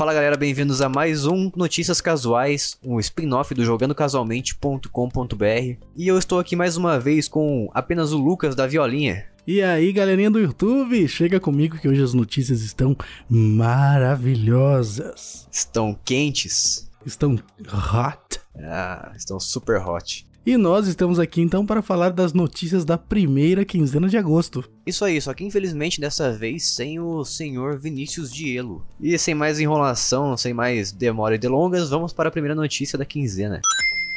Fala galera, bem-vindos a mais um Notícias Casuais, um spin-off do jogandocasualmente.com.br. E eu estou aqui mais uma vez com apenas o Lucas da Violinha. E aí, galerinha do YouTube, chega comigo que hoje as notícias estão maravilhosas. Estão quentes. Estão hot. Ah, estão super hot. E nós estamos aqui então para falar das notícias da primeira quinzena de agosto. Isso aí, só que infelizmente dessa vez sem o senhor Vinícius Dielo. E sem mais enrolação, sem mais demora e delongas, vamos para a primeira notícia da quinzena.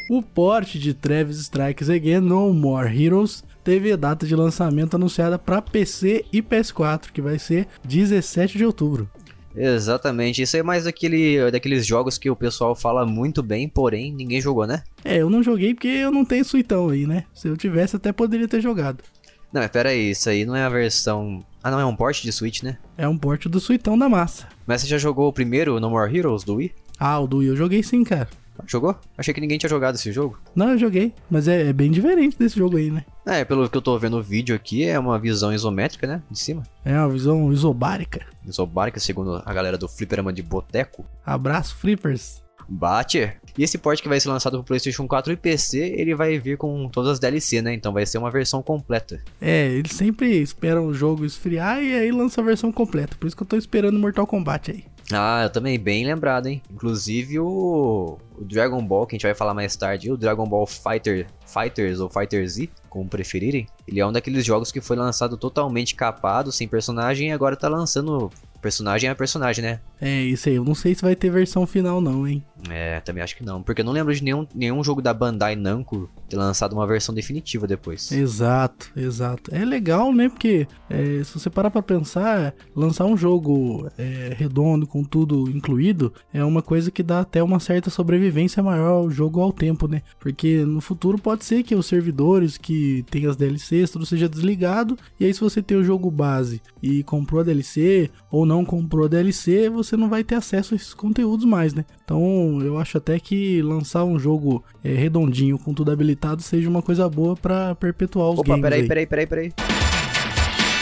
O porte de Travis Strikes Again No More Heroes teve a data de lançamento anunciada para PC e PS4, que vai ser 17 de outubro. Exatamente, isso é mais daquele, daqueles jogos que o pessoal fala muito bem, porém ninguém jogou, né? É, eu não joguei porque eu não tenho suitão aí, né? Se eu tivesse, até poderia ter jogado. Não, mas pera aí, isso aí não é a versão. Ah, não, é um port de Switch, né? É um porte do suitão da massa. Mas você já jogou o primeiro No More Heroes do Wii? Ah, o do Wii eu joguei sim, cara. Jogou? Achei que ninguém tinha jogado esse jogo. Não, eu joguei, mas é, é bem diferente desse jogo aí, né? É, pelo que eu tô vendo o vídeo aqui, é uma visão isométrica, né? De cima. É uma visão isobárica. Isobárica, segundo a galera do Fliperama de Boteco. Abraço, Flippers. Bate! E esse port que vai ser lançado pro PlayStation 4 e PC, ele vai vir com todas as DLC, né? Então vai ser uma versão completa. É, eles sempre esperam o jogo esfriar e aí lança a versão completa. Por isso que eu tô esperando Mortal Kombat aí. Ah, eu também, bem lembrado, hein? Inclusive o, o Dragon Ball, que a gente vai falar mais tarde, o Dragon Ball Fighter, Fighters ou Fighter Z, como preferirem, ele é um daqueles jogos que foi lançado totalmente capado, sem personagem, e agora tá lançando personagem a personagem, né? É, isso aí. Eu não sei se vai ter versão final, não, hein? É, também acho que não. Porque eu não lembro de nenhum, nenhum jogo da Bandai Namco ter lançado uma versão definitiva depois. Exato, exato. É legal, né? Porque é, se você parar pra pensar, lançar um jogo é, redondo, com tudo incluído, é uma coisa que dá até uma certa sobrevivência maior ao jogo ao tempo, né? Porque no futuro pode ser que os servidores que tem as DLCs, tudo seja desligado. E aí, se você tem o jogo base e comprou a DLC, ou não comprou a DLC, você não vai ter acesso a esses conteúdos mais, né? Então eu acho até que lançar um jogo é, redondinho com tudo habilitado seja uma coisa boa para perpetuar os Opa, games. peraí, aí. peraí, peraí, peraí.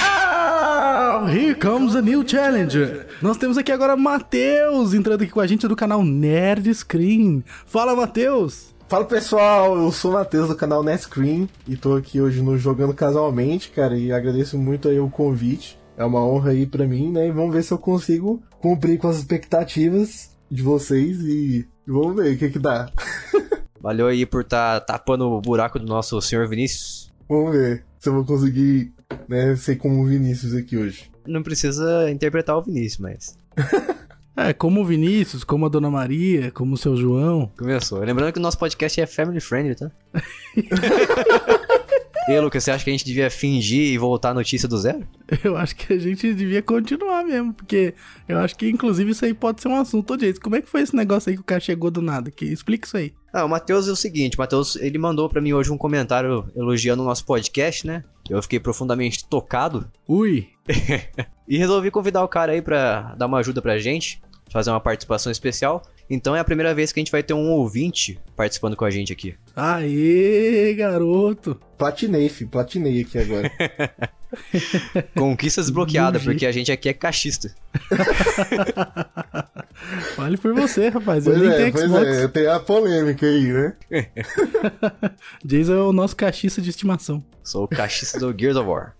Ah, here comes a new challenger. Nós temos aqui agora Matheus entrando aqui com a gente do canal Nerd Screen. Fala, Matheus! Fala pessoal, eu sou o Matheus do canal Netscreen e tô aqui hoje no Jogando Casualmente, cara, e agradeço muito aí o convite. É uma honra aí pra mim, né? E vamos ver se eu consigo cumprir com as expectativas de vocês e vamos ver o que que dá. Valeu aí por tá tapando o buraco do nosso senhor Vinícius. vamos ver se eu vou conseguir, né, ser como o Vinícius aqui hoje. Não precisa interpretar o Vinícius, mas. É, como o Vinícius, como a Dona Maria, como o seu João. Começou. Lembrando que o nosso podcast é family friendly, tá? e Lucas, você acha que a gente devia fingir e voltar a notícia do zero? Eu acho que a gente devia continuar mesmo, porque eu acho que inclusive isso aí pode ser um assunto. Ô, Jason, como é que foi esse negócio aí que o cara chegou do nada? Que, explica isso aí. Ah, o Matheus é o seguinte, o Matheus, ele mandou pra mim hoje um comentário elogiando o nosso podcast, né? Eu fiquei profundamente tocado Ui, e resolvi convidar o cara aí pra dar uma ajuda pra gente, fazer uma participação especial. Então é a primeira vez que a gente vai ter um ouvinte participando com a gente aqui. aê, garoto. Platinei, fi, platinei aqui agora. Conquista desbloqueada, porque a gente aqui é cachista. Fale por você, rapaz. Eu pois nem é, tenho pois Xbox. é, tem a polêmica aí, né? Jason é o nosso cachista de estimação. Sou o cachista do Gears of War.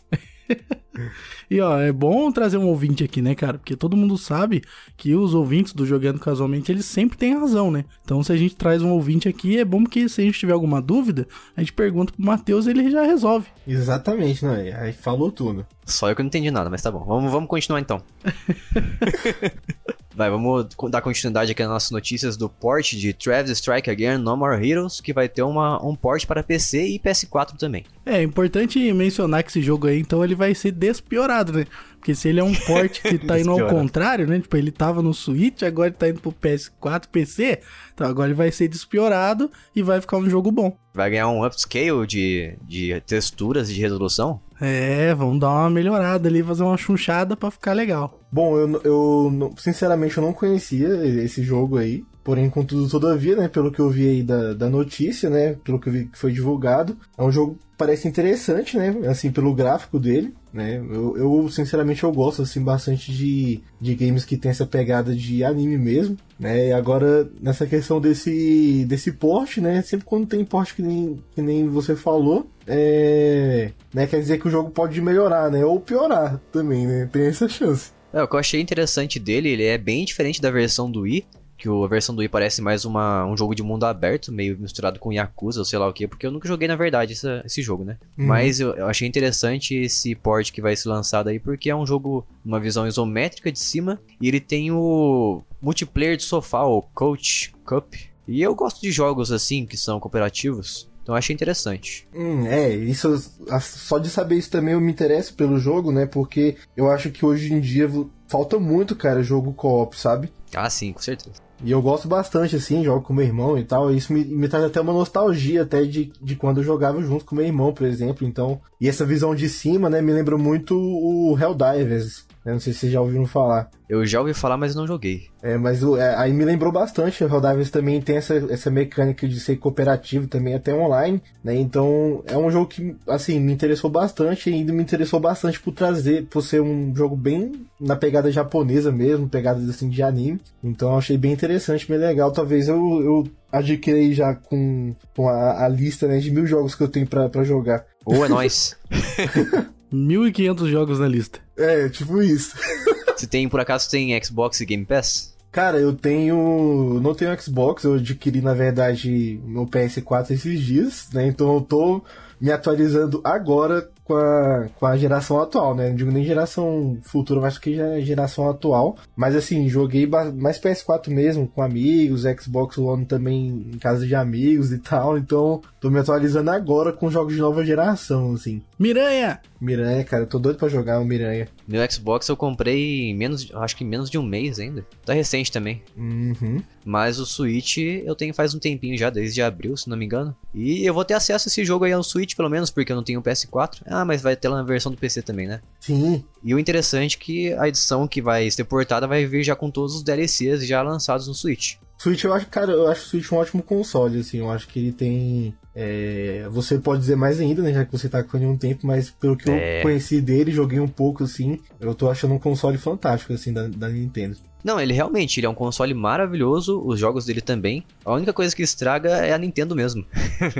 E ó, é bom trazer um ouvinte aqui, né, cara? Porque todo mundo sabe que os ouvintes do Jogando Casualmente, eles sempre têm razão, né? Então se a gente traz um ouvinte aqui, é bom porque se a gente tiver alguma dúvida, a gente pergunta pro Matheus e ele já resolve. Exatamente, né? Aí falou tudo. Só eu que não entendi nada, mas tá bom. Vamos, vamos continuar então. Vai, vamos dar continuidade aqui nas nossas notícias do port de Travis Strike Again No More Heroes, que vai ter uma, um port para PC e PS4 também. É importante mencionar que esse jogo aí, então, ele vai ser despiorado, né? Porque se ele é um port que tá indo ao contrário, né? Tipo, ele tava no Switch, agora ele tá indo pro PS4, PC. Então agora ele vai ser despiorado e vai ficar um jogo bom. Vai ganhar um upscale de, de texturas e de resolução. É, vamos dar uma melhorada ali, fazer uma chunchada pra ficar legal. Bom, eu, eu não- sinceramente eu não conhecia esse jogo aí. Porém, contudo, todavia, né, pelo que eu vi aí da, da notícia, né, pelo que eu vi que foi divulgado, é um jogo que parece interessante, né, assim, pelo gráfico dele, né, eu, eu sinceramente eu gosto, assim, bastante de, de games que tem essa pegada de anime mesmo, né, e agora, nessa questão desse, desse porte, né, sempre quando tem porte que nem, que nem você falou, é, né, quer dizer que o jogo pode melhorar, né, ou piorar também, né, tem essa chance. É, o que eu achei interessante dele, ele é bem diferente da versão do Wii, que a versão do Wii parece mais uma, um jogo de mundo aberto, meio misturado com Yakuza ou sei lá o que, porque eu nunca joguei na verdade essa, esse jogo, né? Uhum. Mas eu, eu, achei interessante esse port que vai ser lançado aí, porque é um jogo, uma visão isométrica de cima, e ele tem o multiplayer de sofá, o Coach Cup. E eu gosto de jogos assim, que são cooperativos. Então eu achei interessante. Hum, é, isso só de saber isso também eu me interesso pelo jogo, né? Porque eu acho que hoje em dia falta muito, cara, jogo co-op, sabe? Ah, sim, com certeza. E eu gosto bastante, assim, jogo com meu irmão e tal. E isso me, me traz até uma nostalgia até de, de quando eu jogava junto com meu irmão, por exemplo. Então, e essa visão de cima, né, me lembra muito o Helldivers. Eu não sei se vocês já ouviram falar. Eu já ouvi falar, mas não joguei. É, mas é, aí me lembrou bastante. O Helldivers também tem essa, essa mecânica de ser cooperativo também, até online, né? Então é um jogo que, assim, me interessou bastante e ainda me interessou bastante por trazer, por ser um jogo bem na pegada japonesa mesmo, pegada assim de anime. Então eu achei bem interessante, bem legal. Talvez eu, eu adquiri já com, com a, a, lista né, de mil jogos que eu tenho para jogar. Ou é nóis. 1.500 jogos na lista. É, tipo isso. Você tem, por acaso, tem Xbox e Game Pass? Cara, eu tenho. Não tenho Xbox, eu adquiri, na verdade, meu PS4 esses dias, né? Então eu tô me atualizando agora com a, com a geração atual, né? Não digo nem geração futura, mas que já é geração atual. Mas assim, joguei mais PS4 mesmo, com amigos, Xbox One também em casa de amigos e tal. Então, tô me atualizando agora com jogos de nova geração, assim. Miranha! Miranha, cara, eu tô doido pra jogar o Miranha. Meu Xbox eu comprei em menos, acho que menos de um mês ainda. Tá recente também. Uhum. Mas o Switch eu tenho faz um tempinho já, desde abril, se não me engano. E eu vou ter acesso a esse jogo aí no Switch, pelo menos, porque eu não tenho o PS4. Ah, mas vai ter lá na versão do PC também, né? Sim. E o interessante é que a edição que vai ser portada vai vir já com todos os DLCs já lançados no Switch. Switch, eu acho, cara, eu acho o Switch um ótimo console, assim, eu acho que ele tem. É, você pode dizer mais ainda, né, já que você tá com ele um tempo, mas pelo que é... eu conheci dele, joguei um pouco, assim, eu tô achando um console fantástico, assim, da, da Nintendo. Não, ele realmente, ele é um console maravilhoso, os jogos dele também. A única coisa que estraga é a Nintendo mesmo.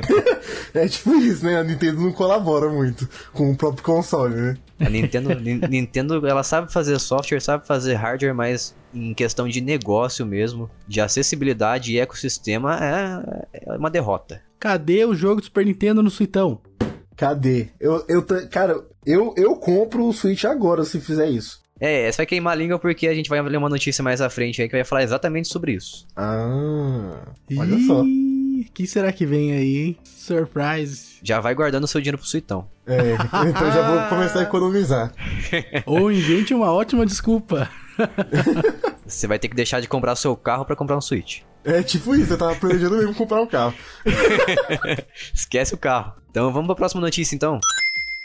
é tipo isso, né? A Nintendo não colabora muito com o próprio console, né? A Nintendo, Nintendo, ela sabe fazer software, sabe fazer hardware, mas em questão de negócio mesmo, de acessibilidade e ecossistema, é, é uma derrota. Cadê o jogo do Super Nintendo no Suitão? Cadê? Eu, eu, cara, eu, eu compro o Switch agora se fizer isso. É, você vai queimar a língua porque a gente vai ler uma notícia mais à frente aí que vai falar exatamente sobre isso. Ah, olha Ih, só. O que será que vem aí, hein? Surprise. Já vai guardando seu dinheiro pro suitão. É, então já vou começar a economizar. Ou invente uma ótima desculpa. Você vai ter que deixar de comprar seu carro para comprar um Switch. É tipo isso, eu tava planejando mesmo comprar um carro. Esquece o carro. Então vamos pra próxima notícia então.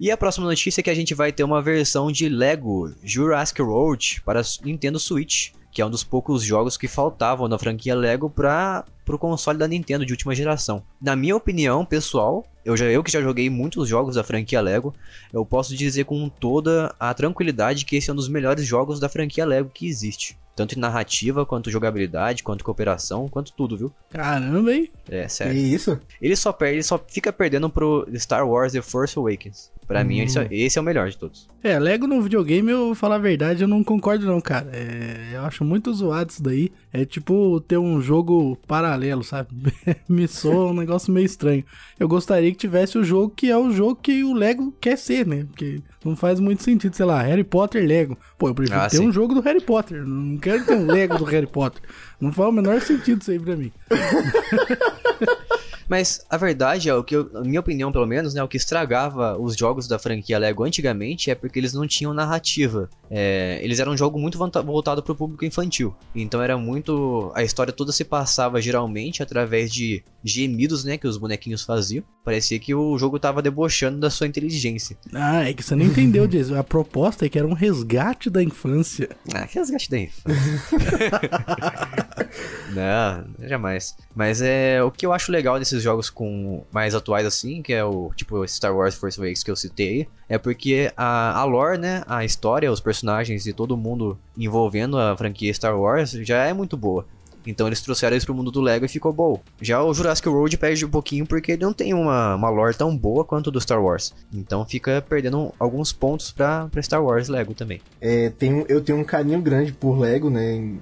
E a próxima notícia é que a gente vai ter uma versão de Lego Jurassic World para Nintendo Switch, que é um dos poucos jogos que faltavam na franquia Lego para o console da Nintendo de última geração. Na minha opinião pessoal, eu, já, eu que já joguei muitos jogos da franquia Lego, eu posso dizer com toda a tranquilidade que esse é um dos melhores jogos da franquia Lego que existe. Tanto em narrativa, quanto jogabilidade, quanto cooperação, quanto tudo, viu? Caramba, hein? É, sério. E isso? Ele só perde, ele só fica perdendo pro Star Wars The Force Awakens. Pra hum. mim, esse, é, esse, é o melhor de todos. É, Lego no videogame, eu vou falar a verdade, eu não concordo não, cara. É, eu acho muito zoado isso daí. É tipo ter um jogo paralelo, sabe? Me soa um negócio meio estranho. Eu gostaria que tivesse o jogo que é o jogo que o Lego quer ser, né? Porque não faz muito sentido, sei lá, Harry Potter Lego. Pô, eu prefiro ah, ter sim. um jogo do Harry Potter. Não quero ter um Lego do Harry Potter. Não faz o menor sentido isso aí pra mim. Mas a verdade é o que, eu, a minha opinião pelo menos, né, o que estragava os jogos da franquia Lego antigamente é porque eles não tinham narrativa. É, eles eram um jogo muito voltado para o público infantil. Então era muito, a história toda se passava geralmente através de gemidos, né, que os bonequinhos faziam. Parecia que o jogo tava debochando da sua inteligência. Ah, é que você não entendeu, Jason. A proposta é que era um resgate da infância. Ah, que resgate da infância. não, jamais. Mas é o que eu acho legal desses jogos com mais atuais assim, que é o tipo Star Wars Force Awakens que eu citei, é porque a, a lore, né, a história, os personagens e todo mundo envolvendo a franquia Star Wars já é muito boa. Então eles trouxeram isso pro mundo do Lego e ficou bom. Já o Jurassic World perde um pouquinho porque ele não tem uma, uma lore tão boa quanto do Star Wars. Então fica perdendo alguns pontos pra, Star Wars Lego também. É, tenho, eu tenho um carinho grande por Lego, né?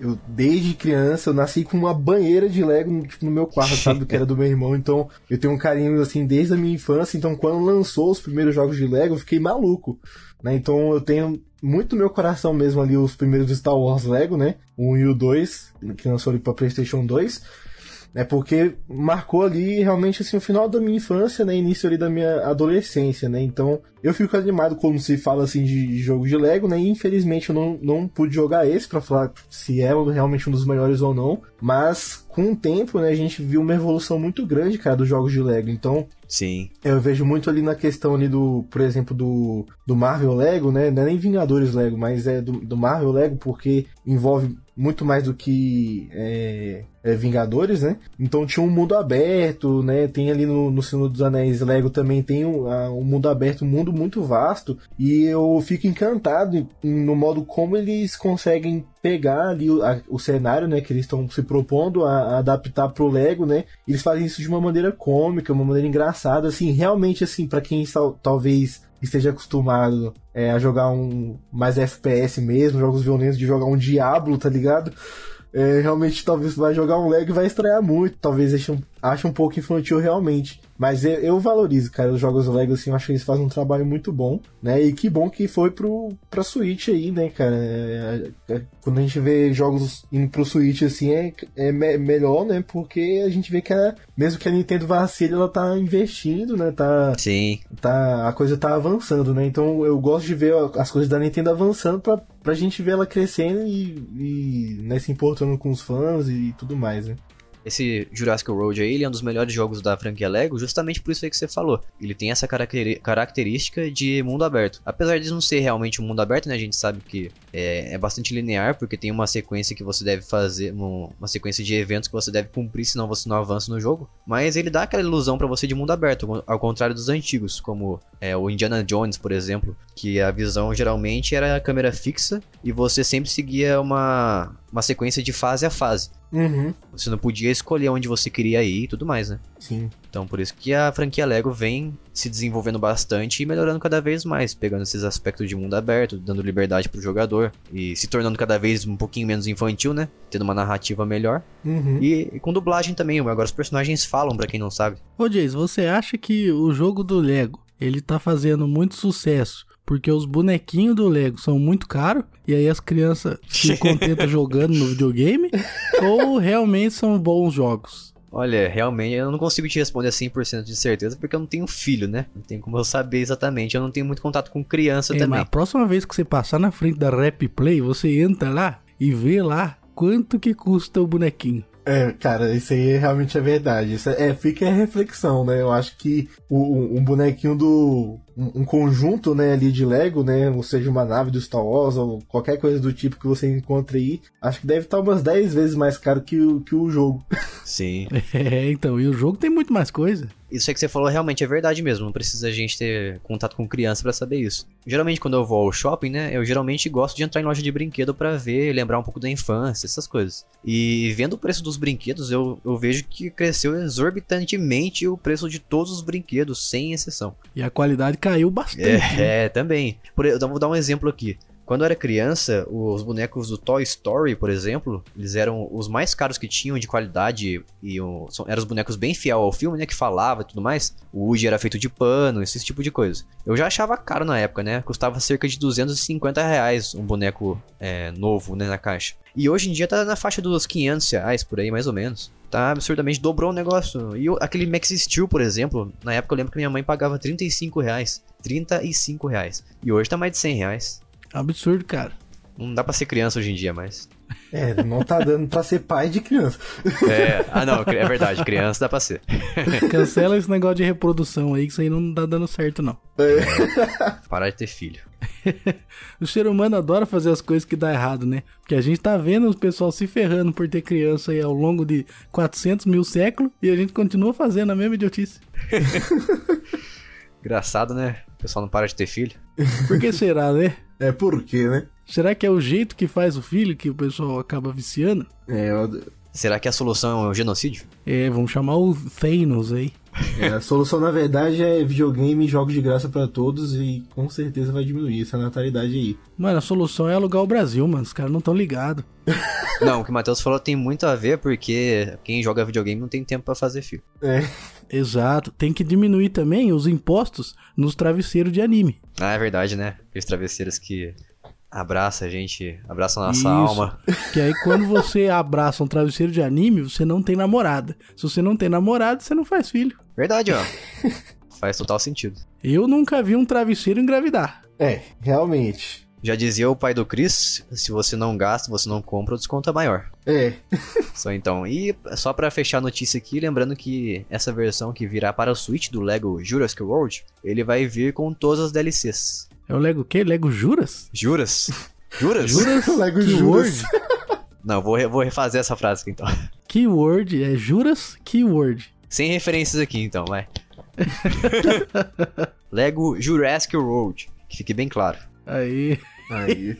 Eu, desde criança, eu nasci com uma banheira de Lego tipo, no meu quarto, sabe? Que era do meu irmão. Então, eu tenho um carinho, assim, desde a minha infância. Então, quando lançou os primeiros jogos de Lego, eu fiquei maluco. Né? Então, eu tenho muito no meu coração mesmo ali os primeiros Star Wars Lego, né? O 1 e o 2, que lançou ali pra PlayStation 2 né? Porque marcou ali realmente assim o final da minha infância, né? Início ali da minha adolescência, né? Então eu fico animado quando se fala assim de jogo de Lego, né? E infelizmente eu não, não pude jogar esse para falar se é realmente um dos melhores ou não, mas com o tempo, né, a gente viu uma evolução muito grande, cara, dos jogos de Lego. Então, Sim. Eu vejo muito ali na questão ali do, por exemplo, do, do Marvel Lego, né? Não é nem Vingadores Lego, mas é do, do Marvel Lego, porque envolve muito mais do que é, é, Vingadores, né? Então tinha um mundo aberto, né? Tem ali no, no Senhor dos Anéis Lego também tem um, um mundo aberto, um mundo muito vasto. E eu fico encantado no modo como eles conseguem pegar ali o, a, o cenário, né? Que eles estão se propondo a, a adaptar pro Lego, né? Eles fazem isso de uma maneira cômica, uma maneira engraçada, assim, realmente assim, para quem talvez esteja acostumado é, a jogar um mais FPS mesmo, jogos violentos, de jogar um Diablo, tá ligado? É, realmente talvez vai jogar um Lego e vai estranhar muito, talvez ache um, ache um pouco infantil realmente. Mas eu, eu, valorizo, cara, os jogos Lego, assim, eu acho que eles fazem um trabalho muito bom, né? E que bom que foi pro, pra Switch aí, né, cara? É, é, quando a gente vê jogos indo pro Switch, assim, é, é me melhor, né? Porque a gente vê que a, mesmo que a Nintendo vacile, ela tá investindo, né? Tá, Sim. Tá, a coisa tá avançando, né? Então eu gosto de ver as coisas da Nintendo avançando pra, pra gente ver ela crescendo e, e né, se importando com os fãs e tudo mais, né? Esse Jurassic World aí, ele é um dos melhores jogos da franquia Lego, justamente por isso aí que você falou. Ele tem essa característica de mundo aberto. Apesar de não ser realmente um mundo aberto, né? A gente sabe que é, é bastante linear, porque tem uma sequência que você deve fazer, uma sequência de eventos que você deve cumprir, senão você não avança no jogo. Mas ele dá aquela ilusão para você de mundo aberto, ao contrário dos antigos, como é, o Indiana Jones, por exemplo, que a visão geralmente era a câmera fixa e você sempre seguia uma, uma sequência de fase a fase. Uhum. Você não podia escolher onde você queria ir e tudo mais, né? Sim. Então por isso que a franquia Lego vem se desenvolvendo bastante e melhorando cada vez mais, pegando esses aspectos de mundo aberto, dando liberdade pro jogador e se tornando cada vez um pouquinho menos infantil, né? Tendo uma narrativa melhor. Uhum. E, e, com dublagem também, agora os personagens falam para quem não sabe. Ô Jace, você acha que o jogo do Lego, ele tá fazendo muito sucesso porque os bonequinhos do Lego são muito caros e aí as crianças se contentam jogando no videogame ou realmente são bons jogos? Olha, realmente eu não consigo te responder 100% de certeza porque eu não tenho filho, né? Não tem como eu saber exatamente. Eu não tenho muito contato com criança é, também. Mas a próxima vez que você passar na frente da Rap Play, você entra lá e vê lá quanto que custa o bonequinho. É, cara, isso aí realmente é verdade. Isso é, é fica a reflexão, né? Eu acho que o, um bonequinho do. Um, um, conjunto, né, ali de Lego, né? Ou seja, uma nave do Star Wars ou qualquer coisa do tipo que você encontre aí, acho que deve estar umas 10 vezes mais caro que que o jogo. Sim. É, então, e o jogo tem muito mais coisa. Isso aí que você falou realmente é verdade mesmo. Não precisa a gente ter contato com criança para saber isso. Geralmente, quando eu vou ao shopping, né? Eu geralmente gosto de entrar em loja de brinquedo para ver, lembrar um pouco da infância, essas coisas. E vendo o preço dos brinquedos, eu, eu vejo que cresceu exorbitantemente o preço de todos os brinquedos, sem exceção. E a qualidade caiu bastante. É, né? é também. Por, eu vou dar um exemplo aqui Quando eu era criança, os bonecos do Toy Story, por exemplo, eles eram os mais caros que tinham de qualidade e são, eram os bonecos bem fiel ao filme, né, que falava e tudo mais. O Woody era feito de pano, esse tipo de coisa. Eu já achava caro na época, né? Custava cerca de 250 reais um boneco é, novo, né, na caixa. E hoje em dia tá na faixa dos 500 reais, por aí mais ou menos. Tá absurdamente, dobrou o negócio. E aquele Max Steel, por exemplo, na época eu lembro que minha mãe pagava 35 reais. 35 reais. E hoje tá mais de 100 reais. Absurdo, cara. Não dá pra ser criança hoje em dia mais. É, não tá dando pra ser pai de criança. É, ah não, é verdade, criança dá pra ser. Cancela esse negócio de reprodução aí, que isso aí não tá dando certo, não. É. Parar de ter filho. o ser humano adora fazer as coisas que dá errado, né? Porque a gente tá vendo o pessoal se ferrando por ter criança aí ao longo de 400 mil séculos e a gente continua fazendo a mesma idiotice. Engraçado, né? O pessoal não para de ter filho. Por que será, né? É por quê, né? Será que é o jeito que faz o filho que o pessoal acaba viciando? É, eu... Será que a solução é o genocídio? É, vamos chamar o Thanos aí. É, a solução, na verdade, é videogame e jogos de graça para todos e com certeza vai diminuir essa natalidade aí. Mano, a solução é alugar o Brasil, mano. Os caras não estão ligados. Não, o que o Matheus falou tem muito a ver porque quem joga videogame não tem tempo para fazer filho. É. Exato. Tem que diminuir também os impostos nos travesseiros de anime. Ah, é verdade, né? Aqueles travesseiros que abraça a gente, abraça a nossa Isso. alma. Que aí quando você abraça um travesseiro de anime, você não tem namorada. Se você não tem namorada, você não faz filho. Verdade, ó. faz total sentido. Eu nunca vi um travesseiro engravidar. É, realmente. Já dizia o pai do Chris, se você não gasta, você não compra, o desconto é maior. É. só então, e só para fechar a notícia aqui, lembrando que essa versão que virá para o Switch do Lego Jurassic World, ele vai vir com todas as DLCs. É o Lego o quê? Lego Juras? Juras? Juras? Juras? Lego Juras. Não, vou, vou refazer essa frase aqui então. Keyword é Juras Keyword. Sem referências aqui então, vai. Lego Jurassic World, que fique bem claro. Aí. Aí.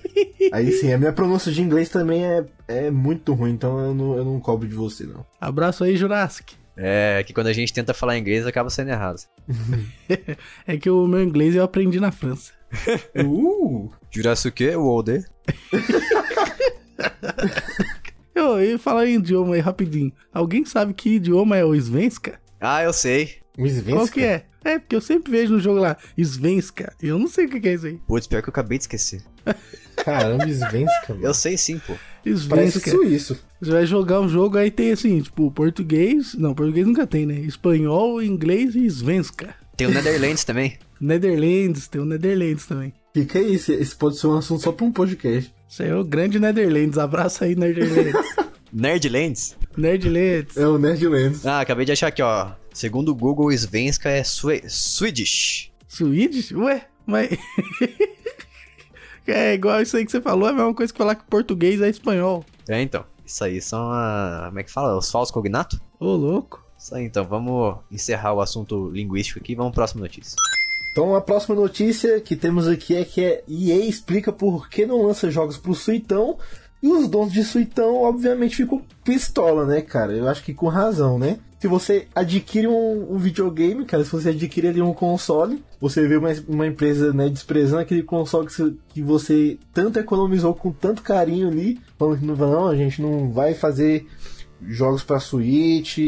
Aí sim, a minha pronúncia de inglês também é, é muito ruim, então eu não, eu não cobro de você, não. Abraço aí, Jurassic. É, que quando a gente tenta falar inglês acaba sendo errado. é que o meu inglês eu aprendi na França. uh! Jurassic o quê? World? eu ia falar em idioma aí rapidinho. Alguém sabe que idioma é o Svenska? Ah, eu sei. O Svenska? Qual que é? É, porque eu sempre vejo no jogo lá, Svenska. E eu não sei o que é isso aí. Putz, pior que eu acabei de esquecer. Caramba, Svenska, mano. Eu sei sim, pô. Svenska. Parece suíço. Você vai jogar um jogo, aí tem assim, tipo, português. Não, português nunca tem, né? Espanhol, inglês e Svenska. Tem o Netherlands também. Netherlands, tem o Netherlands também. O que, é isso? Esse pode ser um assunto só pra um podcast. Isso aí é o grande Netherlands. Abraço aí, Netherlands. Nerdlands? Nerdlands. É o Nerdlands. Ah, acabei de achar aqui, ó. Segundo o Google, Svenska é Swedish. Swedish? Ué, mas. é igual isso aí que você falou, é a mesma coisa que falar que português é espanhol. É, então. Isso aí são a. Como é que fala? Os falsos cognato? Ô, louco. Isso aí, então. Vamos encerrar o assunto linguístico aqui. Vamos para a próxima notícia. Então a próxima notícia que temos aqui é que a EA explica por que não lança jogos pro Suitão e os donos de Suitão, obviamente, ficam pistola, né, cara? Eu acho que com razão, né? Se você adquire um, um videogame, cara, se você adquire ali um console, você vê uma, uma empresa, né, desprezando aquele console que você, que você tanto economizou com tanto carinho ali, falando que não, não, a gente não vai fazer jogos para Switch,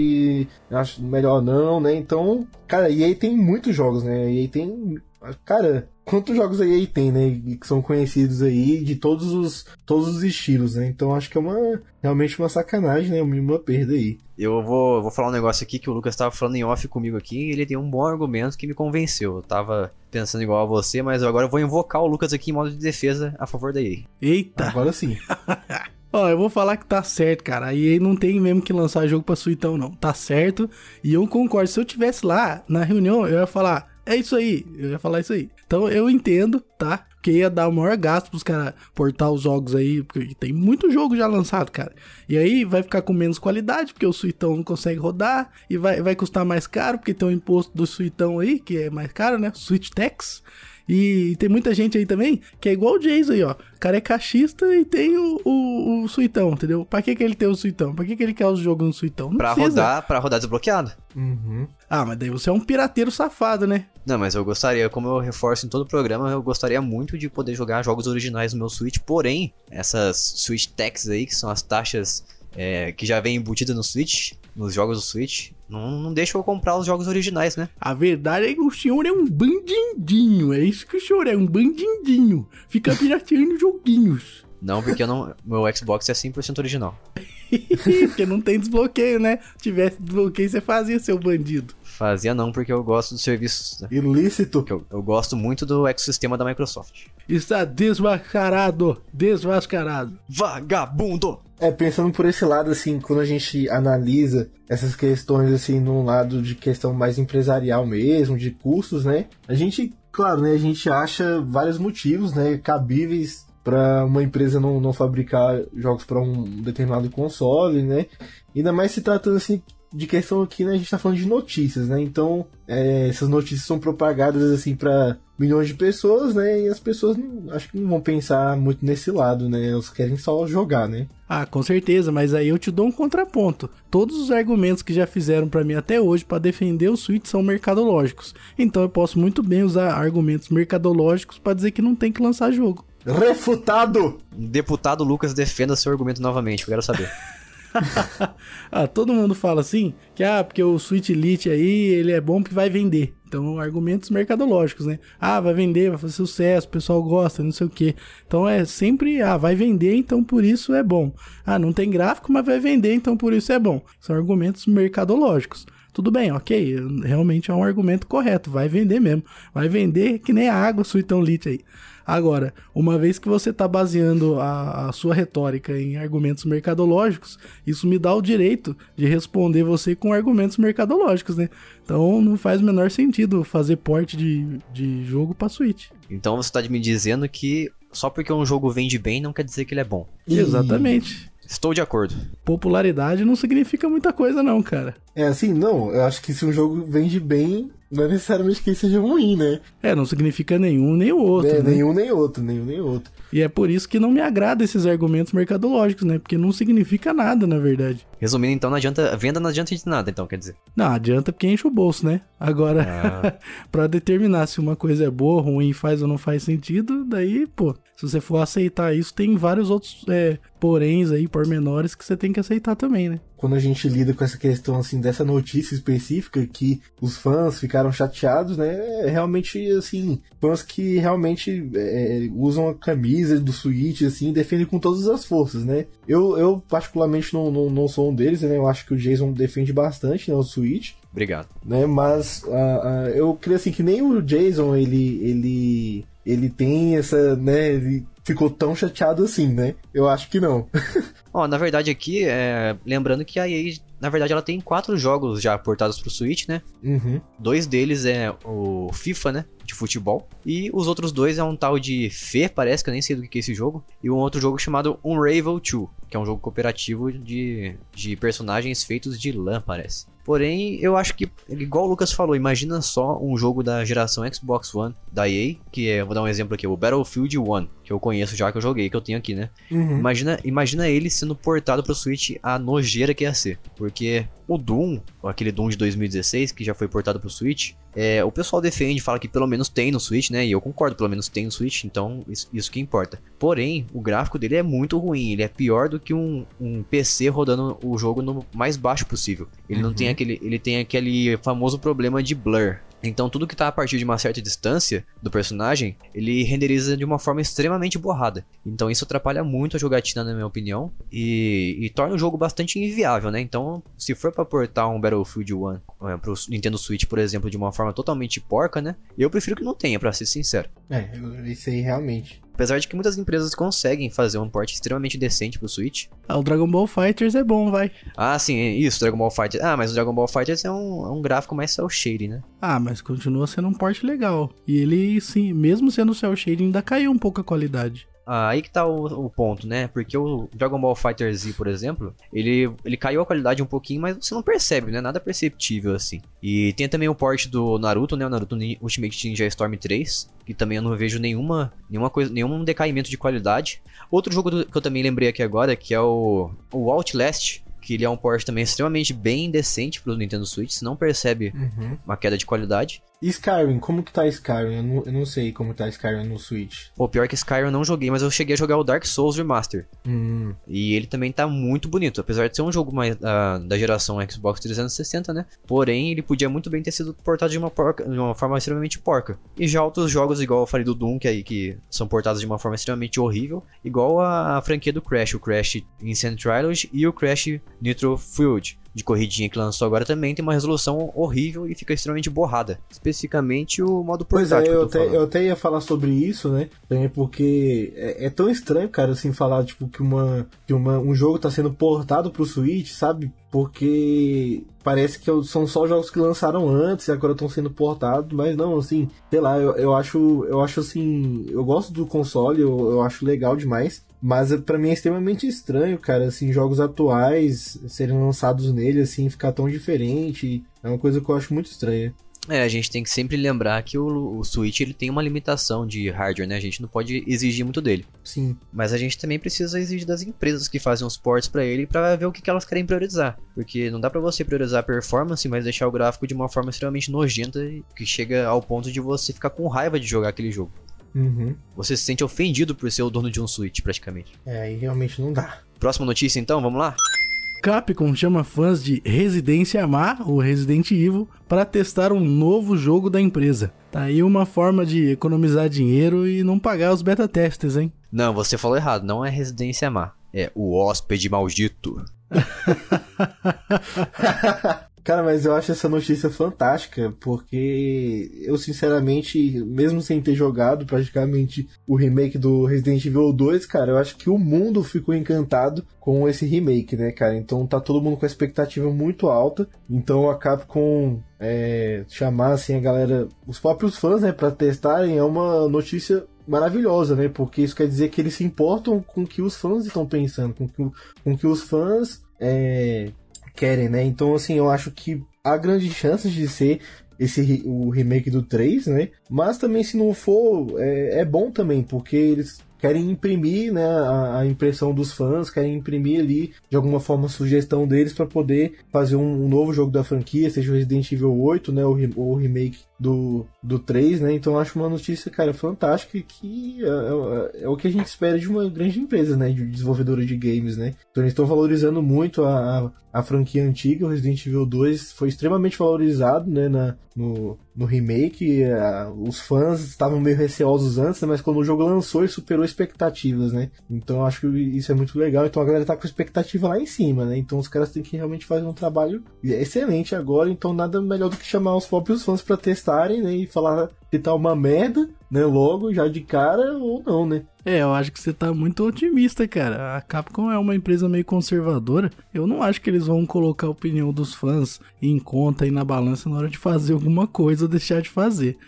acho melhor não, né? Então, cara, e aí tem muitos jogos, né? E aí tem, cara, quantos jogos aí, aí tem, né? Que são conhecidos aí de todos os, todos os estilos, né? Então acho que é uma realmente uma sacanagem, né? Uma perda aí. Eu vou, vou falar um negócio aqui que o Lucas estava falando em off comigo aqui e ele tem um bom argumento que me convenceu. Eu tava pensando igual a você, mas agora eu vou invocar o Lucas aqui em modo de defesa a favor da EA. Eita! Agora sim. Ó, eu vou falar que tá certo, cara. A EA não tem mesmo que lançar jogo pra suitão, não. Tá certo. E eu concordo. Se eu tivesse lá na reunião, eu ia falar: é isso aí. Eu ia falar isso aí. Então eu entendo, tá? Porque ia dar o maior gasto pros caras portar os jogos aí. Porque tem muito jogo já lançado, cara. E aí vai ficar com menos qualidade, porque o suitão não consegue rodar. E vai, vai custar mais caro, porque tem o imposto do suitão aí, que é mais caro, né? Switch Tax. E tem muita gente aí também que é igual o Jason aí, ó. O cara é caixista e tem o, o, o suitão, entendeu? Pra que, que ele tem o suitão? Pra que, que ele quer os jogos no suitão? Não pra precisa. rodar, pra rodar desbloqueado. Uhum. Ah, mas daí você é um pirateiro safado, né? Não, mas eu gostaria, como eu reforço em todo o programa, eu gostaria muito muito de poder jogar jogos originais no meu Switch, porém, essas Switch Tax aí, que são as taxas é, que já vem embutida no Switch, nos jogos do Switch, não, não deixa eu comprar os jogos originais, né? A verdade é que o senhor é um bandidinho. É isso que o senhor é, um bandidinho. Fica pirateando joguinhos. Não, porque eu não, meu Xbox é 100% original. porque não tem desbloqueio, né? Se tivesse desbloqueio, você fazia, seu bandido. Fazia não, porque eu gosto dos serviços. Né? Ilícito. Eu, eu gosto muito do ecossistema da Microsoft. Está desmascarado. Desmascarado. Vagabundo! É, pensando por esse lado, assim, quando a gente analisa essas questões, assim, num lado de questão mais empresarial mesmo, de custos, né? A gente, claro, né? A gente acha vários motivos, né? Cabíveis para uma empresa não, não fabricar jogos para um determinado console, né? Ainda mais se tratando, assim, de questão aqui, né? A gente tá falando de notícias, né? Então, é, essas notícias são propagadas, assim, para milhões de pessoas, né? E as pessoas não, acho que não vão pensar muito nesse lado, né? Elas querem só jogar, né? Ah, com certeza, mas aí eu te dou um contraponto. Todos os argumentos que já fizeram para mim até hoje para defender o Switch são mercadológicos. Então eu posso muito bem usar argumentos mercadológicos para dizer que não tem que lançar jogo. Refutado! Deputado Lucas defenda seu argumento novamente, eu quero saber. ah, todo mundo fala assim, que ah, porque o Switch Lite aí, ele é bom porque vai vender. Então, argumentos mercadológicos, né? Ah, vai vender, vai fazer sucesso, o pessoal gosta, não sei o que. Então é sempre, ah, vai vender, então por isso é bom. Ah, não tem gráfico, mas vai vender, então por isso é bom. São argumentos mercadológicos. Tudo bem, ok, realmente é um argumento correto, vai vender mesmo. Vai vender que nem a água Suitão Lite aí. Agora, uma vez que você está baseando a, a, sua retórica em argumentos mercadológicos, isso me dá o direito de responder você com argumentos mercadológicos, né? Então não faz o menor sentido fazer porte de, de jogo para Switch. Então você está me dizendo que só porque um jogo vende bem não quer dizer que ele é bom. Exatamente. Estou de acordo. Popularidade não significa muita coisa, não, cara. É assim, não. Eu acho que se um jogo vende bem, não é necessariamente que ele seja ruim, né? É, não significa nenhum nem o outro. É, né? nenhum nem outro, nenhum nem outro. E é por isso que não me agrada esses argumentos mercadológicos, né? Porque não significa nada, na verdade. Resumindo, então, não adianta. Venda não adianta de nada, então, quer dizer. Não, adianta porque enche o bolso, né? Agora, ah. para determinar se uma coisa é boa, ruim, faz ou não faz sentido, daí, pô, se você for aceitar isso, tem vários outros é, poréns aí, pormenores, que você tem que aceitar também, né? Quando a gente lida com essa questão, assim, dessa notícia específica que os fãs ficaram chateados, né? É realmente, assim, fãs que realmente é, usam a camisa do Switch, assim, defendem com todas as forças, né? Eu, eu particularmente, não, não, não sou um deles, né? Eu acho que o Jason defende bastante, né, o Switch. Obrigado. Né, mas uh, uh, eu creio assim que nem o Jason ele ele ele tem essa, né, ele ficou tão chateado assim, né? Eu acho que não. Ó, na verdade aqui, é... lembrando que a EA, na verdade, ela tem quatro jogos já portados pro Switch, né? Uhum. Dois deles é o FIFA, né? De futebol. E os outros dois é um tal de Fê, parece, que eu nem sei do que é esse jogo. E um outro jogo chamado Unravel 2, que é um jogo cooperativo de, de personagens feitos de lã, parece. Porém, eu acho que, igual o Lucas falou, imagina só um jogo da geração Xbox One da EA, que é, vou dar um exemplo aqui, o Battlefield 1, que eu conheço já, que eu joguei, que eu tenho aqui, né? Uhum. Imagina, imagina ele sendo portado pro Switch a nojeira que ia ser. Porque o Doom, aquele Doom de 2016, que já foi portado pro Switch, é, o pessoal defende, fala que pelo menos tem no Switch, né? E eu concordo, pelo menos tem no Switch, então isso, isso que importa. Porém, o gráfico dele é muito ruim, ele é pior do que um, um PC rodando o jogo no mais baixo possível. Ele uhum. não tem aquele. Ele tem aquele famoso problema de blur. Então tudo que está a partir de uma certa distância do personagem, ele renderiza de uma forma extremamente borrada. Então isso atrapalha muito a jogatina, na minha opinião, e, e torna o jogo bastante inviável, né? Então, se for para portar um Battlefield 1 é, pro Nintendo Switch, por exemplo, de uma forma totalmente porca, né? Eu prefiro que não tenha, para ser sincero. É, isso aí realmente. Apesar de que muitas empresas conseguem fazer um port extremamente decente pro Switch. Ah, o Dragon Ball Fighters é bom, vai. Ah, sim, isso, Dragon Ball Fighters. Ah, mas o Dragon Ball Fighters é um, é um gráfico mais cel shading, né? Ah, mas continua sendo um port legal. E ele, sim, mesmo sendo cel shading, ainda caiu um pouco a qualidade. Ah, aí que tá o, o, ponto, né? Porque o Dragon Ball Fighter Z, por exemplo, ele, ele caiu a qualidade um pouquinho, mas você não percebe, né? Nada perceptível assim. E tem também o port do Naruto, né? O Naruto Ultimate Ninja Storm 3, que também eu não vejo nenhuma, nenhuma coisa, nenhum decaimento de qualidade. Outro jogo do, que eu também lembrei aqui agora, que é o, o Outlast, que ele é um port também extremamente bem decente pro Nintendo Switch, você não percebe Uhum. uma queda de qualidade. Skyrim, como que tá Skyrim? Eu não, eu não sei como tá Skyrim no Switch. Pô, pior que Skyrim eu não joguei, mas eu cheguei a jogar o Dark Souls Remaster. Hum, E ele também tá muito bonito, apesar de ser um jogo mais ah, da geração Xbox 360, né? Porém, ele podia muito bem ter sido portado de uma, porca, de uma forma extremamente porca. E já outros jogos, igual eu falei do Doom, que aí que são portados de uma forma extremamente horrível, igual a, a franquia do Crash, o Crash Insane Trilogy e o Crash Nitro Fueled. De corridinha que lançou agora também tem uma resolução horrível e fica extremamente borrada. Especificamente o modo Pois é, portátil. eu eu falando. eu até ia falar sobre isso, né? Também porque é, é tão estranho, cara, assim, falar, tipo, que, uma, que uma, um jogo tá sendo portado pro Switch, sabe? Porque parece que são só jogos que lançaram antes e agora estão sendo portados, mas não, assim, sei lá, eu, eu acho, eu acho assim, eu gosto do console, eu, eu acho legal demais. Mas pra mim é extremamente estranho, cara, assim, jogos atuais serem lançados nele, assim, ficar tão diferente. É uma coisa que eu acho muito estranha. É, a gente tem que sempre lembrar que o, o Switch ele tem uma limitação de hardware, né? A gente não pode exigir muito dele. Sim. Mas a gente também precisa exigir das empresas que fazem os ports pra ele pra ver o que, que elas querem priorizar. Porque não dá pra você priorizar a performance, mas deixar o gráfico de uma forma extremamente nojenta que chega ao ponto de você ficar com raiva de jogar aquele jogo. Uhum. Você se sente ofendido por ser o dono de um Switch, praticamente. É, aí realmente não dá. Próxima notícia então, vamos lá? Capcom chama fãs de Residência Amar, ou Resident Evil, para testar um novo jogo da empresa. Tá aí uma forma de economizar dinheiro e não pagar os beta testers, hein? Não, você falou errado, não é Residência Má. É o hóspede maldito. Cara, mas eu acho essa notícia fantástica, porque eu sinceramente, mesmo sem ter jogado praticamente o remake do Resident Evil 2, cara, eu acho que o mundo ficou encantado com esse remake, né, cara? Então tá todo mundo com a expectativa muito alta. Então a Capcom é, chamar assim a galera, os próprios fãs, né, pra testarem é uma notícia maravilhosa, né? Porque isso quer dizer que eles se importam com o que os fãs estão pensando, com o que, com que os fãs é, querem, né? Então, assim, eu acho que há grandes chances de ser esse o remake do 3, né? Mas também se não for, é, é bom também, porque eles querem imprimir né, a, a impressão dos fãs, querem imprimir ali de alguma forma a sugestão deles para poder fazer um, um novo jogo da franquia, seja o Resident Evil 8, né, o, re- o remake do, do 3, né? Então acho uma notícia, cara, fantástica que é, é- é o que a gente espera de uma grande empresa, né? De desenvolvedora de games, né? Então eles estão valorizando muito a, a, a franquia antiga, o Resident Evil 2 foi extremamente valorizado, né? Na, no, no remake, a- os fãs estavam meio receosos antes, né, mas quando o jogo lançou, ele superou expectativas, né? Então acho que isso é muito legal. Então a galera tá com expectativa lá em cima, né? Então os caras têm que realmente fazer um trabalho excelente agora. Então nada melhor do que chamar os próprios fãs pra testarem, né? E falar que tá uma merda, né? Logo, já de cara, ou não, né? É, eu acho que você tá muito otimista, cara. A Capcom é uma empresa meio conservadora. Eu não acho que eles vão colocar a opinião dos fãs em conta e na balança na hora de fazer alguma coisa ou deixar de fazer.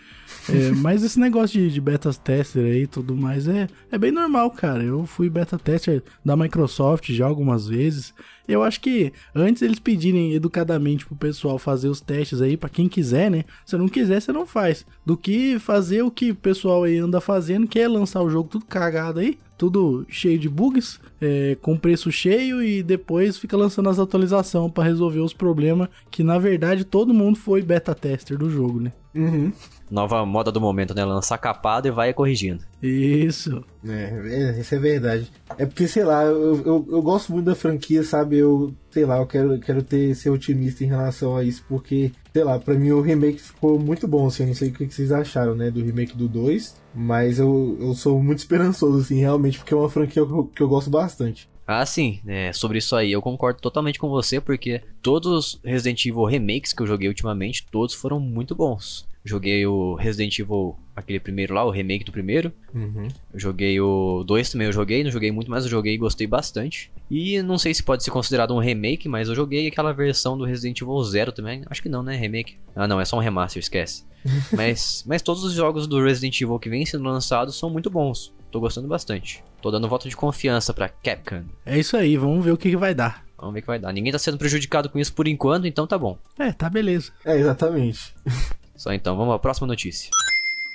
É, mas esse negócio de, de beta tester aí e tudo mais é, é bem normal, cara. Eu fui beta tester da Microsoft já algumas vezes. Eu acho que antes eles pedirem educadamente pro pessoal fazer os testes aí, pra quem quiser, né? Se não quiser, você não faz. Do que fazer o que o pessoal aí anda fazendo, que é lançar o jogo tudo cagado aí, tudo cheio de bugs, é, com preço cheio e depois fica lançando as atualizações pra resolver os problemas que na verdade todo mundo foi beta tester do jogo, né? Uhum. Nova moda do momento, né? Lançar capado e vai corrigindo. Isso. É, é, isso é verdade. É porque, sei lá, eu, eu, eu gosto muito da franquia, sabe? Eu, sei lá, eu quero, quero ter, ser otimista em relação a isso, porque, sei lá, pra mim o remake ficou muito bom, assim, eu não sei o que que vocês acharam, né, do remake do 2, mas eu, eu sou muito esperançoso, assim, realmente, porque é uma franquia que eu, que eu gosto bastante. Ah, sim, é, sobre isso aí eu concordo totalmente com você, porque todos os Resident Evil remakes que eu joguei ultimamente, todos foram muito bons. Joguei o Resident Evil, aquele primeiro lá, o remake do primeiro. Uhum. Joguei o 2 também, eu joguei, não joguei muito, mas eu joguei e gostei bastante. E não sei se pode ser considerado um remake, mas eu joguei aquela versão do Resident Evil 0 também. Acho que não, né? Remake. Ah, não, é só um remaster, esquece. mas, mas todos os jogos do Resident Evil que vêm sendo lançados são muito bons. Tô gostando bastante. Tô dando voto de confiança pra Capcom. É isso aí, vamos ver o que, que vai dar. Vamos ver o que vai dar. Ninguém tá sendo prejudicado com isso por enquanto, então tá bom. É, tá beleza. É, exatamente. Só então, vamos à próxima notícia.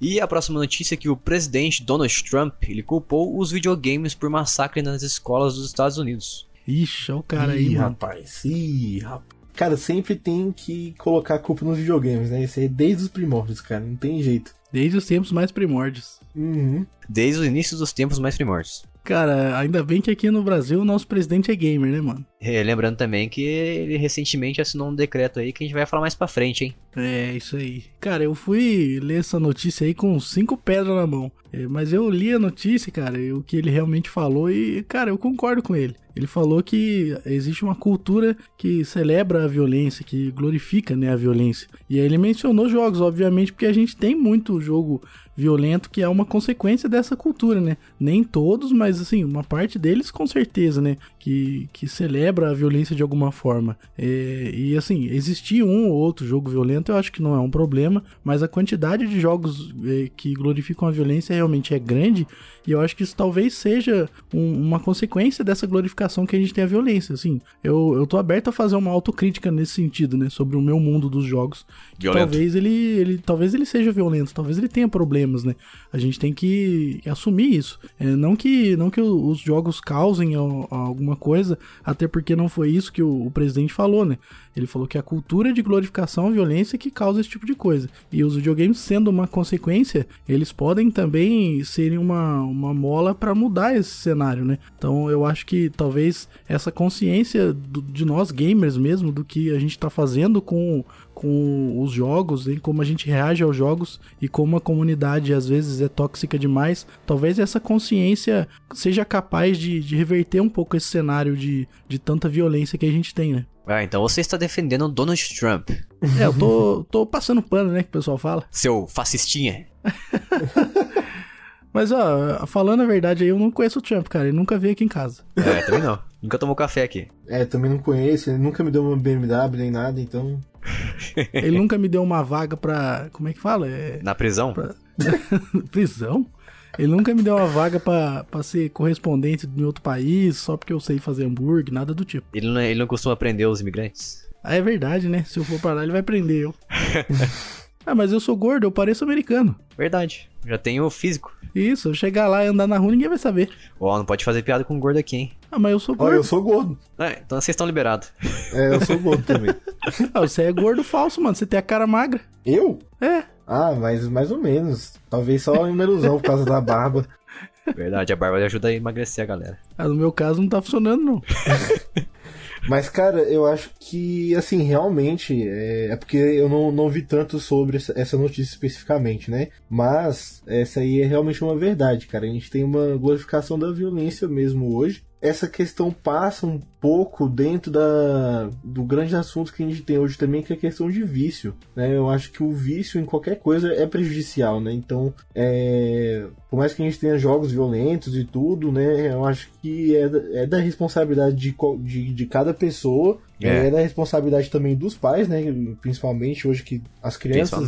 E a próxima notícia é que o presidente Donald Trump ele culpou os videogames por massacre nas escolas dos Estados Unidos. Ixi, é o cara aí, Ih, mano. rapaz. Ih, rapaz. Cara, sempre tem que colocar a culpa nos videogames, né? Isso aí é desde os primórdios, cara. Não tem jeito. Desde os tempos mais primórdios. Uhum. Desde o início dos tempos mais primórdios. Cara, ainda bem que aqui no Brasil o nosso presidente é gamer, né, mano? É, lembrando também que ele recentemente assinou um decreto aí que a gente vai falar mais pra frente, hein? É, isso aí. Cara, eu fui ler essa notícia aí com cinco pedras na mão. É, mas eu li a notícia, cara, e o que ele realmente falou e, cara, eu concordo com ele. Ele falou que existe uma cultura que celebra a violência, que glorifica, né, a violência. E aí ele mencionou jogos, obviamente, porque a gente tem muito jogo violento que é uma consequência dessa cultura, né? Nem todos, mas assim, uma parte deles com certeza, né? Que, que celebra a violência de alguma forma. É, e assim, existir um ou outro jogo violento eu acho que não é um problema, mas a quantidade de jogos é, que glorificam a violência realmente é grande e eu acho que isso talvez seja um, uma consequência dessa glorificação que a gente tem a violência. Assim, eu, eu tô aberto a fazer uma autocrítica nesse sentido, né? Sobre o meu mundo dos jogos. Que Violento. talvez ele, ele, talvez ele seja violento, talvez ele tenha né? A gente tem que assumir isso. É, não que não que os jogos causem alguma coisa, até porque não foi isso que o, o presidente falou, né? Ele falou que a cultura de glorificação à violência que causa esse tipo de coisa. E os videogames sendo uma consequência, eles podem também serem uma, uma mola para mudar esse cenário, né? Então eu acho que talvez essa consciência do- de nós gamers mesmo, do que a gente tá fazendo com, com os jogos, em como a gente reage aos jogos e como a comunidade às vezes é tóxica demais, talvez essa consciência seja capaz de, de reverter um pouco esse cenário de, de tanta violência que a gente tem, né? Ah, então você está defendendo o Donald Trump, É, eu tô, tô passando pano, né, que o pessoal fala. seu fascistinha. Mas, ó, falando a verdade aí, eu não conheço o Trump, cara. Ele nunca veio aqui em casa. É, também não. Nunca tomou café aqui. É, também não conheço, ele nunca me deu uma BMW nem nada, então. Ele nunca me deu uma vaga pra. Como é que fala? É. Na prisão? prisão? Ele nunca me deu uma vaga pra, pra ser correspondente de outro país, só porque eu sei fazer hambúrguer, nada do tipo. Ele não, ele não costuma prender os imigrantes? Ah, é verdade, né? Se eu for pra lá, ele vai prender eu. Ah, mas eu sou gordo, eu pareço americano. Verdade. Já tem o físico. Isso, eu chegar lá e andar na rua, ninguém vai saber. Ó, não pode fazer piada com gordo aqui, hein? Ah, mas eu sou Olha, gordo. eu sou gordo. É, então vocês estão liberados. É, eu sou gordo também. Ah, você é gordo falso, mano. Você tem a cara magra. Eu? É. Ah, mas mais ou menos. Talvez só uma ilusão por causa da barba. Verdade, a barba ajuda a emagrecer a galera. Ah, no meu caso não tá funcionando, não. Mas, cara, eu acho que, assim, realmente, é, é porque eu não, não vi tanto sobre essa, notícia especificamente, né? Mas, essa aí é realmente uma verdade, cara. A gente tem uma glorificação da violência mesmo hoje. Essa questão passa um pouco dentro da, do grande assunto que a gente tem hoje também, que é a questão de vício, né? Eu acho que o vício em qualquer coisa é prejudicial, né? Então, é, por mais que a gente tenha jogos violentos e tudo, né? Eu acho que é, da- é da responsabilidade de, de, de cada pessoa, É. é. da responsabilidade também dos pais, né? Principalmente hoje que as crianças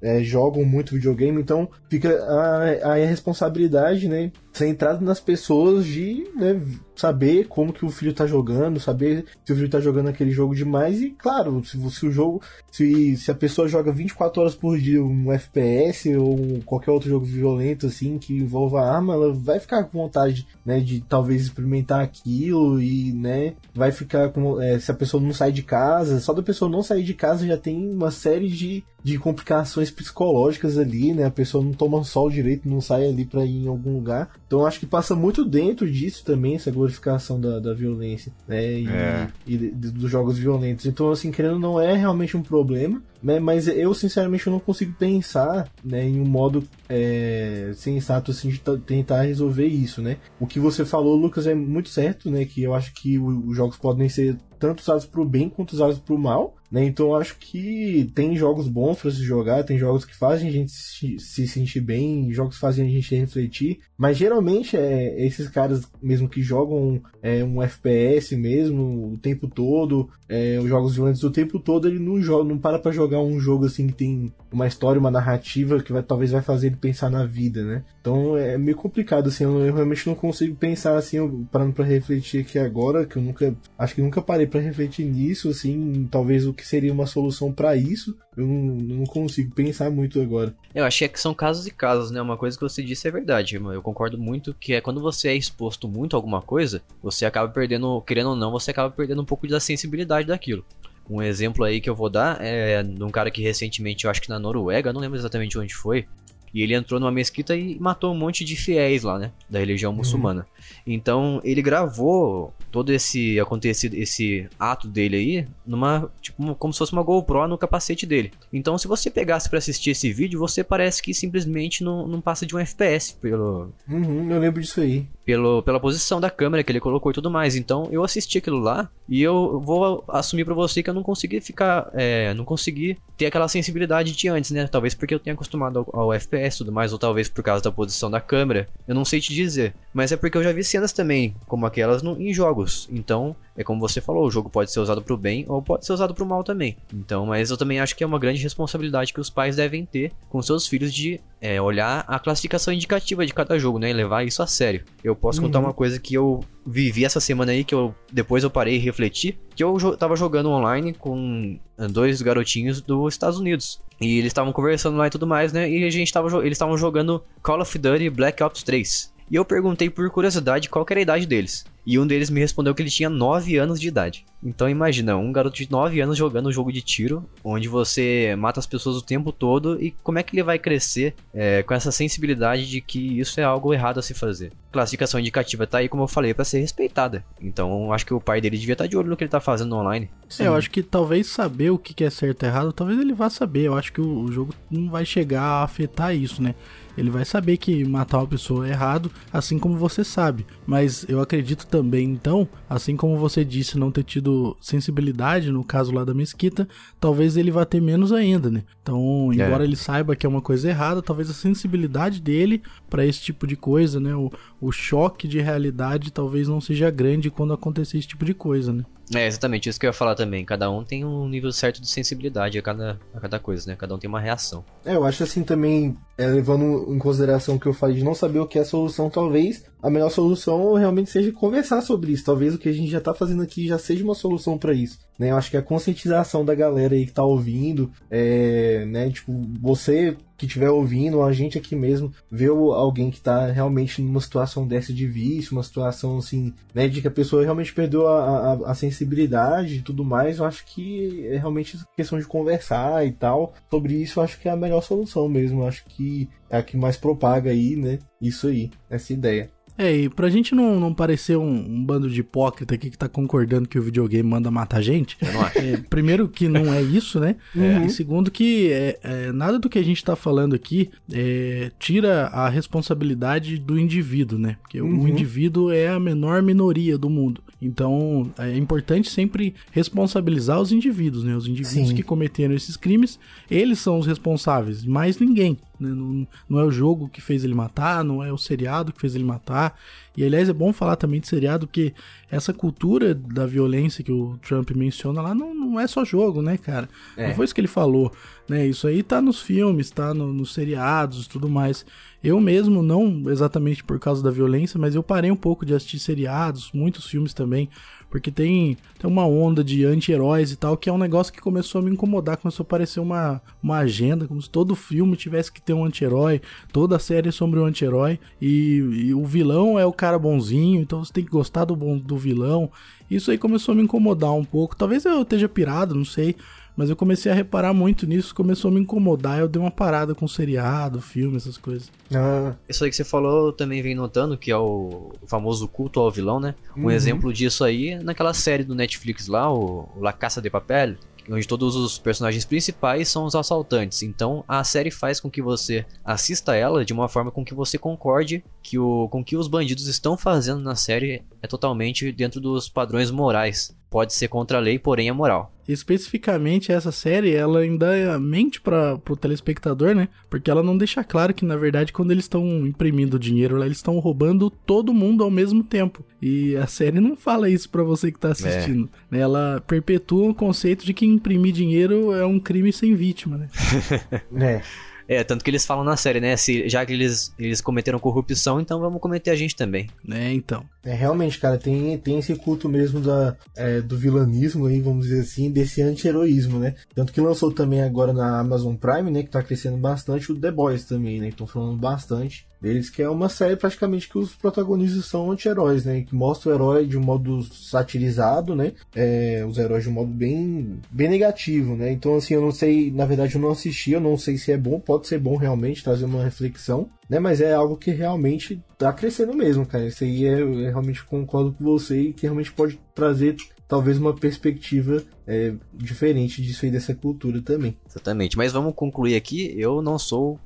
é, jogam muito videogame, então fica a, a responsabilidade, né? Ser entrada nas pessoas de né, saber como que o filho tá jogando, saber se o filho tá jogando aquele jogo demais e, claro, se, se o jogo, se, se a pessoa joga 24 horas por dia um FPS ou qualquer outro jogo violento assim que envolva arma, ela vai ficar com vontade, né, de talvez experimentar aquilo e, né, vai ficar com, é, se a pessoa não sai de casa, só da pessoa não sair de casa já tem uma série de, de complicações psicológicas ali, né, a pessoa não toma sol direito, não sai ali pra ir em algum lugar, então acho que passa muito dentro disso também, essa glorificação da, da violência, né, e, É. e de- dos jogos violentos, então assim, querendo não é realmente um problema, né, mas eu sinceramente eu não consigo pensar, né, em um modo é, sensato assim de ta- tentar resolver isso, né, o que você falou, Lucas, é muito certo, né? Que eu acho que os jogos podem ser tanto usados pro bem quanto usados pro mal, né? Então acho que tem jogos bons para se jogar, tem jogos que fazem a gente se, se sentir bem, jogos que fazem a gente refletir, mas geralmente é esses caras mesmo que jogam é, um FPS mesmo o tempo todo, é, os jogos violentos o tempo todo, ele não joga, não para pra jogar um jogo assim que tem uma história, uma narrativa que vai, talvez vai fazer ele pensar na vida, né? Então é meio complicado, assim, eu, eu realmente não consigo pensar assim, parando pra refletir aqui agora, que eu nunca, acho que nunca parei para refletir nisso, assim, talvez o que seria uma solução para isso. Eu não, consigo pensar muito agora. Eu achei que são casos e casos, né? Uma coisa que você disse é verdade, eu concordo muito que é quando você é exposto muito a alguma coisa, você acaba perdendo, querendo ou não, você acaba perdendo um pouco da sensibilidade daquilo. Um exemplo aí que eu vou dar é de um cara que recentemente, eu acho que na Noruega, não lembro exatamente onde foi, e ele entrou numa mesquita e matou um monte de fiéis lá, né? Da religião uhum. muçulmana. Uhum. Então ele gravou todo esse acontecido, esse ato dele aí, numa. Tipo, como se fosse uma GoPro no capacete dele. Então, se você pegasse para assistir esse vídeo, você parece que simplesmente não, não passa de um FPS pelo. Uhum, eu lembro disso aí pelo, pela posição da câmera que ele colocou e tudo mais. Então eu assisti aquilo lá e eu vou assumir para você que eu não consegui ficar, é, não consegui ter aquela sensibilidade de antes, né? Talvez porque eu tenha acostumado ao, ao FPS e tudo mais, ou talvez por causa da posição da câmera. Eu não sei te dizer, mas é porque eu já vi cenas também como aquelas no, em jogos. Então é como você falou, o jogo pode ser usado pro bem ou pode ser usado pro mal também. Então, mas eu também acho que é uma grande responsabilidade que os pais devem ter com seus filhos de é, olhar a classificação indicativa de cada jogo, né? E levar isso a sério. Eu posso uhum. contar uma coisa que eu vivi essa semana aí, que eu depois eu parei e refleti, que eu jo tava jogando online com dois garotinhos dos Estados Unidos. E eles estavam conversando lá e tudo mais, né? E a gente tava eles estavam jogando Call of Duty Black Ops 3. E eu perguntei por curiosidade qual era a idade deles. E um deles me respondeu que ele tinha 9 anos de idade. Então imagina, um garoto de 9 anos jogando um jogo de tiro, onde você mata as pessoas o tempo todo, e como é que ele vai crescer é, com essa sensibilidade de que isso é algo errado a se fazer? Classificação indicativa tá aí, como eu falei, para ser respeitada. Então acho que o pai dele devia estar tá de olho no que ele tá fazendo online. É, eu acho que talvez saber o que é certo e errado, talvez ele vá saber. Eu acho que o jogo não vai chegar a afetar isso, né? Ele vai saber que matar uma pessoa é errado, assim como você sabe. Mas eu acredito também, então, assim como você disse não ter tido sensibilidade no caso lá da mesquita, talvez ele vá ter menos ainda, né? Então, embora é. ele saiba que é uma coisa errada, talvez a sensibilidade dele para esse tipo de coisa, né? O, o choque de realidade talvez não seja grande quando acontecer esse tipo de coisa, né? É, exatamente, isso que eu ia falar também. Cada um tem um nível certo de sensibilidade a cada, a cada coisa, né? Cada um tem uma reação. É, eu acho assim também, é, levando em consideração o que eu falei de não saber o que é a solução, talvez a melhor solução realmente seja conversar sobre isso. Talvez o que a gente já tá fazendo aqui já seja uma solução para isso. Né? Eu acho que a conscientização da galera aí que tá ouvindo, é, né? Tipo, você que estiver ouvindo, a gente aqui mesmo, ver alguém que tá realmente numa situação dessa de vício, uma situação assim, né, de que a pessoa realmente perdeu a, a, a sensibilidade e tudo mais, eu acho que é realmente questão de conversar e tal. Sobre isso, eu acho que é a melhor solução mesmo. Eu acho que é a que mais propaga aí, né? Isso aí, essa ideia. É, e pra gente não, não parecer um, um, bando de hipócrita aqui que tá concordando que o videogame manda matar gente, é, primeiro que não é isso, né? Uhum. E segundo que é, é, nada do que a gente tá falando aqui é, tira a responsabilidade do indivíduo, né? Porque uhum. o indivíduo é a menor minoria do mundo. Então é importante sempre responsabilizar os indivíduos, né? Os indivíduos Sim. que cometeram esses crimes, eles são os responsáveis, mais ninguém. Né? Não, não é o jogo que fez ele matar, não é o seriado que fez ele matar. E aliás, é bom falar também de seriado, porque essa cultura da violência que o Trump menciona lá não, não é só jogo, né, cara? É. Não foi isso que ele falou, né? Isso aí tá nos filmes, tá no, nos seriados e tudo mais. Eu mesmo, não exatamente por causa da violência, mas eu parei um pouco de assistir seriados, muitos filmes também, porque tem, tem uma onda de anti-heróis e tal, que é um negócio que começou a me incomodar, começou a parecer uma, uma agenda, como se todo filme tivesse que ter um anti-herói, toda série é sobre um anti-herói, e, e, o vilão é o cara bonzinho, então você tem que gostar do, do vilão. Isso aí começou a me incomodar um pouco. Talvez eu esteja pirado, não sei. Mas eu comecei a reparar muito nisso, começou a me incomodar. Eu dei uma parada com seriado, filme, essas coisas. Ah. Isso aí que você falou, eu também vem notando que é o famoso culto ao vilão, né? Um uhum. exemplo disso aí é naquela série do Netflix lá, o La Caça de Papel, onde todos os personagens principais são os assaltantes. Então a série faz com que você assista ela de uma forma com que você concorde que o com que os bandidos estão fazendo na série é totalmente dentro dos padrões morais pode ser contra a lei, porém é moral. Especificamente essa série, ela ainda mente para o telespectador, né? Porque ela não deixa claro que na verdade quando eles estão imprimindo dinheiro, eles estão roubando todo mundo ao mesmo tempo. E a série não fala isso para você que tá assistindo. É. Né? Ela perpetua o conceito de que imprimir dinheiro é um crime sem vítima, né? é. É, tanto que eles falam na série, né? Se, já que eles, eles cometeram corrupção, então vamos cometer a gente também. É, então. É, realmente, cara, tem, tem esse culto mesmo da, é, do vilanismo aí, vamos dizer assim, desse anti-heroísmo, né? Tanto que lançou também agora na Amazon Prime, né? Que tá crescendo bastante, o The Boys também, né? Estão falando bastante deles, que é uma série praticamente que os protagonistas são anti-heróis, né? Que mostra o herói de um modo satirizado, né? É, os heróis de um modo bem, bem negativo, né? Então, assim, eu não sei, na verdade eu não assisti, eu não sei se é bom, pode ser bom realmente, trazer uma reflexão, né? Mas é algo que realmente tá crescendo mesmo, cara. Isso aí é, eu realmente concordo com você e que realmente pode trazer talvez uma perspectiva é, diferente disso aí dessa cultura também. Exatamente. Mas vamos concluir aqui. Eu não sou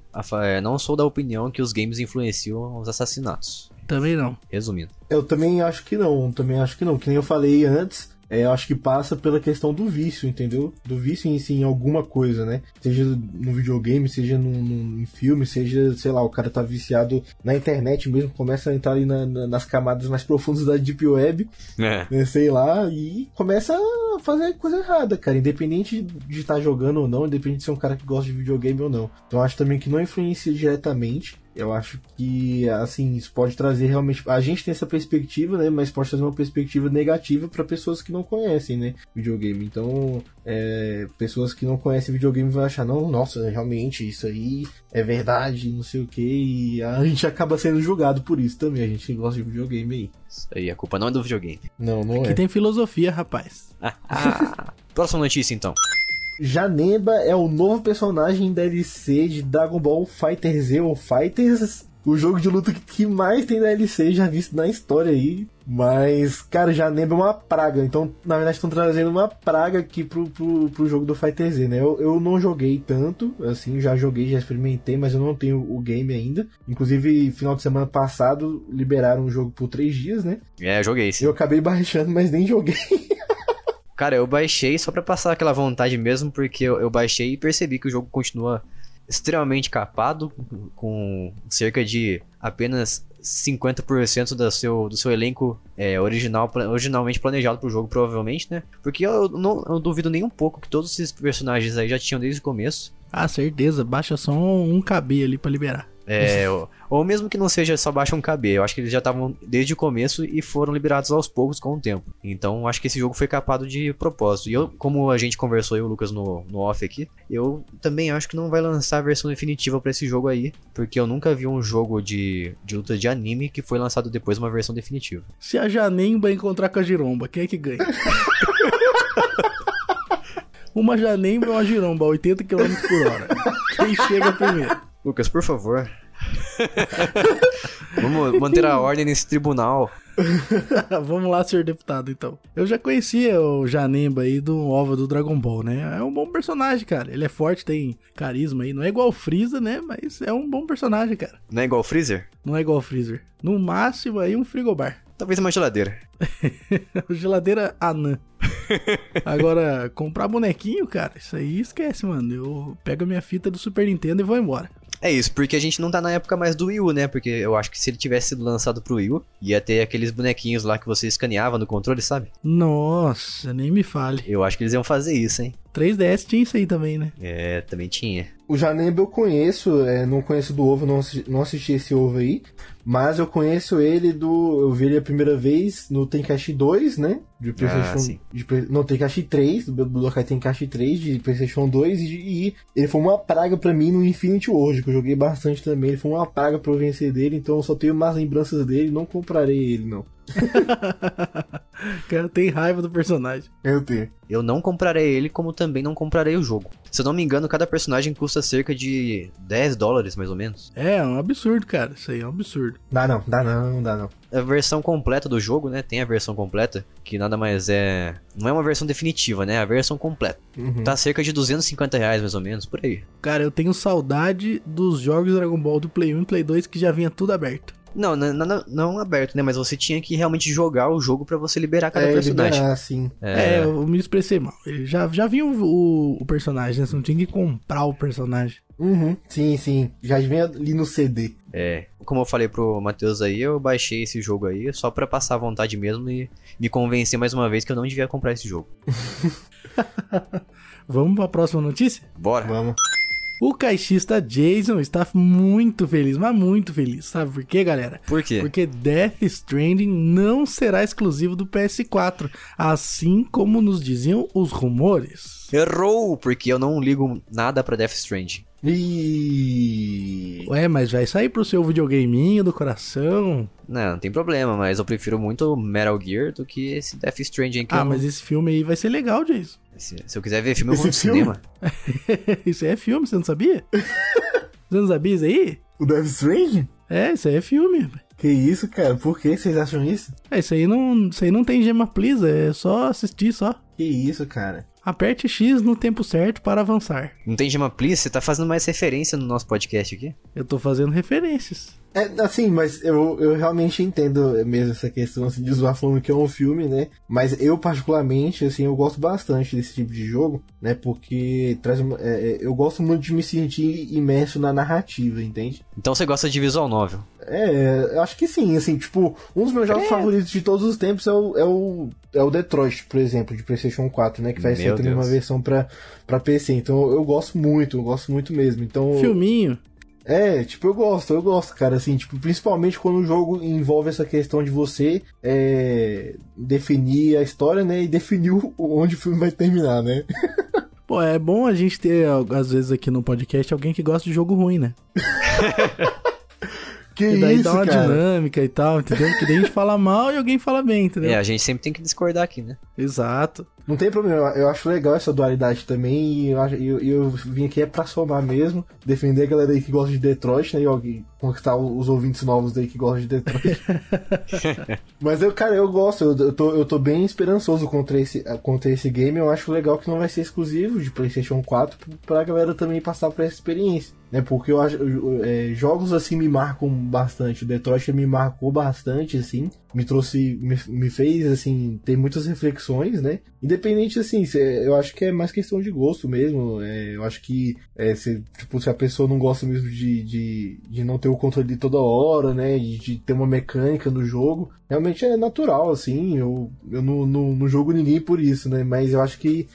não sou da opinião que os games influenciam os assassinatos. Também não. Resumindo. Eu também acho que não. Também acho que não. Que nem eu falei antes. É, eu acho que passa pela questão do vício, entendeu? Do vício em si, em alguma coisa, né? Seja no videogame, seja num, num filme, seja, sei lá, o cara tá viciado na internet mesmo, começa a entrar ali na, na, nas camadas mais profundas da Deep Web, É. né, sei lá, e começa a fazer coisa errada, cara. Independente de estar jogando ou não, independente de ser um cara que gosta de videogame ou não. Então eu acho também que não influencia diretamente. Eu acho que, assim, isso pode trazer realmente. A gente tem essa perspectiva, né? Mas pode trazer uma perspectiva negativa para pessoas que não conhecem, né? Videogame. Então, é, pessoas que não conhecem videogame vão achar, não, nossa, realmente, isso aí é verdade, não sei o que. E a gente acaba sendo julgado por isso também. A gente que gosta de videogame aí. Isso aí, a culpa não é do videogame. Não, não Aqui é. tem filosofia, rapaz. Próxima notícia, então. Janemba é o novo personagem DLC de Dragon Ball Fighter Z ou Fighters, o jogo de luta que mais tem DLC já visto na história aí. Mas, cara, Janemba é uma praga. Então, na verdade, estão trazendo uma praga aqui pro, pro, pro jogo do Fighter Z, né? Eu, eu não joguei tanto, assim, já joguei, já experimentei, mas eu não tenho o game ainda. Inclusive, final de semana passado, liberaram o jogo por três dias, né? É, eu joguei sim. Eu acabei baixando, mas nem joguei. Cara, eu baixei só pra passar aquela vontade mesmo, porque eu, eu baixei e percebi que o jogo continua extremamente capado, com cerca de apenas 50% do seu, do seu elenco é, original, originalmente planejado pro jogo, provavelmente, né? Porque eu não eu duvido nem um pouco que todos esses personagens aí já tinham desde o começo. Ah, certeza. Baixa só um KB ali pra liberar. É, ou, ou mesmo que não seja só baixa um KB, eu acho que eles já estavam desde o começo e foram liberados aos poucos com o tempo. Então acho que esse jogo foi capado de propósito. E eu, como a gente conversou eu e o Lucas no, no off aqui, eu também acho que não vai lançar a versão definitiva pra esse jogo aí, porque eu nunca vi um jogo de, de luta de anime que foi lançado depois uma versão definitiva. Se a Janemba encontrar com a Giromba, quem é que ganha? uma Janemba e uma Giromba, 80 km por hora. Quem chega primeiro? Lucas, por favor. Vamos manter a ordem nesse tribunal. Vamos lá, senhor deputado, então. Eu já conhecia o Janemba aí do OVA do Dragon Ball, né? É um bom personagem, cara. Ele é forte, tem carisma aí. Não é igual o Freeza, né? Mas é um bom personagem, cara. Não é igual o Freezer? Não é igual o Freezer. No máximo aí um frigobar. Talvez uma geladeira. Geladeira anã. Agora, comprar bonequinho, cara, isso aí esquece, mano. Eu pego a minha fita do Super Nintendo e vou embora. É isso, porque a gente não tá na época mais do Wii U, né? Porque eu acho que se ele tivesse sido lançado pro Wii U, ia ter aqueles bonequinhos lá que você escaneava no controle, sabe? Nossa, nem me fale. Eu acho que eles iam fazer isso, hein? 3DS tinha isso aí também, né? É, também tinha. O Janemba eu conheço, é, não conheço do ovo, não assisti, não assisti esse ovo aí. Mas eu conheço ele do. Eu vi ele a primeira vez no Tenkaichi 2, né? De PlayStation. sim. de, não, Tenkaichi 3, do Budokai Tenkaichi 3 de PlayStation 2. E, e ele foi uma praga pra mim no Infinity World, que eu joguei bastante também. Ele foi uma praga pra eu vencer dele, então eu só tenho mais lembranças dele. Não comprarei ele, não. cara tem raiva do personagem. Eu tenho. Eu não comprarei ele, como também não comprarei o jogo. Se eu não me engano, cada personagem custa cerca de 10 dólares, mais ou menos. É, é um absurdo, cara. Isso aí é um absurdo. Dá não, dá não, dá não. A versão completa do jogo, né? Tem a versão completa, que nada mais é. Não é uma versão definitiva, né? É a versão completa. Uhum. Tá cerca de 250 reais, mais ou menos, por aí. Cara, eu tenho saudade dos jogos Dragon Ball do Play 1 e Play 2 que já vinha tudo aberto. Não, não, não, não aberto, né? Mas você tinha que realmente jogar o jogo pra você liberar cada É, personagem. liberar, sim. É, eu me expressei mal. Ele já, já vinha o, o, o personagem, né? Você não tinha que comprar o personagem. Uhum, sim, sim. Já vem ali no CD. É, como eu falei pro Matheus aí, eu baixei esse jogo aí só pra passar a vontade mesmo e me convencer mais uma vez que eu não devia comprar esse jogo. Vamos pra próxima notícia? Bora! Vamos. O caixista Jason está muito feliz, mas muito feliz. Sabe por quê, galera? Por quê? Porque Death Stranding não será exclusivo do PS4, assim como nos diziam os rumores. Errou, porque eu não ligo nada pra Death Stranding. E Ué, mas vai sair pro seu videogameinho do coração. Não, não tem problema, mas eu prefiro muito Metal Gear do que esse Death Stranding aqui. Ah, eu mas esse filme aí vai ser legal, Jason. se, se eu quiser ver filme, eu vou no Esse filme? cinema. isso aí é filme, você não sabia? você não sabia isso aí? o Death Stranding? É, isso aí é filme. Que isso, cara? Por que vocês acham isso? É, isso aí não, isso aí não tem gema please, é só assistir só. Que isso, cara? Aperte X no tempo certo para avançar. Não tem Gema Please? Você tá fazendo mais referência no nosso podcast aqui? Eu tô fazendo referências. É, assim, mas eu, eu realmente entendo mesmo essa questão assim, de zoar falando que é um filme, né? Mas eu, particularmente, assim, eu gosto bastante desse tipo de jogo, né? Porque traz uma, é, é, eu gosto muito de me sentir imerso na narrativa, entende? Então você gosta de visual novel. É, eu acho que sim, assim, tipo, um dos meus jogos favoritos de todos os tempos é o, é o, é o Detroit, por exemplo, de PlayStation 4, né? Que vai Meu ser também uma versão pra, pra PC. Então eu gosto muito, eu gosto muito mesmo. Então. Filminho. É, tipo, eu gosto, eu gosto, cara, assim, tipo, principalmente quando o jogo envolve essa questão de você é, definir a história, né, e definir o- onde o filme vai terminar, né? Pô, é bom a gente ter, às vezes, aqui no podcast, alguém que gosta de jogo ruim, né? Que E daí isso, dá uma cara? dinâmica e tal, entendeu? Que daí a gente fala mal e alguém fala bem, entendeu? É, a gente sempre tem que discordar aqui, né? Exato. Não tem problema, eu- acho legal essa dualidade também, e eu, eu, eu vim aqui é pra somar mesmo, defender a galera aí que gosta de Detroit, né, e alguém- conquistar os ouvintes novos aí que gostam de Detroit. Mas eu, cara, eu gosto, eu, eu, tô, eu tô bem esperançoso contra esse, contra esse game, eu acho legal que não vai ser exclusivo de Playstation 4 p- pra galera também passar por essa experiência, né, porque eu acho, é, jogos assim me marcam bastante, o Detroit me marcou bastante, assim, me trouxe, me, me fez, assim, ter muitas reflexões, né, independente, assim, se- eu acho que é mais questão de gosto mesmo, é, eu acho que, é, se, tipo, se a pessoa não gosta mesmo de, de, de não ter o controle de toda hora, né, de, de ter uma mecânica no jogo, realmente é natural, assim, eu, eu não, não, não jogo ninguém por isso, né, mas eu acho que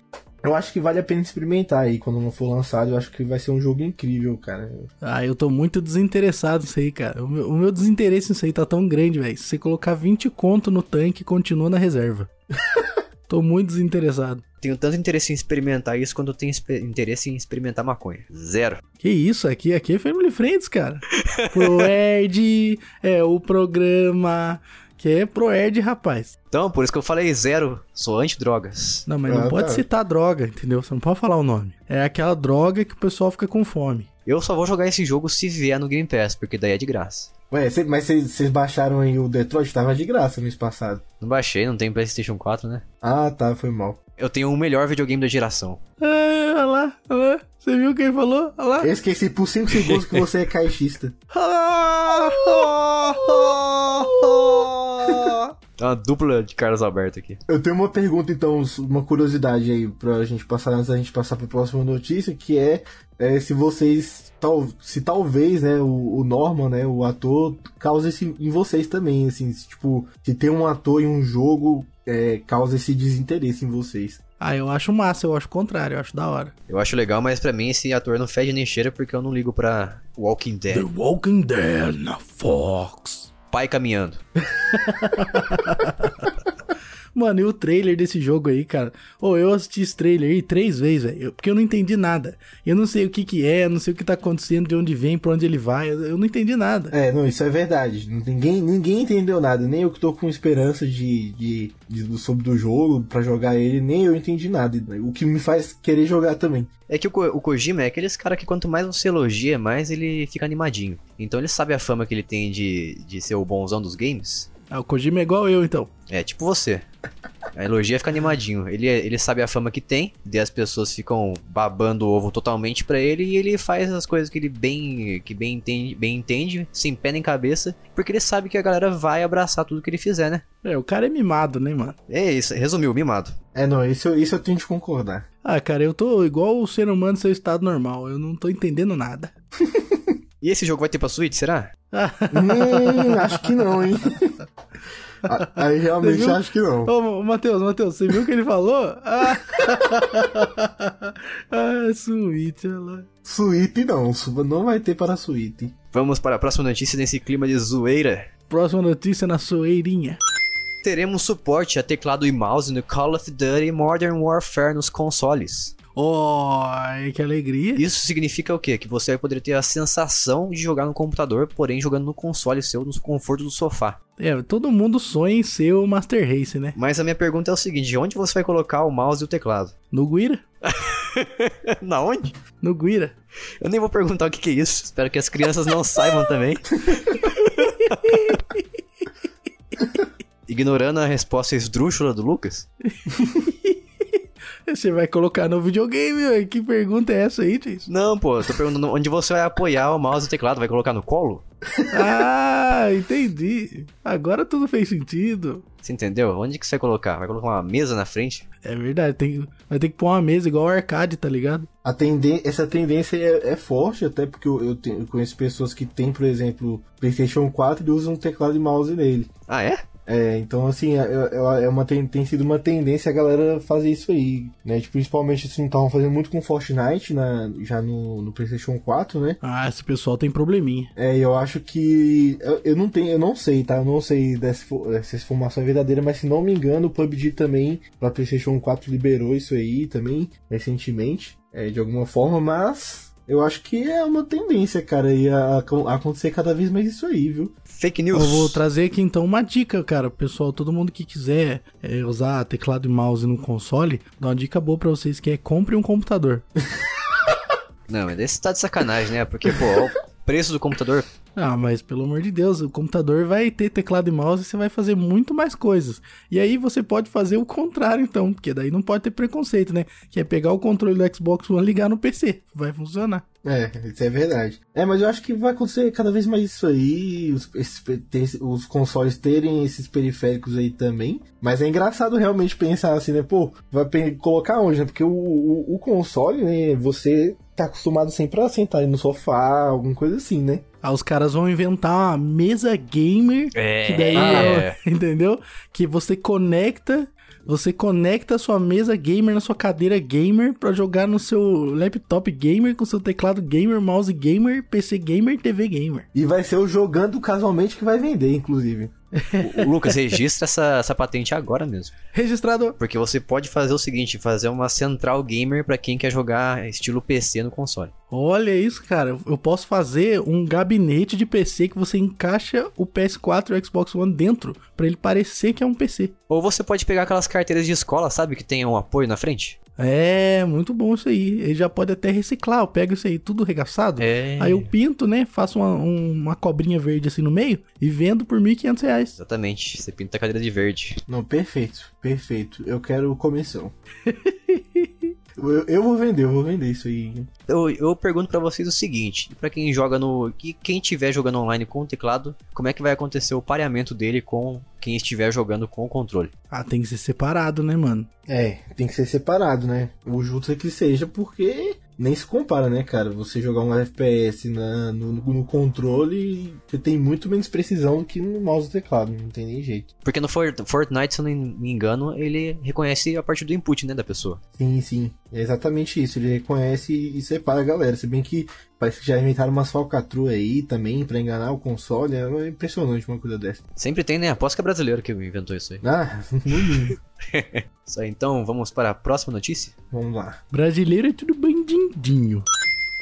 eu acho que vale a pena experimentar aí quando não for lançado. Eu acho que vai ser um jogo incrível, cara. Ah, eu tô muito desinteressado nisso aí, cara. O meu, o meu desinteresse nisso aí tá tão grande, velho. Se você colocar 20 conto no tanque, continua na reserva. tô muito desinteressado. Tenho tanto interesse em experimentar isso quanto eu tenho interesse em experimentar maconha. Zero. Que isso, aqui, aqui é Family Friends, cara. Proerd é o programa que é Proerd, rapaz. Então, por isso que eu falei zero. Sou anti-drogas. Não, mas não Ah, pode tá. citar droga, entendeu? Você não pode falar o nome. É aquela droga que o pessoal fica com fome. Eu só vou jogar esse jogo se vier no Game Pass, porque daí é de graça. Ué, cê- mas vocês vocês baixaram aí o Detroit? Tava de graça no mês passado. Não baixei, não tem PlayStation 4, né? Ah, tá, foi mal. Eu tenho o melhor videogame da geração. Ah, olha lá, olha lá. Você viu quem falou? Olha lá. Eu esqueci por 5 segundos que você é caixista. É uma dupla de Carlos Alberto aqui. Eu tenho uma pergunta, então, uma curiosidade aí pra gente passar antes da gente passar pra próxima notícia, que é, é, se vocês. Tal, se talvez, né, o, o Norman, né, o ator, causa isso em vocês também, assim, se, tipo, se tem um ator em um jogo, é, causa esse desinteresse em vocês. Ah, eu acho massa, eu acho o contrário, eu acho da hora. Eu acho legal, mas pra mim esse ator não fede nem cheira porque eu não ligo pra Walking Dead. Walking Dead na Fox. Pai caminhando. Mano, e o trailer desse jogo aí, cara? Ô, eu assisti esse trailer aí três vezes, velho. Porque eu não entendi nada. Eu não sei o que que é, eu não sei o que tá acontecendo, de onde vem, pra onde ele vai. Eu não entendi nada. É, não, isso é verdade. Ninguém, ninguém entendeu nada. Nem eu que tô com esperança de, de, de- do- sobre do jogo pra jogar ele, nem eu entendi nada. O que me faz querer jogar também. É que o, o Kojima é aqueles cara que quanto mais você elogia, mais ele fica animadinho. Então ele sabe a fama que ele tem de, de ser o bonzão dos games. Ah, o Kojima é igual eu, então. É tipo você. A elogia fica animadinho. Ele, é- ele sabe a fama que tem, e as pessoas ficam babando o ovo totalmente pra ele, e ele faz as coisas que ele bem, que bem, entende, bem entende, sem pé nem cabeça, porque ele sabe que a galera vai abraçar tudo que ele fizer, né? É, o cara é mimado, né, mano? É isso, resumiu, mimado. É, não, isso, eu- isso eu tenho de concordar. Ah, cara, eu tô igual o ser humano no seu estado normal. Eu não tô entendendo nada. E esse jogo vai ter pra Switch, será? hum, acho que não, hein? Aí realmente acho que não. Ô, Matheus, Matheus, você viu o que ele falou? Ah, ah olha lá. suíte não, não vai ter para suíte. Vamos para a próxima notícia nesse clima de zoeira. Próxima notícia na zoeirinha. Teremos suporte a teclado e mouse no Call of Duty Modern Warfare nos consoles. Oh, que alegria. Isso significa o quê? Que você vai poder ter a sensação de jogar no computador, porém jogando no console seu, no conforto do sofá. É, todo mundo sonha em ser o Master Race, né? Mas a minha pergunta é o seguinte: onde você vai colocar o mouse e o teclado? No Guira? Na onde? No Guira. Eu nem vou perguntar o que, que é isso. Espero que as crianças não saibam também. Ignorando a resposta esdrúxula do Lucas? Você vai colocar no videogame, ué? que pergunta é essa aí, Jason? Não, pô, eu tô perguntando onde você vai apoiar o mouse e o teclado, vai colocar no colo? Ah, entendi. Agora tudo fez sentido. Você entendeu? Onde que você vai colocar? Vai colocar uma mesa na frente? É verdade, tem, vai ter que pôr uma mesa igual o arcade, tá ligado? A tenden essa tendência é, é, forte, até porque eu, eu, tenho, eu conheço pessoas que têm, por exemplo, PlayStation 4 e usam teclado e mouse nele. Ah, é? É, então assim, é, é, é uma, tem, tem sido uma tendência a galera fazer isso aí, né? Tipo, principalmente assim, estavam fazendo muito com Fortnite na, já no, no PlayStation 4, né? Ah, esse pessoal tem probleminha. É, eu acho que. Eu, eu não tenho, eu não sei, tá? Eu não sei dessa, se informação é verdadeira, mas se não me engano, o PUBG também, pra PlayStation 4, liberou isso aí também, recentemente, é, de alguma forma, mas. Eu acho que é uma tendência, cara, e a, a acontecer cada vez mais isso aí, viu? Fake news. Eu vou trazer aqui então uma dica, cara. Pessoal, todo mundo que quiser é, usar teclado e mouse no console, dá uma dica boa pra vocês que é compre um computador. Não, mas esse tá de sacanagem, né? Porque, pô, o preço do computador ah, mas pelo amor de Deus, o computador vai ter teclado e mouse e você vai fazer muito mais coisas. E aí você pode fazer o contrário, então, porque daí não pode ter preconceito, né? Que é pegar o controle do Xbox One e ligar no PC. Vai funcionar. É, isso é verdade. É, mas eu acho que vai acontecer cada vez mais isso aí, os, esses, os consoles terem esses periféricos aí também. Mas é engraçado realmente pensar assim, né? Pô, vai colocar onde, né? Porque o, o, o console, né? Você tá acostumado sempre a sentar no sofá, alguma coisa assim, né? Aí os caras vão inventar uma mesa gamer. É. Que daí, é. entendeu? Que você conecta. Você conecta a sua mesa gamer na sua cadeira gamer para jogar no seu laptop gamer com seu teclado gamer, mouse gamer, PC gamer, TV gamer. E vai ser o jogando casualmente que vai vender, inclusive. O, Lucas, registra essa, essa patente agora mesmo. Registrado. Porque você pode fazer o seguinte, fazer uma central gamer para quem quer jogar estilo PC no console. Olha isso, cara. Eu posso fazer um gabinete de PC que você encaixa o PS4 e o Xbox One dentro, para ele parecer que é um PC. Ou você pode pegar aquelas carteiras de escola, sabe, que tem um apoio na frente? É, muito bom isso aí. Ele já pode até reciclar. Eu pego isso aí tudo regaçado. É. Aí eu pinto, né? Faço uma, uma cobrinha verde assim no meio e vendo por R$ 1.500. Exatamente. Você pinta a cadeira de verde. Não, perfeito. Perfeito. Eu quero comissão. Eu, eu, vou vender, eu vou vender isso aí. Eu, eu pergunto para vocês o seguinte: para quem joga no. Quem estiver jogando online com o teclado, como é que vai acontecer o pareamento dele com quem estiver jogando com o controle? Ah, tem que ser separado, né, mano? É, tem que ser separado, né? O justo é que seja, porque nem se compara, né, cara? Você jogar um FPS na, no, no, controle, você tem muito menos precisão do que no mouse e teclado, não tem nem jeito. Porque no Fortnite, se eu não me engano, ele reconhece a partir do input, né, da pessoa. Sim, sim. É exatamente isso. Ele reconhece e separa a galera. Se bem que parece que já inventaram umas falcatruas aí também para enganar o console. É impressionante uma coisa dessa. Sempre tem, né? Aposto que é brasileiro que inventou isso aí. Ah, mínimo. Isso aí, então vamos para a próxima notícia? Vamos lá. Brasileiro é tudo bandidinho.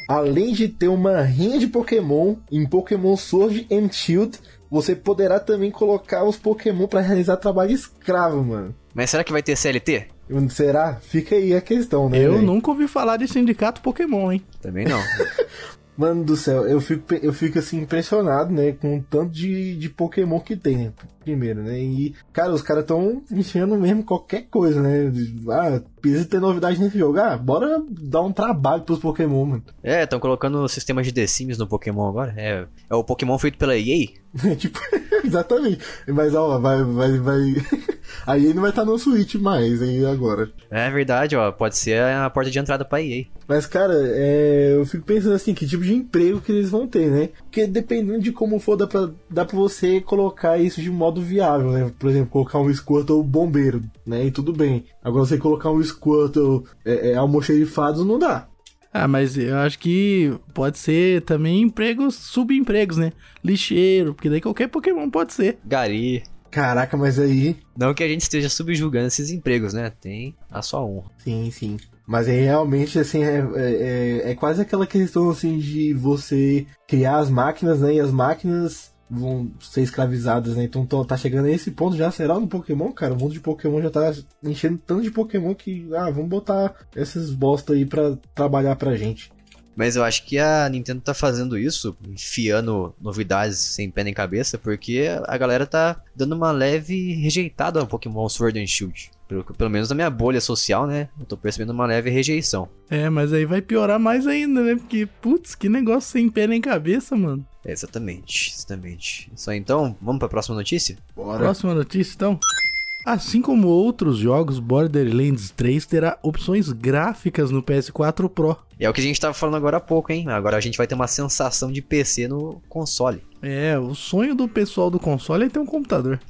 Além de ter uma rinha de Pokémon em Pokémon Sword and Shield, você poderá também colocar os Pokémon para realizar trabalho escravo, mano. Mas será que vai ter CLT? Será? Fica aí a questão, né? Eu véio? nunca ouvi falar de sindicato Pokémon, hein? Também não. Mano do céu, eu fico, eu fico assim impressionado, né? Com o tanto de, de Pokémon que tem, né? Primeiro, né? E, cara, os caras estão enchendo mesmo qualquer coisa, né? Ah, precisa ter novidade nesse jogo. Ah, bora dar um trabalho pros Pokémon, mano. É, estão colocando sistemas de The Sims no Pokémon agora. É, é o Pokémon feito pela EA? tipo, exatamente. Mas, ó, vai, vai, vai. Aí não vai estar no Switch mais, aí agora. É verdade, ó. Pode ser a porta de entrada pra EA. Mas, cara, é... eu fico pensando assim, que tipo de emprego que eles vão ter, né? Porque dependendo de como for, dá pra, dá pra você colocar isso de modo viável, né? Por exemplo, colocar um Squirtle bombeiro, né? E tudo bem. Agora você colocar um Squirtle é, é, almoxerifado não dá. Ah, mas eu acho que pode ser também empregos, subempregos, né? Lixeiro, porque daí qualquer Pokémon pode ser. Gari. Caraca, mas aí. Não que a gente esteja subjugando esses empregos, né? Tem a sua honra. Sim, sim. Mas aí realmente, assim, é, é, é quase aquela questão, assim, de você criar as máquinas, né? E as máquinas vão ser escravizadas, né? Então tá chegando a esse ponto já, será no Pokémon, cara? O mundo de Pokémon já tá enchendo tanto de Pokémon que, ah, vamos botar essas bosta aí pra trabalhar pra gente. Mas eu acho que a Nintendo tá fazendo isso, enfiando novidades sem pé nem cabeça, porque a galera tá dando uma leve rejeitada ao Pokémon Sword and Shield. Pelo, pelo menos na minha bolha social, né? Eu tô percebendo uma leve rejeição. É, mas aí vai piorar mais ainda, né? Porque, putz, que negócio sem pé nem cabeça, mano. É, exatamente, exatamente. Só então, vamos pra próxima notícia? Bora. Próxima notícia, então. Assim como outros jogos, Borderlands 3 terá opções gráficas no PS4 Pro. É o que a gente tava falando agora há pouco, hein? Agora a gente vai ter uma sensação de PC no console. É, o sonho do pessoal do console é ter um computador.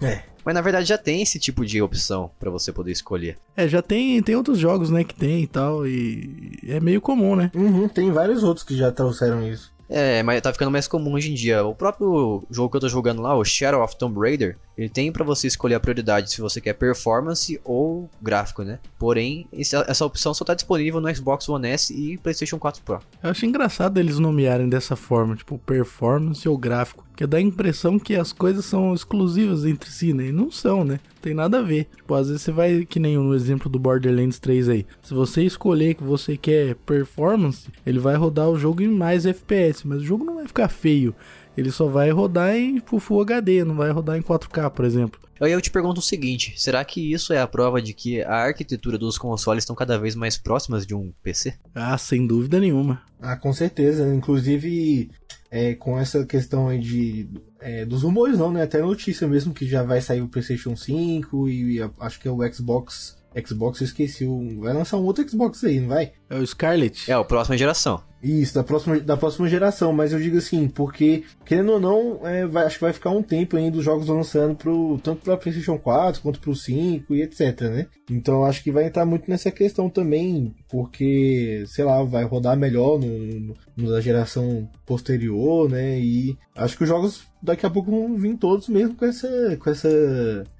É. Mas na verdade já tem esse tipo de opção pra você poder escolher. É, já tem, tem outros jogos, né, que tem e tal, e é meio comum, né? Uhum, tem vários outros que já trouxeram isso. É, mas tá ficando mais comum hoje em dia. O próprio jogo que eu tô jogando lá, o Shadow of Tomb Raider, ele tem pra você escolher a prioridade se você quer performance ou gráfico, né? Porém, essa opção só tá disponível no Xbox One S e PlayStation 4 Pro. Eu acho engraçado eles nomearem dessa forma, tipo, performance ou gráfico. Porque dá a impressão que as coisas são exclusivas entre si, né? E não são, né? Tem nada a ver. Tipo, às vezes você vai, que nem no exemplo do Borderlands 3 aí. Se você escolher que você quer performance, ele vai rodar o jogo em mais FPS. Mas o jogo não vai ficar feio. Ele só vai rodar em tipo, Full HD, não vai rodar em 4K, por exemplo. Aí eu te pergunto o seguinte: será que isso é a prova de que a arquitetura dos consoles estão cada vez mais próximas de um PC? Ah, sem dúvida nenhuma. Ah, com certeza. Inclusive, é, com essa questão aí de. é, dos rumores, não, né? Até notícia mesmo que já vai sair o PlayStation 5 e, a- acho que é o Xbox. Xbox, eu esqueci. o- Vai lançar um outro Xbox aí, não vai? É o Scarlet. É, a próxima geração. Isso, da próxima, da próxima geração, mas eu digo assim, porque, querendo ou não, é, vai- acho que vai ficar um tempo ainda os jogos lançando pro, tanto pra PlayStation 4 quanto pro 5 e etc, né? Então acho que vai entrar muito nessa questão também, porque, sei lá, vai rodar melhor no, no- da geração posterior, né? E acho que os jogos daqui a pouco vão vir todos mesmo com essa, com essa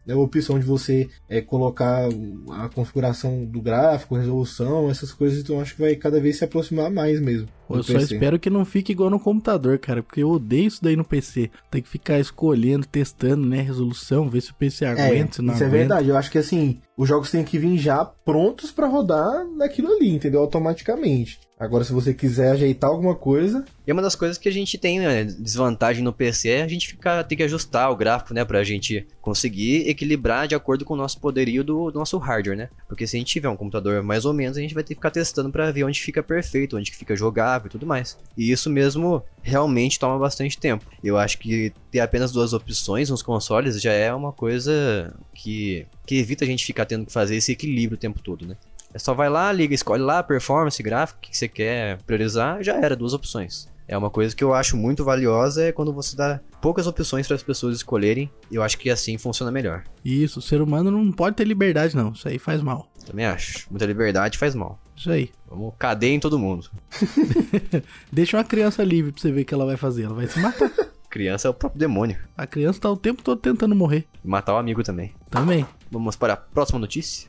né, opção de você é, colocar a configuração do gráfico, resolução, essas coisas, então acho que vai cada vez se aproximar mais mesmo. Eu só PC. espero que não fique igual no computador, cara, porque eu odeio isso daí no PC. Tem que ficar escolhendo, testando, né, resolução, ver se o PC É, aguenta, se não isso é aguenta. verdade. Eu acho que assim, os jogos têm que vir já prontos pra rodar naquilo ali, entendeu? Automaticamente. Agora, se você quiser ajeitar alguma coisa, E uma das coisas que a gente tem né, desvantagem no PC é a gente ficar, ter que ajustar o gráfico, né? Pra gente conseguir equilibrar de acordo com o nosso poderio do, do nosso hardware, né? Porque se a gente tiver um computador mais ou menos, a gente vai ter que ficar testando pra ver onde fica perfeito, onde fica jogável e tudo mais. E isso mesmo realmente toma bastante tempo. Eu acho que ter apenas duas opções nos consoles já é uma coisa que, que evita a gente ficar tendo que fazer esse equilíbrio o tempo todo, né? É só vai lá, liga, escolhe lá, performance, gráfico, o que você quer priorizar, já era, duas opções. É uma coisa que eu acho muito valiosa é quando você dá poucas opções para as pessoas escolherem. e Eu acho que assim funciona melhor. Isso, o ser humano não pode ter liberdade, não. Isso aí faz mal. Também acho. Muita liberdade faz mal. Isso aí. Vamos cadeia em todo mundo. Deixa uma criança livre pra você ver o que ela vai fazer. Ela vai se matar. Criança é o próprio demônio. A criança tá o tempo todo tentando morrer. E matar o amigo também. Também. Vamos para a próxima notícia.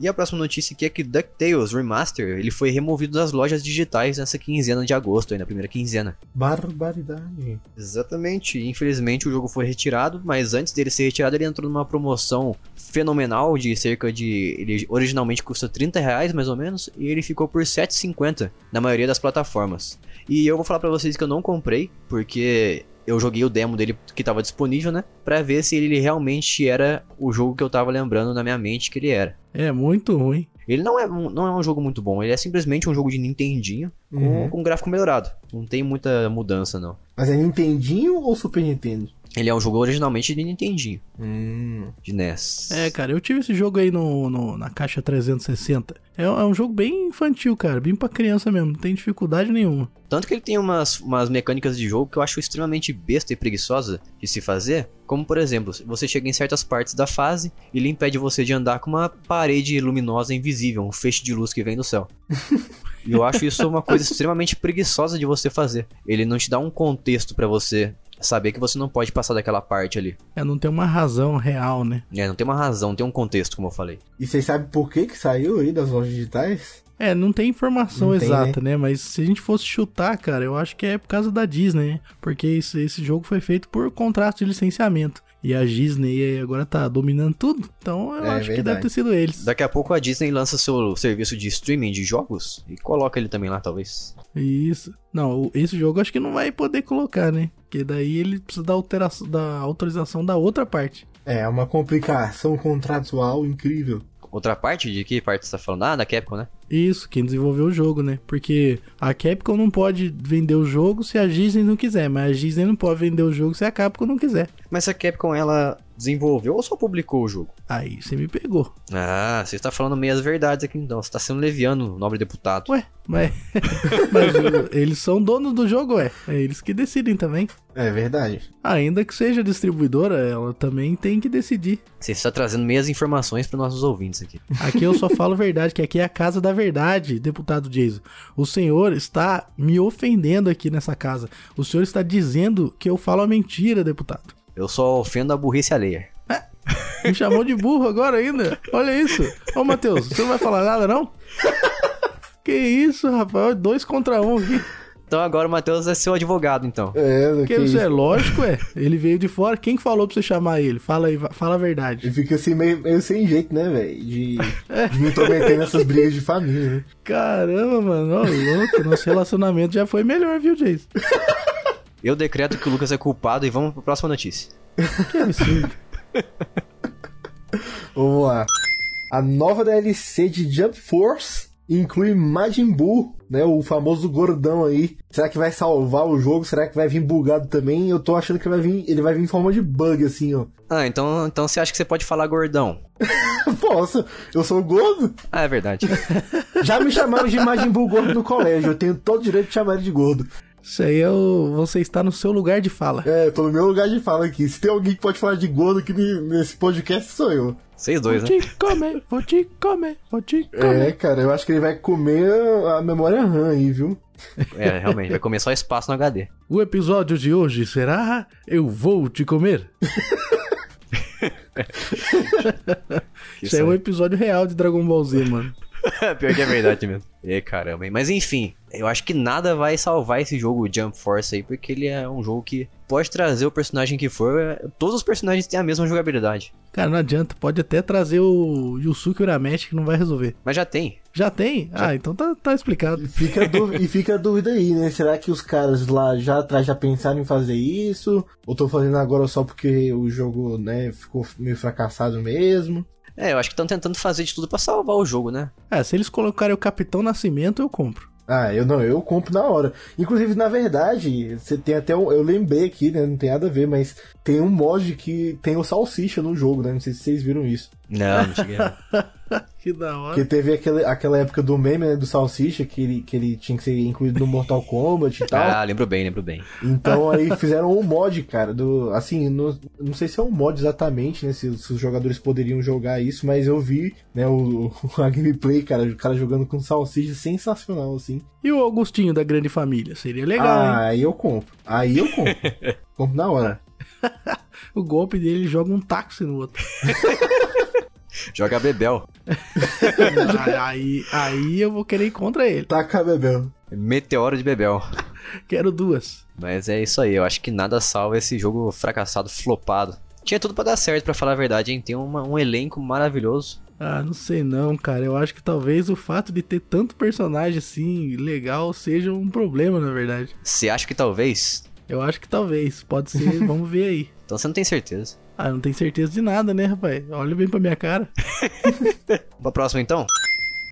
E a próxima notícia aqui é que DuckTales Remaster ele foi removido das lojas digitais nessa quinzena de agosto, aí na primeira quinzena. barbaridade. Exatamente. Infelizmente o jogo foi retirado, mas antes dele ser retirado ele entrou numa promoção fenomenal de cerca de... Ele originalmente custa 30 reais mais ou menos, e ele ficou por 7,50 na maioria das plataformas. E eu vou falar pra vocês que eu não comprei, porque eu joguei o demo dele que tava disponível, né? Pra ver se ele realmente era o jogo que eu tava lembrando na minha mente que ele era. É muito ruim. Ele não é, um- não é um jogo muito bom, ele é simplesmente um jogo de Nintendinho com, Uhum. com gráfico melhorado. Não tem muita mudança, não. Mas é Nintendinho ou Super Nintendo? Ele é um jogo originalmente de Nintendinho, Hum. de NES. É, cara, eu tive esse jogo aí no, no- na caixa 360. É, é um jogo bem infantil, cara. Bem pra criança mesmo. Não tem dificuldade nenhuma. Tanto que ele tem umas, umas mecânicas de jogo que eu acho extremamente besta e preguiçosa de se fazer. Como, por exemplo, você chega em certas partes da fase e ele impede você de andar com uma parede luminosa invisível, um feixe de luz que vem do céu. E eu acho isso uma coisa extremamente preguiçosa de você fazer. Ele não te dá um contexto pra você saber que você não pode passar daquela parte ali. É, não tem uma razão real, né? É, não tem uma razão, tem um contexto, como eu falei. E vocês sabem por que que saiu aí das lojas digitais? É, não tem informação Não tem, exata, né? Mas se a gente fosse chutar, cara, eu acho que é por causa da Disney, né? Porque esse, esse jogo foi feito por contrato de licenciamento. E a Disney aí agora tá dominando tudo. Então eu É acho que verdade. deve ter sido eles. Daqui a pouco a Disney lança seu serviço de streaming de jogos e coloca ele também lá, talvez. Isso. Não, esse jogo eu acho que não vai poder colocar, né? Porque daí ele precisa da, alteração, da autorização da outra parte. É, uma complicação contratual incrível. Outra parte? De que parte você tá falando? Ah, da Capcom, né? Isso, quem desenvolveu o jogo, né? Porque a Capcom não pode vender o jogo se a Disney não quiser, mas a Disney não pode vender o jogo se a Capcom não quiser. Mas a Capcom, ela desenvolveu ou só publicou o jogo? Aí você me pegou. Ah, você está falando meias verdades aqui então. Você tá sendo leviano, nobre deputado. Ué, mas, mas eles são donos do jogo, ué. É eles que decidem também. É verdade. Ainda que seja distribuidora, ela também tem que decidir. Você está trazendo meias informações para nossos ouvintes aqui. Aqui eu só falo verdade, que aqui é a casa da verdade, deputado Jason. O senhor está me ofendendo aqui nessa casa. O senhor está dizendo que eu falo a mentira, deputado. Eu só ofendo a burrice alheia. Me chamou de burro agora ainda. Olha isso. Ô, Matheus, você não vai falar nada, não? Que isso, rapaz? Dois contra um aqui. Então agora o Matheus é seu advogado, então. É, Que que isso é lógico, é. Ele veio de fora. Quem que falou pra você chamar ele? Fala aí, fala a verdade. Ele fica assim meio, meio sem jeito, né, velho? De, de me intrometer nessas brigas de família, né? Caramba, mano. Ó, louco. Nosso relacionamento já foi melhor, viu, Jason? Eu decreto que o Lucas é culpado e vamos pra próxima notícia. Que absurdo. Vamos lá. A nova DLC de Jump Force inclui Majin Buu, né? O famoso gordão aí. Será que vai salvar o jogo? Será que vai vir bugado também? Eu tô achando que vai vir, ele vai vir em forma de bug, assim, ó. Ah, então, então você acha que você pode falar gordão? Posso? Eu sou gordo? Ah, é verdade. Já me chamaram de Majin Buu gordo no colégio. Eu tenho todo o direito de chamar ele de gordo. Isso aí é o... Você está no seu lugar de fala. É, tô no meu lugar de fala aqui. Se tem alguém que pode falar de gordo aqui ne- nesse podcast, sou eu. Vocês Vou dois, né? te comer, vou te comer, vou te comer. É, cara, eu acho que ele vai comer a memória RAM aí, viu? É, realmente, vai comer só espaço no HD. O episódio de hoje será Eu Vou Te Comer. Isso é um episódio real de Dragon Ball Z, mano. Pior que é verdade mesmo. E caramba, hein? Mas enfim, eu acho que nada vai salvar esse jogo Jump Force aí, porque ele é um jogo que pode trazer o personagem que for. é, Todos os personagens têm a mesma jogabilidade. Cara, não adianta. Pode até trazer o Yusuke Urameshi que não vai resolver. Mas já tem. Já tem? Ah, então tá, tá explicado. E fica, e fica a dúvida aí, né? Será que os caras lá já atrás já pensaram em fazer isso? Ou tô fazendo agora só porque o jogo, né, ficou meio fracassado mesmo? É, eu acho que estão tentando fazer de tudo pra salvar o jogo, né? É, se eles colocarem o Capitão Nascimento, eu compro. Ah, eu não, eu compro na hora. Inclusive, na verdade, você tem até um. Eu lembrei aqui, né? Não tem nada a ver, mas tem um mod que tem o Salsicha no jogo, né? Não sei se vocês viram isso. Não, não cheguei. Que da hora. Porque teve aquele, aquela época do meme, né, do Salsicha, que ele, que ele tinha que ser incluído no Mortal Kombat e tal. ah, lembro bem, lembro bem. Então aí fizeram um mod, cara, do. Assim, no- não sei se é um mod exatamente, né? Se, se os jogadores poderiam jogar isso, mas eu vi, né, o, a gameplay, cara, o cara jogando com salsicha sensacional, assim. E o Augustinho da Grande Família? Seria legal, hein? ah, aí eu compro. Aí eu compro. compro na hora. O golpe dele ele joga um táxi no outro. Joga Bebel. aí, aí eu vou querer ir contra ele. Taca Bebel. Meteoro de Bebel. Quero duas. Mas é isso aí, eu acho que nada salva esse jogo fracassado, flopado. Tinha tudo pra dar certo, pra falar a verdade, hein? Tem uma- um elenco maravilhoso. Ah, não sei não, cara. Eu acho que talvez o fato de ter tanto personagem assim legal seja um problema, na verdade. Você acha que talvez? Eu acho que talvez. Pode ser. Vamos ver aí. Então você não tem certeza. Ah, não tenho certeza de nada, né, rapaz? Olha bem pra minha cara. Pra próxima então?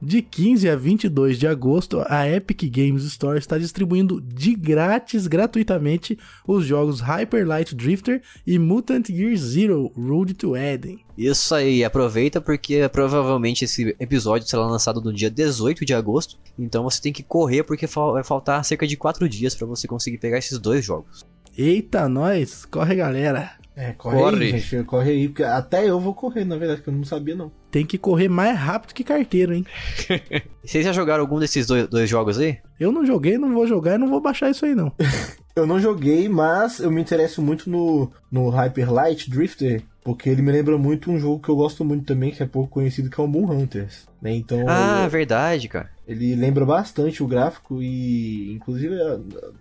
De 15 a 22 de agosto, a Epic Games Store está distribuindo de grátis, gratuitamente, os jogos Hyper Light Drifter e Mutant Year Zero Road to Eden. Isso aí, aproveita porque provavelmente esse episódio será lançado no dia 18 de agosto. Então você tem que correr porque vai faltar cerca de 4 dias pra você conseguir pegar esses dois jogos. Eita, nós! Corre, galera! É, corre, Corre. aí, gente. Corre aí, porque até eu vou correr, na verdade, que eu não sabia, não. Tem que correr mais rápido que carteiro, hein? Vocês já jogaram algum desses dois, dois jogos aí? Eu não joguei, não vou jogar e não vou baixar isso aí, não. Eu não joguei, mas eu me interesso muito no, no Hyper Light Drifter, porque ele me lembra muito um jogo que eu gosto muito também, que é pouco conhecido, que é o Moon Hunters. Né? Então, Ah, eu- verdade, cara. ele lembra bastante o gráfico e, inclusive, é,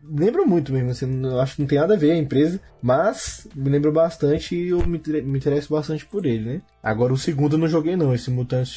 lembra muito mesmo. Assim, eu acho que não tem nada a ver a empresa, mas me lembra bastante e eu me, me interesso bastante por ele, né? Agora, o segundo eu não joguei, não. Esse Mutant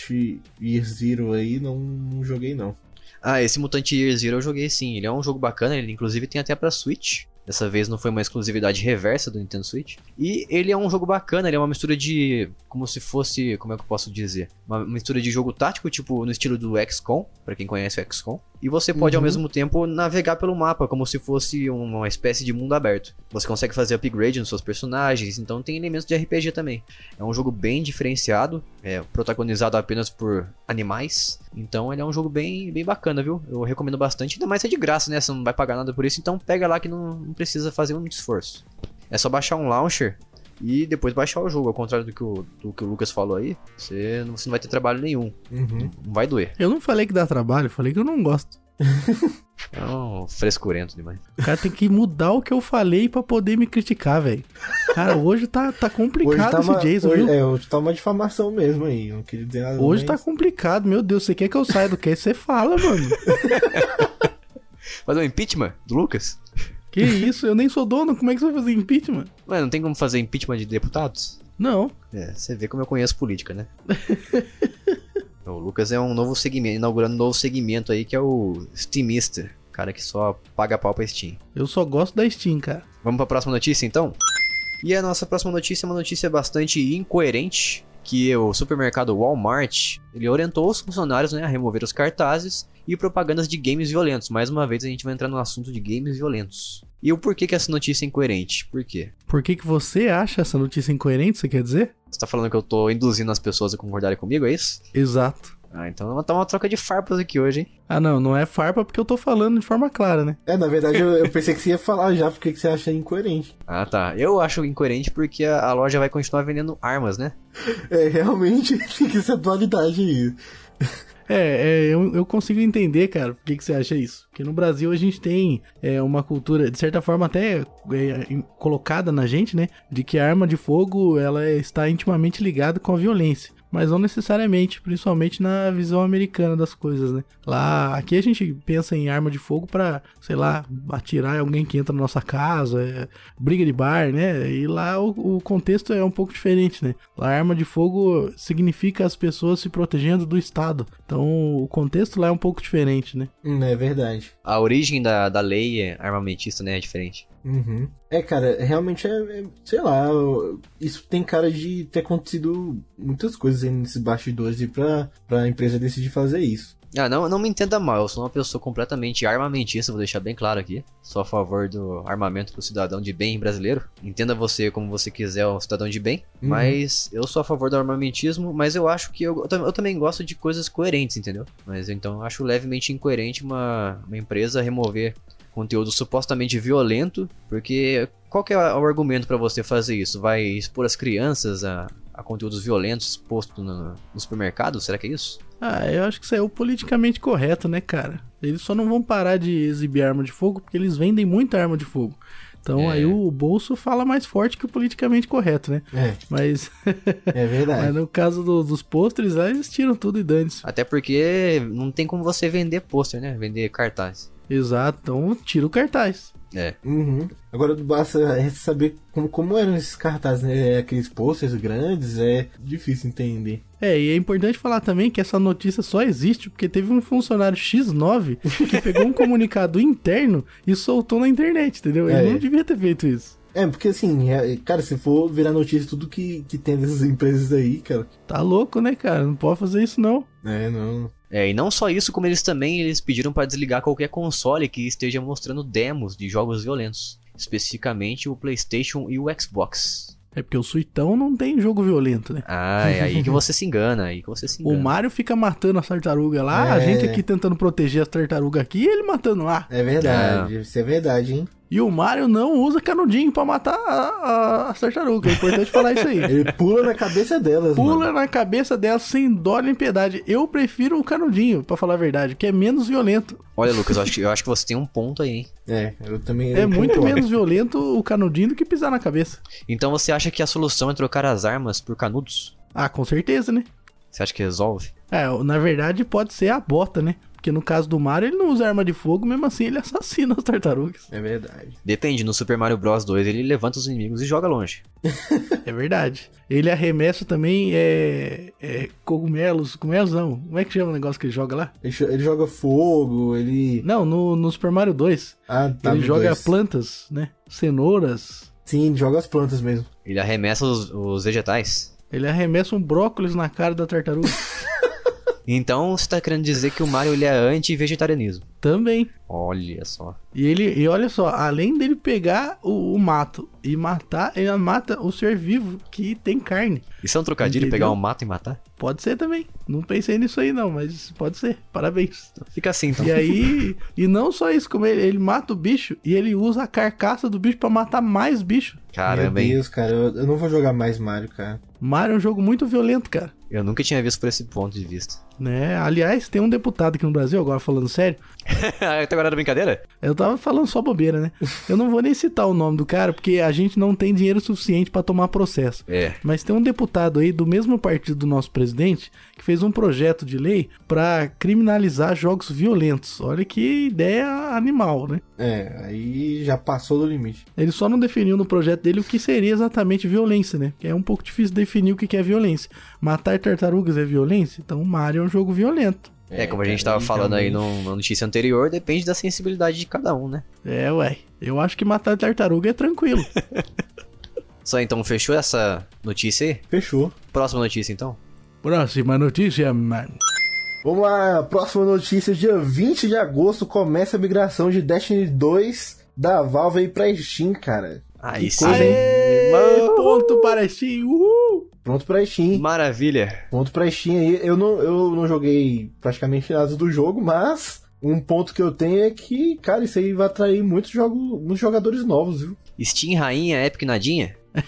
Year Zero aí, não, não joguei, não. Ah, esse Mutant Year Zero eu joguei sim. Ele é um jogo bacana, ele inclusive tem até pra Switch. Dessa vez não foi uma exclusividade reversa do Nintendo Switch. E ele é um jogo bacana, ele é uma mistura de. Como se fosse. Como é que eu posso dizer? Uma mistura de jogo tático, tipo no estilo do XCOM, pra quem conhece o XCOM. E você pode ao Uhum. mesmo tempo navegar pelo mapa, como se fosse uma espécie de mundo aberto. Você consegue fazer upgrade nos seus personagens, então tem elementos de RPG também. É um jogo bem diferenciado, é protagonizado apenas por animais. Então ele é um jogo bem, bem bacana, viu? Eu recomendo bastante. Ainda mais é de graça, né? Você não vai pagar nada por isso, então pega lá que não, não precisa fazer muito esforço. É só baixar um launcher e depois baixar o jogo. Ao contrário do que o, do que o Lucas falou aí, você não, você não vai ter trabalho nenhum. Uhum. Não vai doer. Eu não falei que dá trabalho, falei que eu não gosto. É um frescurento demais. O cara tem que mudar o que eu falei pra poder me criticar, velho. Cara, hoje tá, tá complicado esse uma, Jason, hoje, viu? é, hoje tá uma difamação mesmo aí. Não queria dizer nada Hoje mas- tá complicado, meu Deus. Você quer que eu saia do cast? Você fala, mano. Fazer um impeachment do Lucas? Que isso? Eu nem sou dono. Como é que você vai fazer impeachment? Ué, não tem como fazer impeachment de deputados? Não. É, você vê como eu conheço política, né? o Lucas é um novo segmento, inaugurando um novo segmento aí que é o Steamista. Cara que só paga pau pra Steam. Eu só gosto da Steam, cara. Vamos pra próxima notícia então? E a nossa próxima notícia é uma notícia bastante incoerente, que o supermercado Walmart, ele orientou os funcionários né, a remover os cartazes e propagandas de games violentos. Mais uma vez a gente vai entrar no assunto de games violentos. E o porquê que essa notícia é incoerente? Por quê? Por que, que você acha essa notícia incoerente, você quer dizer? Você tá falando que eu tô induzindo as pessoas a concordarem comigo, é isso? Exato. Ah, então tá uma troca de farpas aqui hoje, hein? Ah, não, não é farpa porque eu tô falando de forma clara, né? É, na verdade, eu, eu pensei que você ia falar já porque que você acha incoerente. Ah, tá. Eu acho incoerente porque a, a loja vai continuar vendendo armas, né? É, realmente fica essa dualidade aí. É, é, eu, eu consigo entender, cara, por que, que você acha isso. Porque no Brasil a gente tem é, uma cultura, de certa forma até é, colocada na gente, né? De que a arma de fogo, ela está intimamente ligada com a violência. Mas não necessariamente, principalmente na visão americana das coisas, né? Lá, aqui a gente pensa em arma de fogo pra, sei lá, atirar em alguém que entra na nossa casa, é, briga de bar, né? E lá o, o contexto é um pouco diferente, né? Lá arma de fogo significa as pessoas se protegendo do Estado. Então o contexto lá é um pouco diferente, né? Hum, é verdade. A origem da, da lei é armamentista, né, é diferente. Uhum. É, cara, realmente é, é- sei lá, isso tem cara de ter acontecido muitas coisas aí nesses bastidores e pra, pra empresa decidir fazer isso. Ah, não, não me entenda mal, eu sou uma pessoa completamente armamentista, vou deixar bem claro aqui. Sou a favor do armamento do cidadão de bem brasileiro. Entenda você como você quiser, um cidadão de bem. Uhum. Mas eu sou a favor do armamentismo, mas eu acho que eu, eu, eu também gosto de coisas coerentes, entendeu? Mas então eu acho levemente incoerente uma, uma empresa remover conteúdo supostamente violento, porque qual que é o argumento pra você fazer isso? Vai expor as crianças a, a conteúdos violentos expostos no, no supermercado? Será que é isso? Ah, eu acho que isso é o politicamente correto, né, cara? Eles só não vão parar de exibir arma de fogo porque eles vendem muita arma de fogo. Então É. aí o bolso fala mais forte que o politicamente correto, né? É, Mas, é mas verdade. no caso do- dos pôsteres, lá eles tiram tudo e dane-se. Até porque não tem como você vender pôster, né? Vender cartaz. Exato, então tira o cartaz. É. Uhum. Agora basta saber como, como eram esses cartazes, né? Aqueles posters grandes, é difícil entender. É, e é importante falar também que essa notícia só existe porque teve um funcionário X9 que pegou um comunicado interno e soltou na internet, entendeu? Ele É. não devia ter feito isso. É, porque assim, é- cara, se for virar notícia tudo que, que tem dessas empresas aí, cara. Tá louco, né, cara? Não pode fazer isso não. É, não. É, e não só isso, como eles também eles pediram para desligar qualquer console que esteja mostrando demos de jogos violentos. Especificamente o PlayStation e o Xbox. É porque o Suitão não tem jogo violento, né? Ah, é aí que você se engana, aí que você se O engana. Mario fica matando as tartarugas lá, a É. gente aqui tentando proteger as tartarugas aqui e ele matando lá. É verdade, isso é verdade, hein? E o Mario não usa canudinho pra matar a, a, a tartaruga. É importante falar isso aí. Ele pula na cabeça delas, Pula mano. na cabeça dela sem dó nem piedade. Eu prefiro o canudinho, pra falar a verdade, que é menos violento. Olha, Lucas, eu acho, que- eu acho que você tem um ponto aí, hein? É, eu também. É muito concordo. menos violento o canudinho do que pisar na cabeça. Então você acha que a solução é trocar as armas por canudos? Ah, com certeza, né? Você acha que resolve? É, na verdade pode ser a bota, né? Porque no caso do Mario ele não usa arma de fogo, mesmo assim ele assassina as tartarugas. É verdade. Depende, no Super Mario Bros 2 ele levanta os inimigos e joga longe. É verdade. Ele arremessa também é, é, cogumelos. Cogumelos não. Como é que chama o negócio que ele joga lá? Ele, ele joga fogo, ele. Não, no, no Super Mario 2. Ah, tá. ele joga dois. plantas, né? Cenouras. Sim, ele joga as plantas mesmo. Ele arremessa os, os vegetais. Ele arremessa um brócolis na cara da tartaruga. Então você tá querendo dizer que o Mario ele é anti-vegetarianismo. também. Olha só. E ele, e olha só, além dele pegar o, o mato e matar, ele mata o ser vivo que tem carne. Isso é um trocadilho, Entendeu? pegar um mato e matar? Pode ser também. Não pensei nisso aí não, mas pode ser. Parabéns. Fica assim então. E aí, e não só isso, como ele, ele mata o bicho e ele usa a carcaça do bicho pra matar mais bicho. Caramba, Meu hein? Deus, cara, eu, eu não vou jogar mais Mario, cara. Mario é um jogo muito violento, cara. Eu nunca tinha visto por esse ponto de vista. Né? Aliás, tem um deputado aqui no Brasil, agora falando sério. Até agora era brincadeira? Eu tava falando só bobeira, né? Eu não vou nem citar o nome do cara, porque a gente não tem dinheiro suficiente pra tomar processo. É. Mas tem um deputado aí do mesmo partido do nosso presidente que fez um projeto de lei pra criminalizar jogos violentos. Olha que ideia animal, né? É, aí já passou do limite. Ele só não definiu no projeto dele o que seria exatamente violência, né? Que é um pouco difícil definir o que é violência. Matar tartarugas é violência? Então Mario é um jogo violento. É, como a gente cara, tava falando aí no- na notícia anterior, depende da sensibilidade de cada um, né? É, ué. Eu acho que matar tartaruga é tranquilo. Só então, fechou essa notícia aí? Fechou. Próxima notícia então? Próxima notícia, mano. Vamos lá, próxima notícia, dia 20 de agosto começa a migração de Destiny 2 da Valve aí pra Steam, cara. Aí sim. ponto para Steam, uhul! Pronto pra Steam. Maravilha. Ponto pra Steam aí. Eu não, eu não joguei praticamente nada do jogo, mas um ponto que eu tenho é que, cara, isso aí vai atrair muitos, jogo, muitos jogadores novos, viu? Steam Rainha, Epic Nadinha?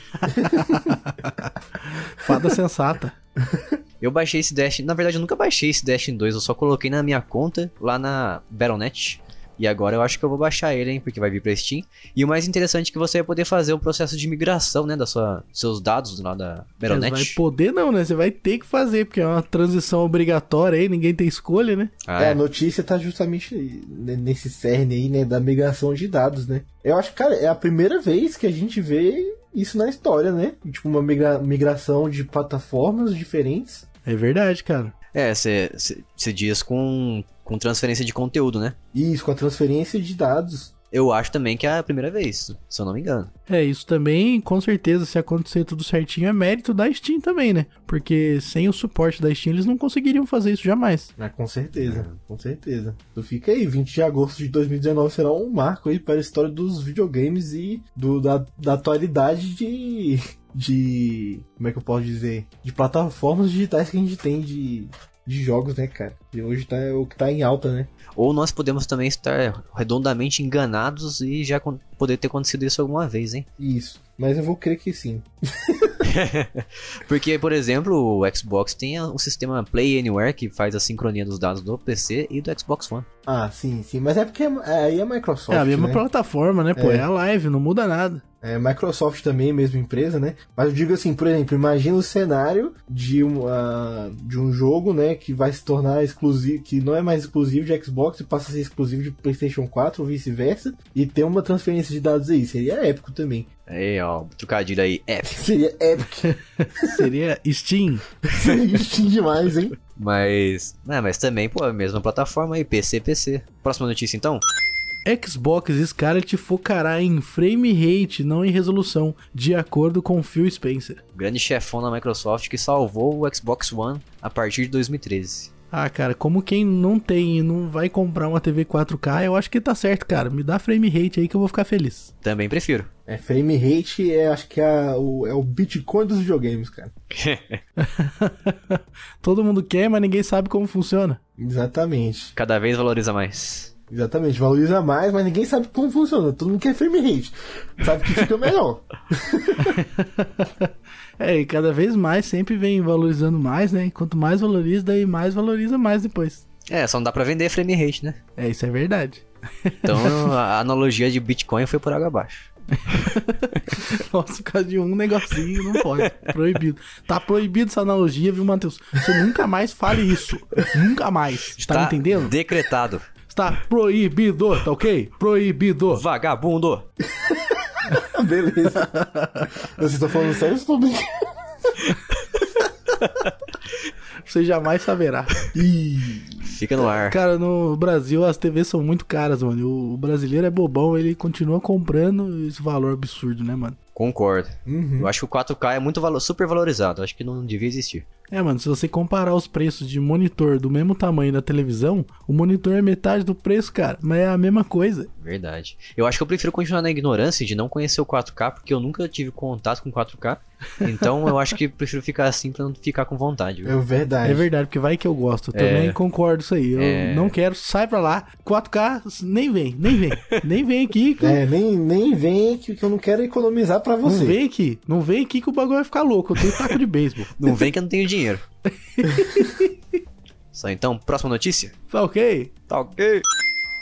Fada sensata. Eu baixei esse Destiny. Na verdade, eu nunca baixei esse Destiny 2. Eu só coloquei na minha conta lá na Battle.net. E agora eu acho que eu vou baixar ele, hein? Porque vai vir pra Steam. E o mais interessante é que você vai poder fazer o processo de migração, né? Da sua, seus dados lá da Você vai Battle.net. poder não, né? Você vai ter que fazer, porque é uma transição obrigatória aí, ninguém tem escolha, né? Ah, É, a é. notícia tá justamente ne- nesse cerne aí, né, da migração de dados, né? Eu acho que, cara, é a primeira vez que a gente vê isso na história, né? Tipo, uma migra- migração de plataformas diferentes. É verdade, cara. É, você diz com, com transferência de conteúdo, né? Isso, com a transferência de dados. Eu acho também que é a primeira vez, se eu não me engano. É, isso também, com certeza, se acontecer tudo certinho, é mérito da Steam também, né? Porque sem o suporte da Steam, eles não conseguiriam fazer isso jamais. Ah, com certeza, com certeza. Então fica aí, 20 de agosto de 2019 será um marco aí para a história dos videogames e do, da, da atualidade de. de. como é que eu posso dizer? De plataformas digitais que a gente tem de, de jogos, né, cara? E hoje tá é o que tá em alta, né? Ou nós podemos também estar redondamente enganados e já poder ter acontecido isso alguma vez, hein? Isso. Mas eu vou crer que sim. Porque, por exemplo, o Xbox tem um sistema Play Anywhere que faz a sincronia dos dados do PC e do Xbox One. Ah, sim, sim. Mas é porque é- aí é Microsoft. é a mesma né? plataforma, né? Pô, É. é. a live, não muda nada. É, Microsoft também, mesma empresa, né? Mas eu digo assim, por exemplo, imagina o cenário de um, ah, de um jogo, né, que vai se tornar exclusivo, que não é mais exclusivo de Xbox e passa a ser exclusivo de PlayStation 4 ou vice-versa, e ter uma transferência de dados aí. Seria épico também. Aí, ó, trocadilho aí, é. Seria épico. Seria Steam. Seria Steam demais, hein? Mas. Ah, mas também, pô, a mesma plataforma aí, PC, PC. Próxima notícia então? Xbox Scarlet focará em frame rate, não em resolução, de acordo com Phil Spencer. Grande chefão da Microsoft que salvou o Xbox One a partir de 2013. Ah, cara, como quem não tem e não vai comprar uma TV 4K, eu acho que tá certo, cara. Me dá frame rate aí que eu vou ficar feliz. Também prefiro. É, frame rate é, acho que é o, é o Bitcoin dos videogames, cara. Todo mundo quer, mas ninguém sabe como funciona. Exatamente. Cada vez valoriza mais. Exatamente, valoriza mais, mas ninguém sabe como funciona. Todo mundo quer frame rate. Sabe que fica melhor. é, e cada vez mais sempre vem valorizando mais, né? Quanto mais valoriza, daí mais valoriza mais depois. É, só não dá pra vender frame rate, né? É, isso é verdade. Então a analogia de Bitcoin foi por água abaixo. Nossa, por causa de um negocinho não pode. Proibido. Tá proibido essa analogia, viu, Matheus? Você nunca mais fale isso. Nunca mais. Está tá entendendo? Decretado. Está proibido, tá ok? Proibido. Vagabundo. Beleza. Vocês estão falando sério ou estou brincando? Você jamais saberá. Fica no ar. Cara, no Brasil as TVs são muito caras, mano. O brasileiro é bobão, ele continua comprando esse valor absurdo, né, mano? Concordo. Uhum. Eu acho que o 4K é muito valo super valorizado. Acho que não devia existir. É, mano, se você comparar os preços de monitor do mesmo tamanho da televisão, o monitor é metade do preço, cara. Mas é a mesma coisa. Verdade. Eu acho que eu prefiro continuar na ignorância de não conhecer o 4K, porque eu nunca tive contato com 4K. Então eu acho que prefiro ficar assim pra não ficar com vontade. Viu? É verdade. É verdade, porque vai que eu gosto. Eu é... também concordo isso aí. Eu é... não quero, sai pra lá. 4K, nem vem, nem vem. nem vem aqui. Que... É, nem, nem vem que, que eu não quero economizar pra você. Não vem aqui. Não vem aqui que o bagulho vai ficar louco. Eu tenho taco de beisebol. não vem que eu não tenho dinheiro. Só então, próxima notícia? Tá ok. Tá ok.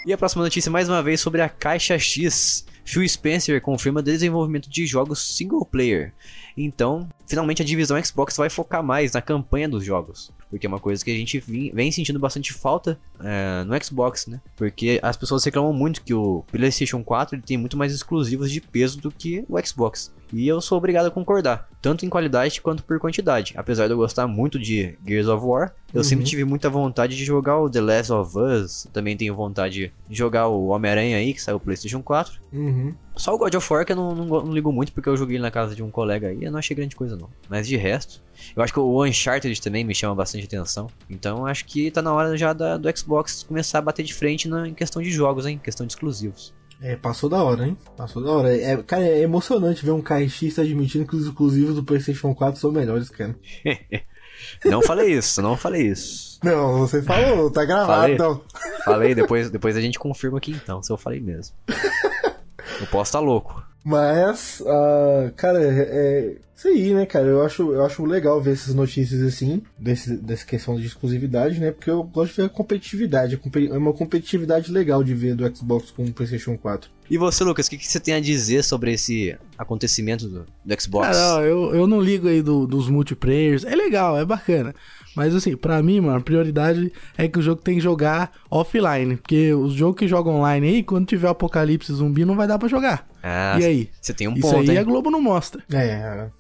E a próxima notícia, mais uma vez, sobre a Caixa X. Phil Spencer confirma desenvolvimento de jogos single player. Então, finalmente a divisão Xbox vai focar mais na campanha dos jogos. Porque é uma coisa que a gente vem sentindo bastante falta é, no Xbox, né? Porque as pessoas reclamam muito que o PlayStation 4 tem muito mais exclusivos de peso do que o Xbox. E eu sou obrigado a concordar, tanto em qualidade quanto por quantidade. Apesar de eu gostar muito de Gears of War, eu uhum. sempre tive muita vontade de jogar o The Last of Us. Também tenho vontade de jogar o Homem-Aranha aí, que saiu o PlayStation 4. Uhum. Só o God of War que eu não, não, não, ligo muito porque eu joguei na casa de um colega aí, eu não achei grande coisa não. Mas de resto, eu acho que o Uncharted também me chama bastante atenção. Então acho que tá na hora já da, do Xbox começar a bater de frente na, em questão de jogos, hein? Em questão de exclusivos. É, passou da hora, hein? Passou da hora. É, cara, é emocionante ver um caixista admitindo que os exclusivos do PlayStation 4 são melhores, cara. não falei isso, não falei isso. Não, você falou, tá gravado falei, então. Falei, depois, depois a gente confirma aqui então, se eu falei mesmo. Eu posso estar tá louco. Mas, uh, cara, é, é, isso aí, né, cara? Eu acho, eu acho legal ver essas notícias assim, desse, dessa questão de exclusividade, né? Porque eu gosto de ver a competitividade. É uma competitividade legal de ver do Xbox com o PlayStation 4. E você, Lucas, o que, que, você tem a dizer sobre esse acontecimento do, do Xbox? Cara, eu, eu não ligo aí do, dos multiplayers. É legal, é bacana. Mas assim, pra mim, mano, a prioridade é que o jogo tem que jogar offline. Porque os jogos que jogam online aí, quando tiver apocalipse zumbi, não vai dar pra jogar. Ah, e aí? Você tem um Isso ponto. Isso aí hein? a Globo não mostra. É.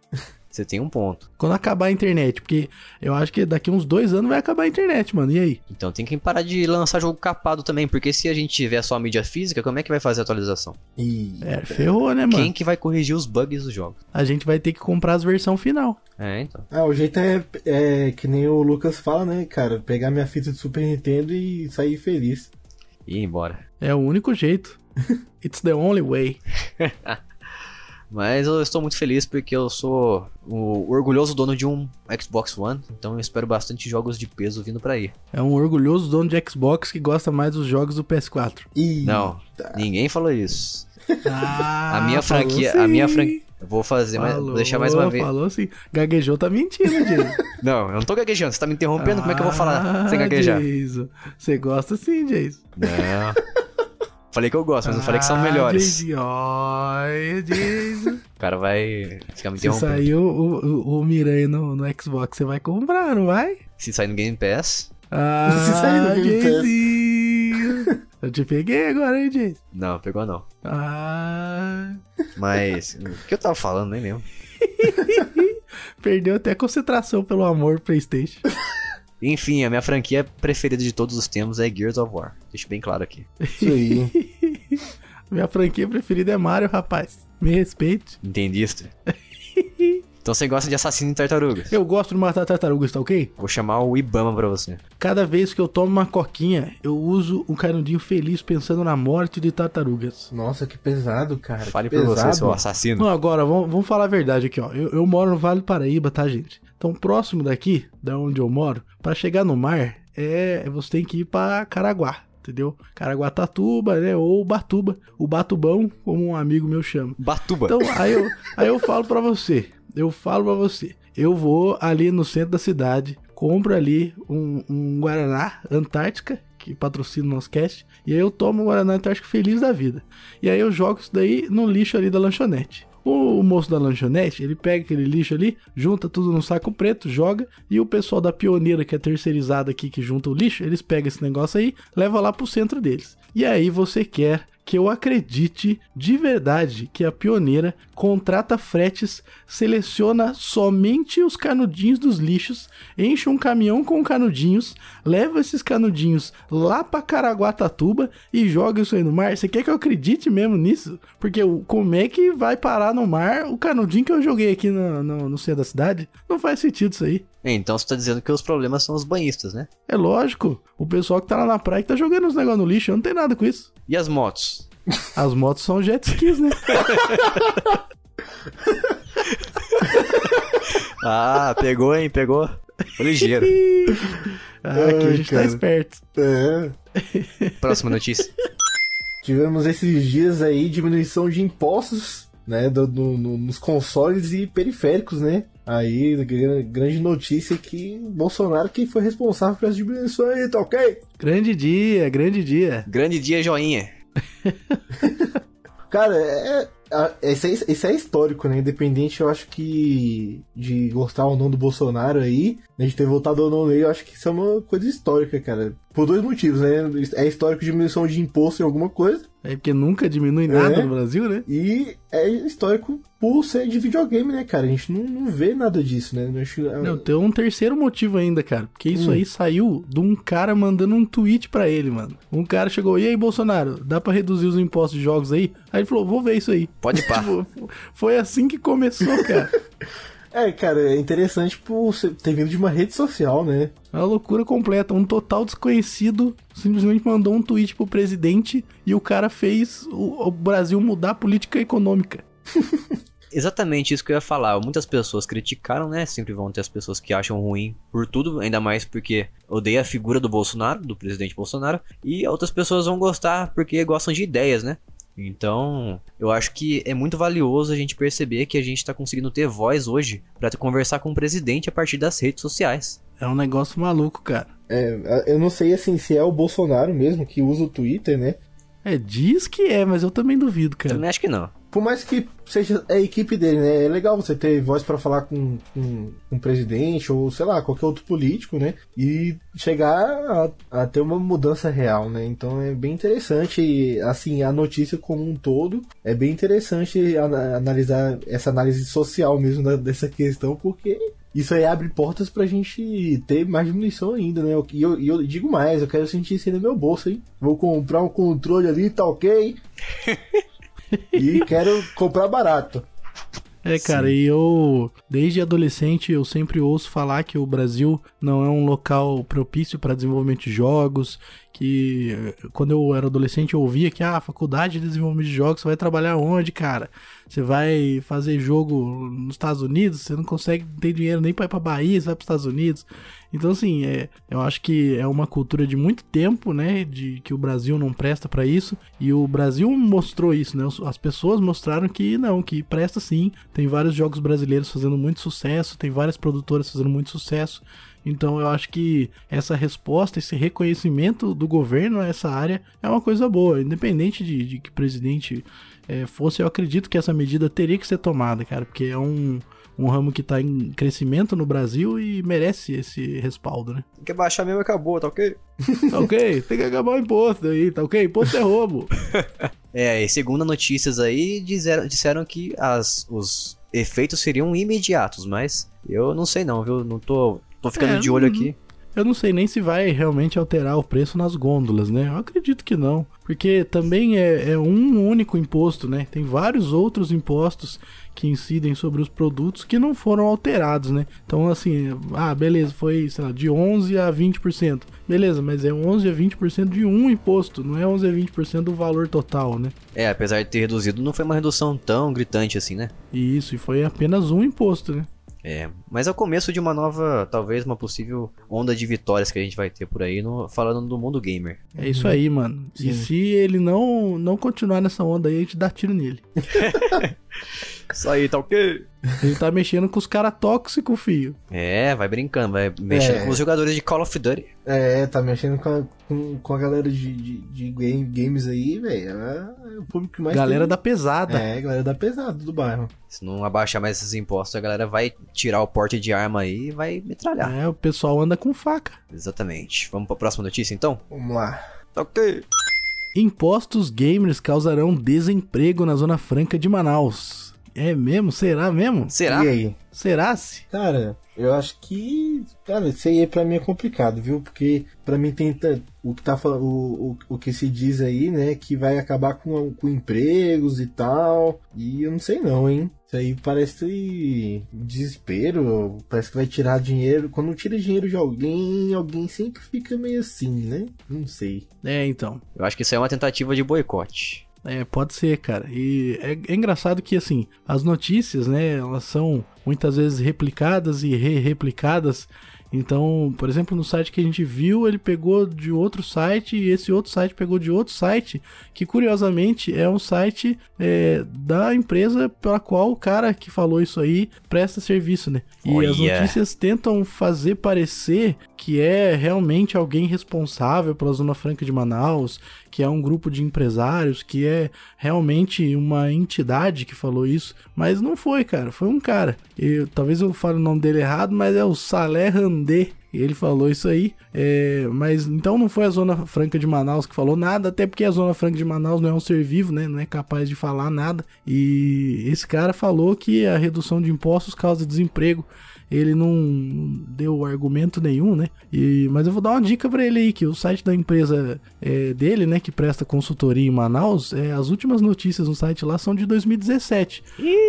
Você tem um ponto. Quando acabar a internet, porque eu acho que daqui uns dois anos vai acabar a internet, mano. E aí? Então tem que parar de lançar jogo capado também, porque se a gente tiver só a mídia física, como é que vai fazer a atualização? E... É, ferrou, né, mano? Quem que vai corrigir os bugs dos jogos? A gente vai ter que comprar as versões final. É, então. Ah, o jeito é, é que nem o Lucas fala, né, cara? Pegar minha fita de Super Nintendo e sair feliz. E ir embora. É o único jeito. It's the only way. Mas eu estou muito feliz porque eu sou o orgulhoso dono de um Xbox One, então eu espero bastante jogos de peso vindo para aí. É um orgulhoso dono de Xbox que gosta mais dos jogos do PS4. Não, ninguém falou isso. Ah, a minha franquia, a minha franquia eu vou fazer mais. Vou deixar mais uma vez. Falou assim. Gaguejou tá mentindo, Jason. não, eu não tô gaguejando. Você tá me interrompendo. Ah, como é que eu vou falar sem gaguejar? Jason. Você gosta sim, Jason. Não. Falei que eu gosto, mas não falei que são melhores. Ai, Jason. O cara vai ficar me. Se sair o, o, o Miranha no, no Xbox, você vai comprar, não vai? Se sair no Game Pass. Ah, Se sair no Game Pass. Eu te peguei agora, hein, Jason? Não, pegou não. Ah. Mas, o que eu tava falando, nem lembro. Perdeu até concentração pelo amor PlayStation. Enfim, a minha franquia preferida de todos os tempos é Gears of War. Deixa bem claro aqui. Isso aí. minha franquia preferida é Mario, rapaz. Me respeite. Entendiste? Então você gosta de assassino e tartarugas? Eu gosto de matar tartarugas, tá ok? Vou chamar o Ibama pra você. Cada vez que eu tomo uma coquinha, eu uso um canudinho feliz pensando na morte de tartarugas. Nossa, que pesado, cara. Fale por você, seu assassino. Não, agora, vamos, vamos falar a verdade aqui, ó. Eu, eu moro no Vale do Paraíba, tá, gente? Então, próximo daqui, da onde eu moro, para chegar no mar, é você tem que ir para Caraguá. entendeu? Caraguatatuba, né? Ou Batuba, o Batubão, como um amigo meu chama. Batuba. Então, aí eu, aí eu falo pra você, eu falo pra você, eu vou ali no centro da cidade, compro ali um, um Guaraná Antártica, que patrocina o nosso cast, e aí eu tomo o Guaraná Antártica feliz da vida. E aí eu jogo isso daí no lixo ali da lanchonete. O moço da lanchonete, ele pega aquele lixo ali, junta tudo num saco preto, joga, e o pessoal da pioneira, que é terceirizada aqui, que junta o lixo, eles pegam esse negócio aí, leva lá pro centro deles. E aí você quer que eu acredite de verdade que a pioneira contrata fretes, seleciona somente os canudinhos dos lixos, enche um caminhão com canudinhos, leva esses canudinhos lá pra Caraguatatuba e joga isso aí no mar. Você quer que eu acredite mesmo nisso? Porque como é que vai parar no mar o canudinho que eu joguei aqui no, no, no centro da cidade? Não faz sentido isso aí. Então você tá dizendo que os problemas são os banhistas, né? É lógico, o pessoal que tá lá na praia que tá jogando os negócios no lixo, eu não tenho nada com isso. E as motos? As motos são jet skis, né? Ah, pegou, hein? Pegou. Foi ligeiro. Ah, aqui a gente cara. tá esperto. É. Próxima notícia. Tivemos esses dias aí diminuição de impostos, né, do- do- no- nos consoles e periféricos, né? Aí, gra- grande notícia que Bolsonaro que foi responsável por essa diminuição aí, tá ok? Grande dia, grande dia. Grande dia, joinha. Cara, é, é- esse, é, esse é histórico, né? Independente, eu acho que de gostar ou não do Bolsonaro aí, né, de ter votado ou não nele, eu acho que isso é uma coisa histórica, cara. Por dois motivos, né? É histórico diminuição de imposto em alguma coisa, É porque nunca diminui nada É. no Brasil, né? e é histórico por ser de videogame, né, cara? A gente não, não vê nada disso, né? Eu acho- Não, tem um terceiro motivo ainda, cara. Porque isso Hum. aí saiu de um cara mandando um tweet pra ele, mano. Um cara chegou, e aí, Bolsonaro, dá pra reduzir os impostos de jogos aí? Aí ele falou, vou ver isso aí. Pode pá. Tipo, foi assim que começou, cara. É, cara, é interessante por ser- ter vindo de uma rede social, né? É uma loucura completa. Um total desconhecido simplesmente mandou um tweet pro presidente e o cara fez o, o Brasil mudar a política econômica. Exatamente isso que eu ia falar. Muitas pessoas criticaram, né? Sempre vão ter as pessoas que acham ruim por tudo, ainda mais porque odeia a figura do Bolsonaro, do presidente Bolsonaro, e outras pessoas vão gostar porque gostam de ideias, né? Então, eu acho que é muito valioso a gente perceber que a gente tá conseguindo ter voz hoje pra conversar com o presidente a partir das redes sociais. É um negócio maluco, cara. É, eu não sei assim se é o Bolsonaro mesmo que usa o Twitter, né? É, diz que é, mas eu também duvido, Eu cara. também acho que não. Por mais que seja a equipe dele, né? É legal você ter voz pra falar com, com, presidente ou, sei lá, qualquer outro político, né? E chegar a, a ter uma mudança real, né? Então é bem interessante, e, assim, a notícia como um todo. É bem interessante ana- analisar essa análise social mesmo da- dessa questão, porque isso aí abre portas pra gente ter mais diminuição ainda, né? E eu, eu digo mais, eu quero sentir isso aí no meu bolso, hein? Vou comprar um controle ali, tá ok? e quero comprar barato. É, cara, e eu, desde adolescente, eu sempre ouço falar que o Brasil não é um local propício para desenvolvimento de jogos, que quando eu era adolescente eu ouvia que ah, a faculdade de desenvolvimento de jogos, você vai trabalhar onde, cara? Você vai fazer jogo nos Estados Unidos, você não consegue ter dinheiro nem para ir pra Bahia, você vai pros Estados Unidos. Então, assim, é, eu acho que é uma cultura de muito tempo, né? De que o Brasil não presta pra isso. E o Brasil mostrou isso, né? As pessoas mostraram que não, que presta sim. Tem vários jogos brasileiros fazendo muito sucesso, tem várias produtoras fazendo muito sucesso. Então eu acho que essa resposta, esse reconhecimento do governo a essa área é uma coisa boa. Independente de, de que presidente eh, fosse, eu acredito que essa medida teria que ser tomada, cara, porque é um, um ramo que tá em crescimento no Brasil e merece esse respaldo, né? Quer baixar mesmo acabou, tá ok? Tá ok? Tem que acabar o imposto aí, tá ok? Imposto é roubo. É, e segundo notícias aí, disseram, disseram que as, os efeitos seriam imediatos, mas eu não sei não, viu? Não tô, tô ficando É, de olho não- aqui. Eu não sei nem se vai realmente alterar o preço nas gôndolas, né? Eu acredito que não. Porque também é, é um único imposto, né? Tem vários outros impostos que incidem sobre os produtos que não foram alterados, né? Então, assim, ah, beleza, foi, sei lá, de 11% a 20%. Beleza, mas é 11% a 20% de um imposto, não é 11% a 20% do valor total, né? É, apesar de ter reduzido, não foi uma redução tão gritante assim, né? Isso, e foi apenas um imposto, né? É, mas é o começo de uma nova, talvez uma possível onda de vitórias que a gente vai ter por aí, no, falando do mundo gamer. É isso aí, mano. E Sim. se ele não, não continuar nessa onda aí, a gente dá tiro nele. Isso aí, tá ok? Ele tá mexendo com os caras tóxicos, filho. É, vai brincando, vai mexendo É. com os jogadores de Call of Duty. É, tá mexendo com a, com, com a galera de, de, de game- games aí, velho. É o público que mais Galera tem. da pesada. É, galera da pesada do bairro. Se não abaixar mais esses impostos, a galera vai tirar o porte de arma aí e vai metralhar. É, o pessoal anda com faca. Exatamente. Vamos pra próxima notícia então? Vamos lá. Tá ok. Impostos gamers causarão desemprego na Zona Franca de Manaus. É mesmo? Será mesmo? Será? E aí? Será-se? Cara, eu acho que. Cara, isso aí pra mim é complicado, viu? Porque pra mim tem. O que, tá, fal- o, o, o que se diz aí, né? Que vai acabar com, com empregos e tal. E eu não sei não, hein? Isso aí parece desespero. Parece que vai tirar dinheiro. Quando tira dinheiro de alguém, alguém sempre fica meio assim, né? Não sei. É, então. Eu acho que isso aí é uma tentativa de boicote. É, pode ser, cara. E é, é engraçado que, assim, as notícias, né, elas são muitas vezes replicadas e re-replicadas. Então, por exemplo, no site que a gente viu, ele pegou de outro site e esse outro site pegou de outro site, que curiosamente é um site é, da empresa pela qual o cara que falou isso aí presta serviço, né? E as Olha. notícias tentam fazer parecer que é realmente alguém responsável pela Zona Franca de Manaus, que é um grupo de empresários, que é realmente uma entidade que falou isso, mas não foi, cara, foi um cara. Eu, talvez eu fale o nome dele errado, mas é o Salé Randê. Ele falou isso aí, é, mas então não foi a Zona Franca de Manaus que falou nada, até porque a Zona Franca de Manaus não é um ser vivo, né? Não é capaz de falar nada. E esse cara falou que a redução de impostos causa desemprego ele não deu argumento nenhum, né? E, mas eu vou dar uma dica pra ele aí, que o site da empresa é, dele, né, que presta consultoria em Manaus, é, as últimas notícias no site lá são de 2017.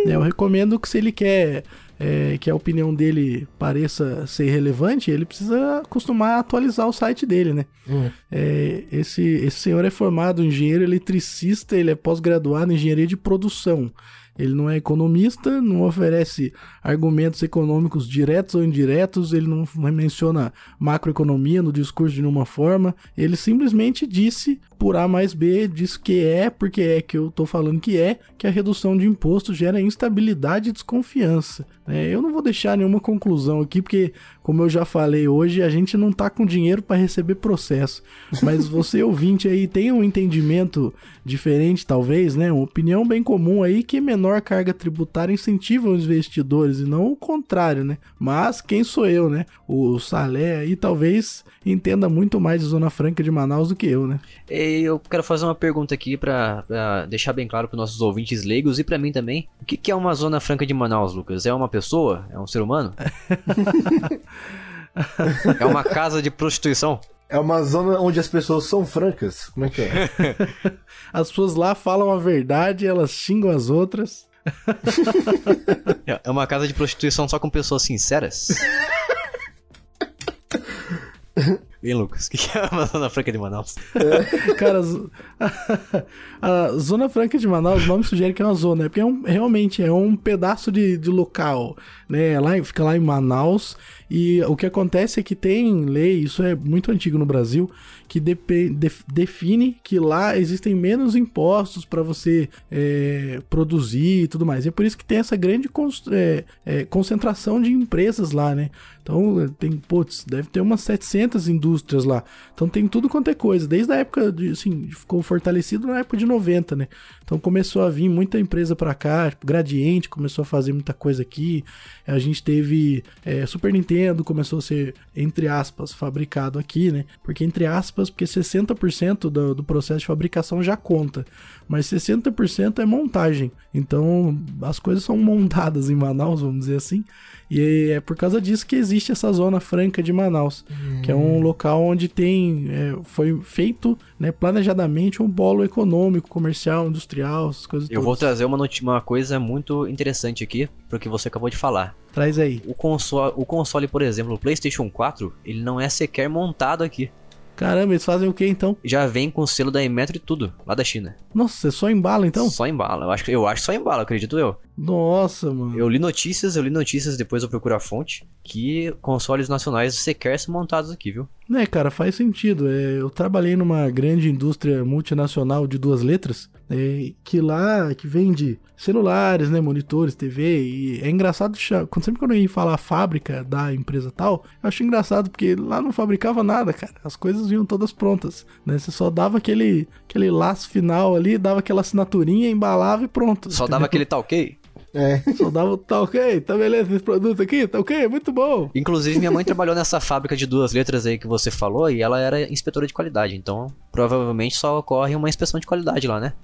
É, eu recomendo que se ele quer é, que a opinião dele pareça ser relevante, ele precisa acostumar a atualizar o site dele, né? Hum. É, esse, esse senhor é formado em engenheiro eletricista, ele é pós-graduado em engenharia de produção. Ele não é economista, não oferece argumentos econômicos diretos ou indiretos, ele não menciona macroeconomia no discurso de nenhuma forma. Ele simplesmente disse, por A mais B, disse que é, porque é que eu tô falando que é, que a redução de imposto gera instabilidade e desconfiança. É, eu não vou deixar nenhuma conclusão aqui, porque, como eu já falei hoje, a gente não tá com dinheiro para receber processo. Mas você, ouvinte aí, tem um entendimento diferente, talvez, né? Uma opinião bem comum aí que menor carga tributária incentiva os investidores e não o contrário, né? Mas quem sou eu, né? O Salé aí talvez entenda muito mais de Zona Franca de Manaus do que eu, né? E eu quero fazer uma pergunta aqui pra, pra deixar bem claro para nossos ouvintes leigos e pra mim também. O que, que é uma zona franca de Manaus, Lucas? É uma pessoa? É um ser humano? é uma casa de prostituição? É uma zona onde as pessoas são francas. Como é que é? As pessoas lá falam a verdade, elas xingam as outras. É uma casa de prostituição só com pessoas sinceras? Bem, Lucas, o que, é uma zona franca de Manaus? Cara, a a Zona Franca de Manaus, o nome sugere que é uma zona, é porque é um- realmente é um pedaço de, de local, né? Lá, em- fica lá em Manaus. E o que acontece é que tem lei, isso é muito antigo no Brasil, que define que lá existem menos impostos para você é, produzir e tudo mais. E é por isso que tem essa grande é, é, concentração de empresas lá, né? Então tem, putz, deve ter umas 700 indústrias lá. Então tem tudo quanto é coisa. Desde a época, de, assim, ficou fortalecido na época de 90, né? Então começou a vir muita empresa pra cá, tipo, Gradiente começou a fazer muita coisa aqui. A gente teve é, Super Nintendo, começou a ser, entre aspas, fabricado aqui, né? Porque, entre aspas, porque 60% do, do processo de fabricação já conta. Mas 60% é montagem. Então as coisas são montadas em Manaus, vamos dizer assim. E é por causa disso que existe essa zona franca de Manaus, que é um local onde tem é, foi feito né, planejadamente um polo econômico, comercial, industrial, essas coisas Eu vou todas. trazer uma, uma coisa muito interessante aqui pro que você acabou de falar. Traz aí. O console, o console, por exemplo, o PlayStation 4, ele não é sequer montado aqui. Caramba, eles fazem o que então? Já vem com o selo da Inmetro e tudo, lá da China. Nossa, você só embala então? Só embala. Eu acho, eu acho só embala, acredito eu. Nossa, mano. Eu li notícias, eu li notícias, depois eu procuro a fonte, que consoles nacionais sequer são montados aqui, viu? Né, cara, faz sentido. É, eu trabalhei numa grande indústria multinacional de duas letras, é, que lá, que vende celulares, né, monitores, TV, e é engraçado, quando, sempre quando eu ia falar fábrica da empresa tal, eu acho engraçado, porque lá não fabricava nada, cara. As coisas vinham todas prontas, né? Você só dava aquele, aquele laço final ali, dava aquela assinaturinha, embalava e pronto. Só entendeu? dava aquele ok? É. Só dava tá ok, tá beleza esse produto aqui, tá ok, muito bom. Inclusive, minha mãe trabalhou nessa fábrica de duas letras aí que você falou e ela era inspetora de qualidade, então provavelmente só ocorre uma inspeção de qualidade lá, né?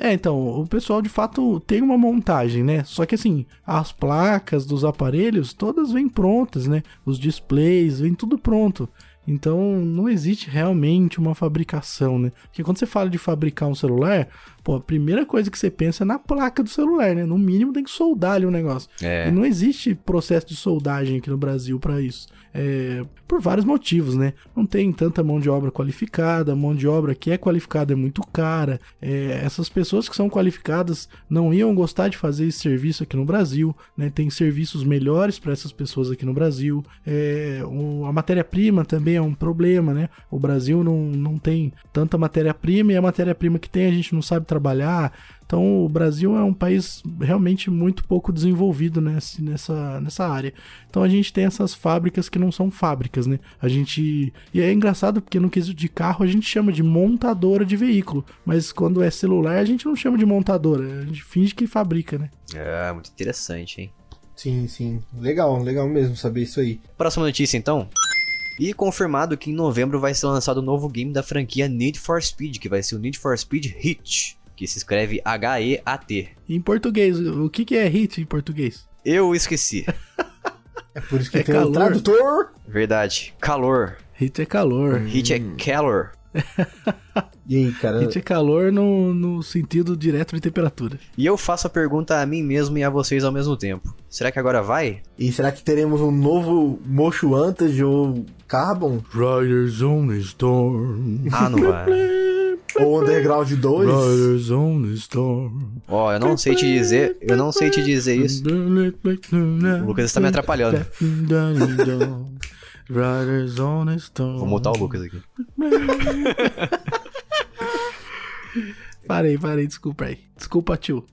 É, então, o pessoal de fato tem uma montagem, né? Só que assim, as placas dos aparelhos todas vêm prontas, né? Os displays, vem tudo pronto. Então, não existe realmente uma fabricação, né? Porque quando você fala de fabricar um celular, pô, a primeira coisa que você pensa é na placa do celular, né? No mínimo tem que soldar ali o negócio. É. E não existe processo de soldagem aqui no Brasil para isso. É, por vários motivos, né? Não tem tanta mão de obra qualificada, mão de obra que é qualificada é muito cara. É, essas pessoas que são qualificadas não iam gostar de fazer esse serviço aqui no Brasil, né? Tem serviços melhores para essas pessoas aqui no Brasil. É, o, a matéria-prima também é um problema, né? O Brasil não, não tem tanta matéria-prima e a matéria-prima que tem a gente não sabe trabalhar. Então o Brasil é um país realmente muito pouco desenvolvido nessa, nessa, nessa área. Então a gente tem essas fábricas que não são fábricas, né? A gente. E é engraçado porque no quesito de carro a gente chama de montadora de veículo. Mas quando é celular a gente não chama de montadora. A gente finge que fabrica, né? É, muito interessante, hein? Sim, sim. Legal, legal mesmo saber isso aí. Próxima notícia então. E confirmado que em novembro vai ser lançado o um novo game da franquia Need for Speed, que vai ser o Need for Speed Hit, que se escreve H-E-A-T. Em português, o que, que é Hit em português? Eu esqueci. é por isso que é tem calor. um tradutor. Verdade, calor. Hit é calor. Hit é calor. E aí, cara? Hit é calor no, no sentido direto de temperatura. E eu faço a pergunta a mim mesmo e a vocês ao mesmo tempo. Será que agora vai? E será que teremos um novo Mocho Vantage ou Carbon? Riders on the Storm. Ah, não vai. Ou Underground 2? Riders on the Storm. Ó, oh, eu não sei te dizer, eu não sei te dizer isso. O Lucas está me atrapalhando. Riders on the Storm. Vou mutar o Lucas aqui. parei, parei, desculpa aí. Desculpa, tio.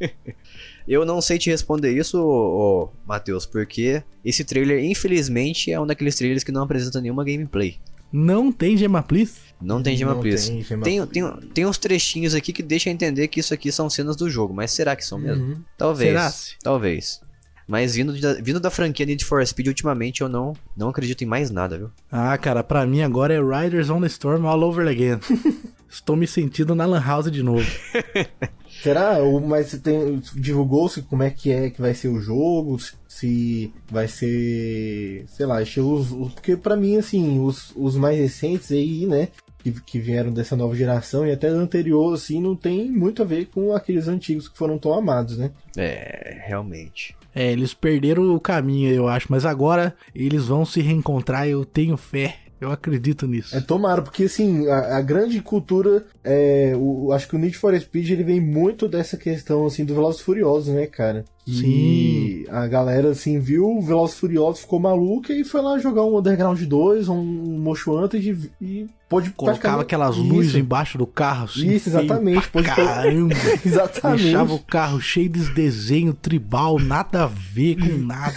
Eu não sei te responder isso, ô, Matheus, porque esse trailer, infelizmente, é um daqueles trailers que não apresenta nenhuma gameplay. Não tem Gemaplis? Não tem Gemaplis. Tem, tem, tem, tem, uns trechinhos aqui que deixam entender que isso aqui são cenas do jogo, mas será que são mesmo? Uhum. Talvez. Será? Talvez. Mas vindo, de, vindo da franquia Need for Speed, ultimamente eu não, não acredito em mais nada, viu? Ah, cara, pra mim agora é Riders on the Storm all over again. Estou me sentindo na Lan House de novo. Será? Mas tem, divulgou-se como é que é que vai ser o jogo? Se vai ser. Sei lá, estilos. Porque pra mim, assim, os, os mais recentes aí, né? Que, que vieram dessa nova geração e até anterior, assim, não tem muito a ver com aqueles antigos que foram tão amados, né? É, realmente. É, eles perderam o caminho, eu acho, mas agora eles vão se reencontrar, eu tenho fé. Eu acredito nisso. É tomara, porque assim, a, a grande cultura, é, o, acho que o Need for Speed ele vem muito dessa questão assim do Velozes Furiosos, né, cara? Sim. E a galera assim viu o Velozes Furiosos ficou maluca e foi lá jogar um Underground 2, um Motion Hunter e pode colocava aquelas luzes embaixo do carro assim. Isso, exatamente. Pode caramba. exatamente. Deixava o carro cheio de desenho tribal, nada a ver com nada.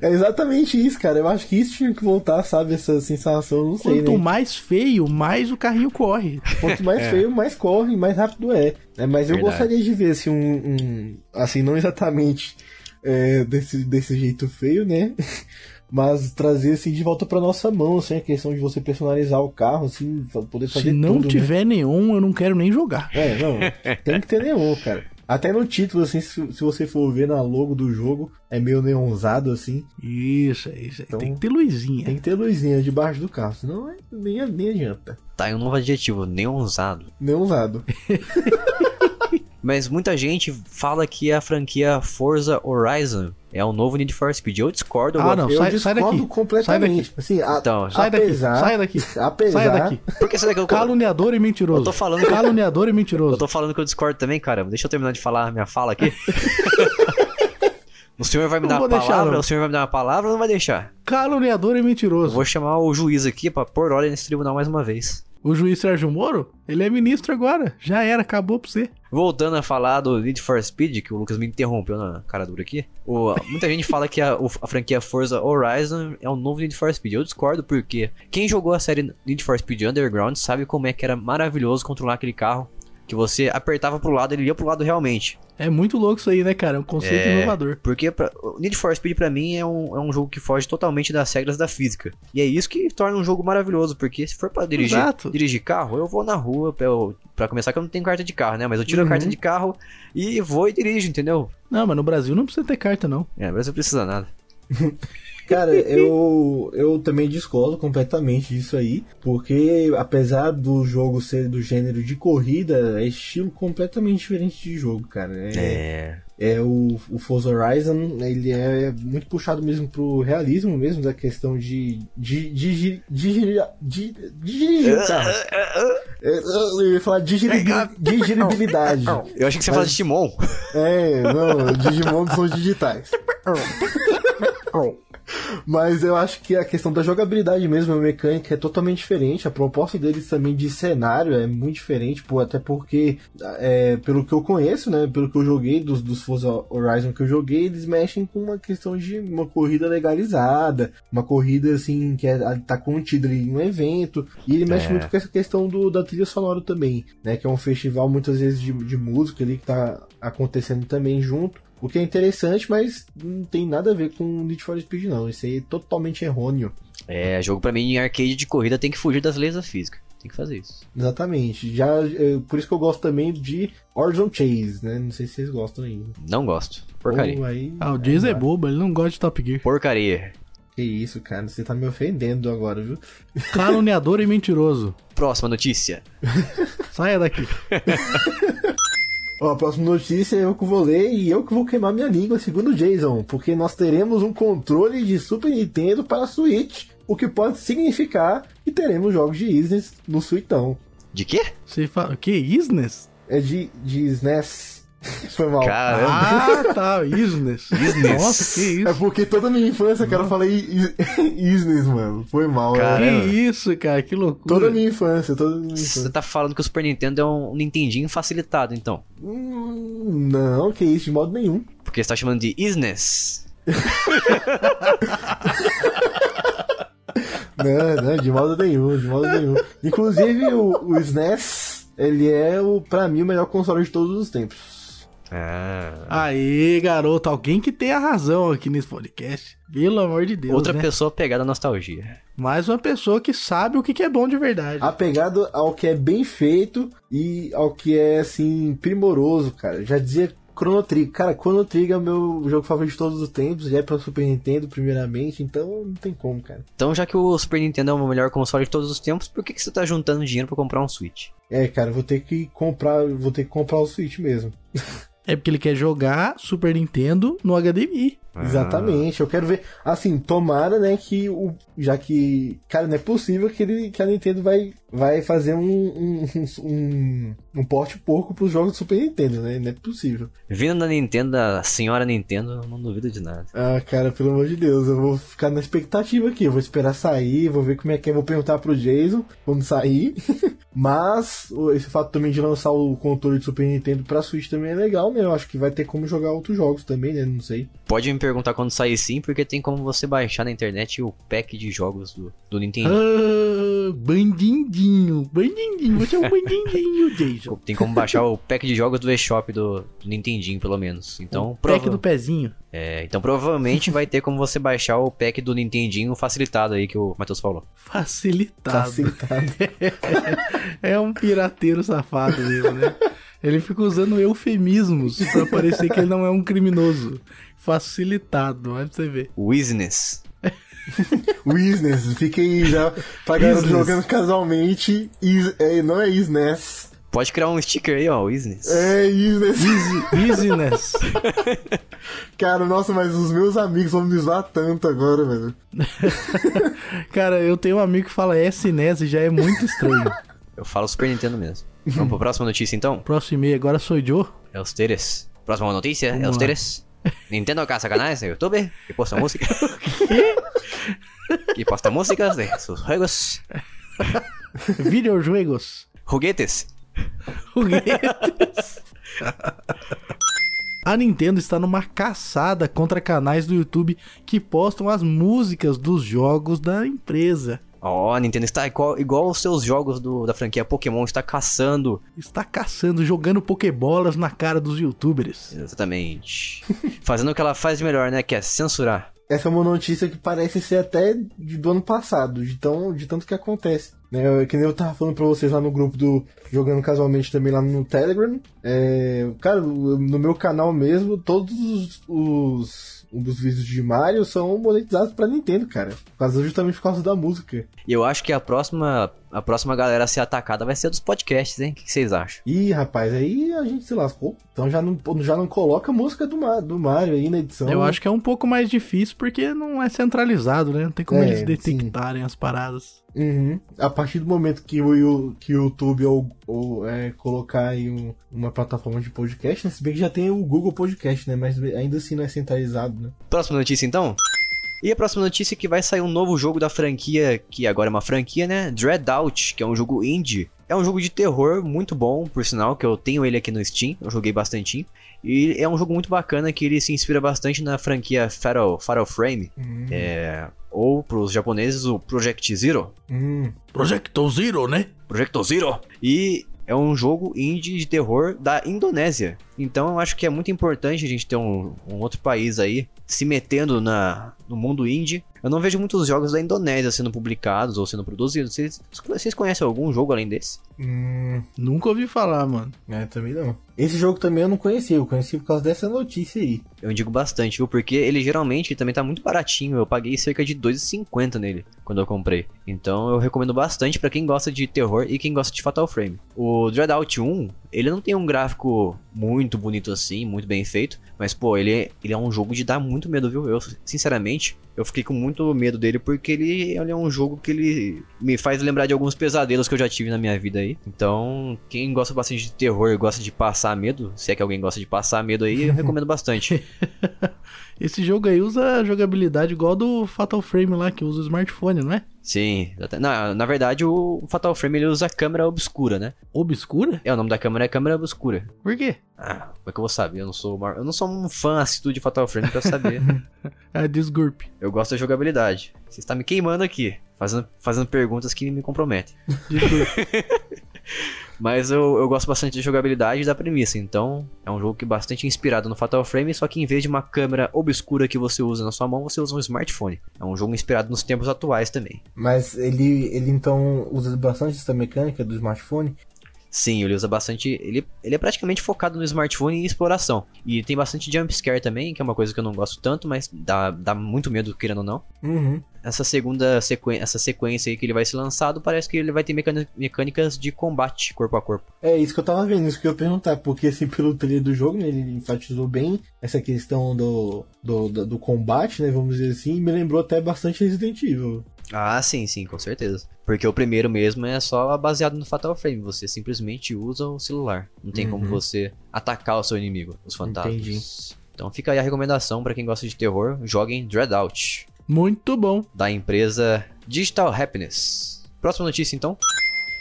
É exatamente isso, cara. Eu acho que isso tinha que voltar, sabe? Essa sensação, não sei. Quanto né? mais feio, mais o carrinho corre. Quanto mais é. feio, mais corre, mais rápido é. é mas eu gostaria de ver assim, um, um. Assim, não exatamente é, desse, desse jeito feio, né? mas trazer assim de volta para nossa mão, assim, a questão de você personalizar o carro, assim, poder fazer Se não tudo, né? tiver né? eu não quero nem jogar. É, não, tem que ter nenhum, cara. Até no título, assim, se, se, você for ver na logo do jogo, é meio neonzado, assim. Isso, é isso. Então, tem que ter luzinha. Tem que ter luzinha debaixo do carro, senão é, nem, nem adianta. Tá aí um novo adjetivo, neonzado. Neonzado. Mas muita gente fala que a franquia Forza Horizon é um novo Need for Speed. Eu discordo. Ah, não, Eu sai- sai discordo daqui. completamente. Assim, a- Então, Sai daqui, apesar, sai daqui. Apesar, Saia daqui. Por que será que eu... Caluniador e mentiroso. Eu tô falando Caluniador e mentiroso. Eu tô falando que eu discordo também, cara. Deixa eu terminar de falar a minha fala aqui. o senhor vai me Não dar uma deixar, palavra? não. O senhor vai me dar uma palavra ou não vai deixar? Caluniador e Eu mentiroso. vou chamar o juiz aqui pra pôr ordem nesse tribunal mais uma vez. O juiz Sérgio Moro, ele é ministro agora. Já era, acabou pra você. Voltando a falar do Need for Speed, que o Lucas me interrompeu na cara dura aqui. o- muita gente fala que a, o- a franquia Forza Horizon é um novo Need for Speed. Eu discordo porque quem jogou a série Need for Speed Underground sabe como é que era maravilhoso controlar aquele carro. Que você apertava pro lado, ele ia pro lado realmente. É muito louco isso aí, né, cara? É um conceito É, inovador. Porque pra, Need for Speed pra mim é um, é um jogo que foge totalmente das regras da física. E é isso que torna um jogo maravilhoso, porque se for pra dirigir, Exato. dirigir carro, eu vou na rua, pra, eu- pra começar que eu não tenho carta de carro, né? Mas eu tiro Uhum. a carta de carro e vou e dirijo, entendeu? Não, mas no Brasil não precisa ter carta, não. É, mas não precisa nada. Cara, eu, eu também discordo completamente disso aí, porque apesar do jogo ser do gênero de corrida, é estilo completamente diferente de jogo, cara. É, É. é o, o Forza Horizon, ele é muito puxado mesmo pro realismo mesmo, da questão de de de de, de, de, de dirigir o carro. É, Eu ia falar digeribil- digeribilidade. Eu achei que você fala de Timon. É, não, Digimon são digitais. Mas eu acho que a questão da jogabilidade mesmo, a mecânica é totalmente diferente. A proposta deles também de cenário é muito diferente, pô, até porque, é, pelo que eu conheço, né, pelo que eu joguei, dos, dos Forza Horizon que eu joguei, eles mexem com uma questão de uma corrida legalizada, uma corrida assim, que é, tá contida ali em um evento, e ele mexe É. muito com essa questão do, da trilha sonora também, né, que é um festival muitas vezes de, de música ali que tá acontecendo também junto. O que é interessante, mas não tem nada a ver com Need for Speed, não. Isso aí é totalmente errôneo. É, jogo pra mim em arcade de corrida tem que fugir das leis da física. Tem que fazer isso. Exatamente. Já, é, por isso que eu gosto também de Horizon Chase, né? Não sei se vocês gostam ainda. Não gosto. Porcaria. Ou aí, Ah, o Jason é vai. bobo, ele não gosta de Top Gear. Porcaria. Que isso, cara. Você tá me ofendendo agora, viu? Caluniador e mentiroso. Próxima notícia. Saia daqui. Ó, a próxima notícia é eu que vou ler e eu que vou queimar minha língua, segundo o Jason, porque nós teremos um controle de Super Nintendo para Switch, o que pode significar que teremos jogos de SNES no Switchão. De quê? Você fala. Que? Isnes? É de, de SNES. Foi mal. Caramba. Ah, tá. Isnes. Isnes. Nossa, que É isso. porque toda a minha infância, cara, eu falei is- Isnes, mano. Foi mal, Cara, né? Que Caramba. isso, cara. Que loucura. Toda a minha infância, toda minha Você infância. tá falando que o Super Nintendo é um Nintendinho facilitado, então. Hum, não, que isso, de modo nenhum. Porque você tá chamando de SNES. Não, não, de modo nenhum, de modo nenhum. Inclusive, o, o SNES, ele é, o, pra mim, o melhor console de todos os tempos. Ah. Aí, garoto. Alguém que tenha razão aqui nesse podcast. Pelo amor de Deus, Outra né? pessoa pegada à nostalgia. Mais uma pessoa que sabe o que é bom de verdade. Apegado ao que é bem feito e ao que é, assim, primoroso, cara. Já dizia Chrono Trigger. Cara, Chrono Trigger é o meu jogo favorito de todos os tempos. Já é pra Super Nintendo, primeiramente. Então, não tem como, cara. Então, já que o Super Nintendo é o melhor console de todos os tempos, por que, que você tá juntando dinheiro pra comprar um Switch? É, cara, vou ter que comprar, vou ter que comprar o Switch mesmo. É porque ele quer jogar Super Nintendo no HDMI. Exatamente, eu quero ver. Assim, tomara, né, que o. Já que. Cara, não é possível que, ele, que a Nintendo vai, vai fazer um, um, um, um porte porco pros jogos do Super Nintendo, né? Não é possível. Vindo da Nintendo, da senhora Nintendo, eu não duvido de nada. Ah, cara, pelo amor de Deus, eu vou ficar na expectativa aqui. Eu vou esperar sair, vou ver como é que é. Vou perguntar pro Jason quando sair. Mas o- esse fato também de lançar o controle de Super Nintendo pra Switch também é legal, né? Eu acho que vai ter como jogar outros jogos também, né? Não sei. Pode me perguntar quando sair sim, porque tem como você baixar na internet o pack de jogos do, do Nintendo. Ah, bandindinho. Bandindinho. Você é um bandindinho, Jason. Tem como baixar o pack de jogos do eShop do, do Nintendinho, pelo menos. Então, O pack prova- do pezinho. é, então provavelmente vai ter como você baixar o pack do Nintendinho facilitado aí que o Matheus falou. Facilitado. Facilitado. É um pirateiro safado mesmo, né? Ele fica usando eufemismos pra parecer que ele não é um criminoso. Facilitado, olha pra você ver. O Business. Wisnes, fiquei já Isnes. jogando casualmente. Is, é, não é Isnes. Pode criar um sticker aí, ó, o Easiness. É, Easiness. Easy, easiness. Cara, nossa, mas os meus amigos vão me zoar tanto agora, velho. Cara, eu tenho um amigo que fala SNES e já é muito estranho. Eu falo Super Nintendo mesmo. Vamos pra próxima notícia então? Próximo e-mail agora sou Joe. É os Teres. Próxima notícia Vamos é os lá. Teres. Nintendo caça canais no YouTube que posta música. que posta músicas de sus juegos. Videojuegos. Juguetes. Foguetes. A Nintendo está numa caçada contra canais do YouTube que postam as músicas dos jogos da empresa. Ó, a Nintendo está igual, igual os seus jogos do, da franquia Pokémon, está caçando. Está caçando, jogando pokebolas na cara dos youtubers. Exatamente. Fazendo o que ela faz de melhor, né? Que é censurar. Essa é uma notícia que parece ser até de- do ano passado, de, tão, de tanto que acontece. Né? Que nem eu tava falando pra vocês lá no grupo do Jogando Casualmente também lá no Telegram. É, cara, no meu canal mesmo, todos os, os, os vídeos de Mario são monetizados pra Nintendo, cara. Por causa, justamente por causa da música. E eu acho que a próxima, a próxima galera a ser atacada vai ser dos podcasts, hein? O que que vocês acham? Ih, rapaz, aí a gente se lascou. Então já não, já não coloca a música do, do Mario aí na edição. Eu acho que é um pouco mais difícil porque não é centralizado, né? Não tem como É, eles detectarem as paradas. Uhum. A partir do momento que o, que o YouTube ou, ou, é, colocar aí um- uma plataforma de podcast, né? Se bem que já tem o Google Podcast, né? Mas ainda assim não é centralizado, né? Próxima notícia então? E a próxima notícia é que vai sair um novo jogo da franquia, que agora é uma franquia, né? Dreadout, que é um jogo indie. É um jogo de terror muito bom, por sinal, que eu tenho ele aqui no Steam, eu joguei bastante. E é um jogo muito bacana que ele se inspira bastante na franquia Fatal, Fatal Frame, é, ou pros japoneses o Project Zero. Hum. Projecto Zero, né? Project Zero. E é um jogo indie de terror da Indonésia. Então eu acho que é muito importante a gente ter um, um outro país aí se metendo na, no mundo indie. Eu não vejo muitos jogos da Indonésia sendo publicados ou sendo produzidos. Vocês, vocês conhecem algum jogo além desse? Hum. Nunca ouvi falar, mano. É, também não. Esse jogo também eu não conhecia, eu conheci por causa dessa notícia aí. Eu indico bastante, viu? Porque ele geralmente também tá muito baratinho. Eu paguei cerca de 2,50 nele quando eu comprei. Então eu recomendo bastante pra quem gosta de terror e quem gosta de Fatal Frame. O Dreadout 1, ele não tem um gráfico muito bonito assim, muito bem feito. Mas, pô, ele, ele é um jogo de dar muito medo, viu? Eu, sinceramente, eu fiquei com muito medo dele porque ele, ele é um jogo que ele me faz lembrar de alguns pesadelos que eu já tive na minha vida aí. Então, quem gosta bastante de terror e gosta de passar medo, se é que alguém gosta de passar medo aí, eu recomendo bastante. Esse jogo aí usa a jogabilidade igual do Fatal Frame lá, que usa o smartphone, não é? Sim, na, na verdade o Fatal Frame ele usa câmera obscura, né? Obscura? É, o nome da câmera é câmera obscura. Por quê? Ah, como é que eu vou saber? Eu não sou, uma- eu não sou um fã assíduo de Fatal Frame pra saber. É Disgurp. eu gosto da jogabilidade. Você está me queimando aqui, fazendo, fazendo perguntas que me comprometem. Disgurp. Mas eu, eu gosto bastante da jogabilidade e da premissa, então é um jogo que é bastante inspirado no Fatal Frame, só que em vez de uma câmera obscura que você usa na sua mão, você usa um smartphone. É um jogo inspirado nos tempos atuais também. Mas ele, ele então usa bastante essa mecânica do smartphone. Sim, ele usa bastante. Ele, ele é praticamente focado no smartphone e exploração. E tem bastante jumpscare também, que é uma coisa que eu não gosto tanto, mas dá, dá muito medo, querendo ou não. Uhum. Essa segunda sequência, essa sequência aí que ele vai ser lançado, parece que ele vai ter mecâni- mecânicas de combate corpo a corpo. É isso que eu tava vendo, isso que eu ia perguntar, porque assim, pelo trailer do jogo, né, ele enfatizou bem essa questão do, do, do, do combate, né, vamos dizer assim, e me lembrou até bastante Resident Evil. Ah, sim, sim, com certeza. Porque o primeiro mesmo é só baseado no Fatal Frame. Você simplesmente usa o celular. Não tem como Uhum. você atacar o seu inimigo, os fantasmas. Entendi. Então fica aí a recomendação pra quem gosta de terror, joguem Dreadout. Muito bom. da empresa Digital Happiness. Próxima notícia então.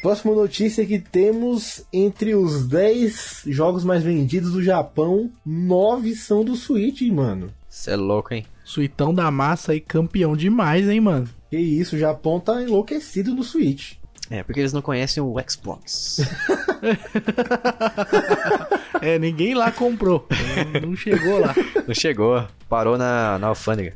Próxima notícia é que temos entre os 10 jogos mais vendidos do Japão, 9 são do Switch, hein, mano. Cê é louco, hein? Suitão da massa aí, campeão demais, hein, mano? Que isso, o Japão tá enlouquecido no Switch. É, porque eles não conhecem o Xbox. É, ninguém lá comprou. Não- Não chegou lá. não chegou, parou na, na alfândega.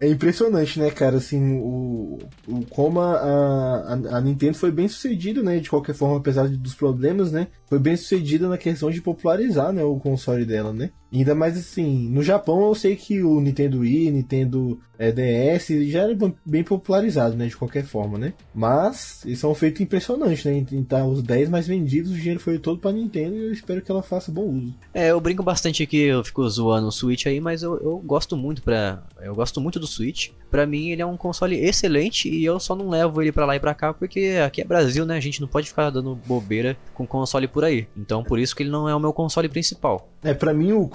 É impressionante, né, cara, assim, o, o como a, a, a Nintendo foi bem sucedida, né, de qualquer forma, apesar dos problemas, né, foi bem sucedida na questão de popularizar, né, o console dela, né. Ainda mais assim, no Japão eu sei que o Nintendo Wii, Nintendo é, DS já era bem popularizado, né, de qualquer forma, né. Mas isso é um feito impressionante, né, em estar os 10 mais vendidos, o dinheiro foi todo pra Nintendo e eu espero que ela faça bom uso. É, eu brinco bastante aqui, eu fico zoando o Switch aí, mas eu, eu gosto muito pra. Eu gosto muito do Switch. Pra mim ele é um console excelente e eu só não levo ele pra lá e pra cá porque aqui é Brasil, né? A gente não pode ficar dando bobeira com console por aí. Então por isso que ele não é o meu console principal. É, pra mim o,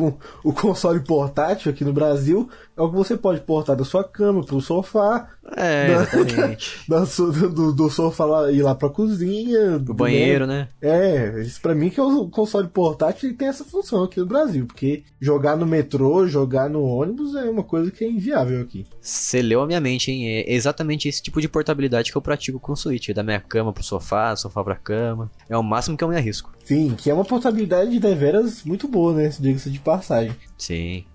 o console portátil aqui no Brasil é o que você pode portar da sua cama pro sofá. É, da, exatamente. Da, do, do, sofá lá, ir lá pra cozinha. Pro banheiro, né? É, isso pra mim que é o console portátil tem essa função aqui no Brasil. Porque jogar no metrô, jogar no ônibus é uma coisa que é inviável aqui. Você leu a minha mente, hein? É exatamente esse tipo de portabilidade que eu pratico com o Switch. Da minha cama pro sofá, sofá pra cama. É o máximo que eu me arrisco. Sim, que é uma portabilidade de deveras muito boa, né? Diga-se de passagem. Sim.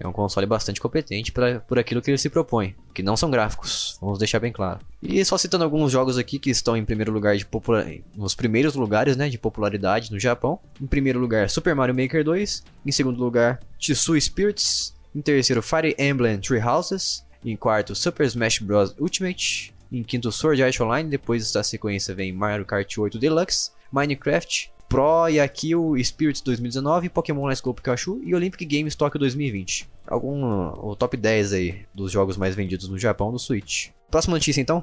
É um console bastante competente pra, por aquilo que ele se propõe, que não são gráficos, vamos deixar bem claro. E só citando alguns jogos aqui que estão em primeiro lugar de popular... nos primeiros lugares, né, de popularidade no Japão. Em primeiro lugar, Super Mario Maker 2, em segundo lugar, Tsu Spirits, em terceiro, Fire Emblem Three Houses, em quarto, Super Smash Bros. Ultimate, em quinto, Sword Art Online, depois da sequência vem Mario Kart 8 Deluxe, Minecraft, Pro e aqui o Spirits 2019, Pokémon Let's Go Pikachu e Olympic Games Tokyo 2020. Algum o top 10 aí dos jogos mais vendidos no Japão do Switch. Próxima notícia então.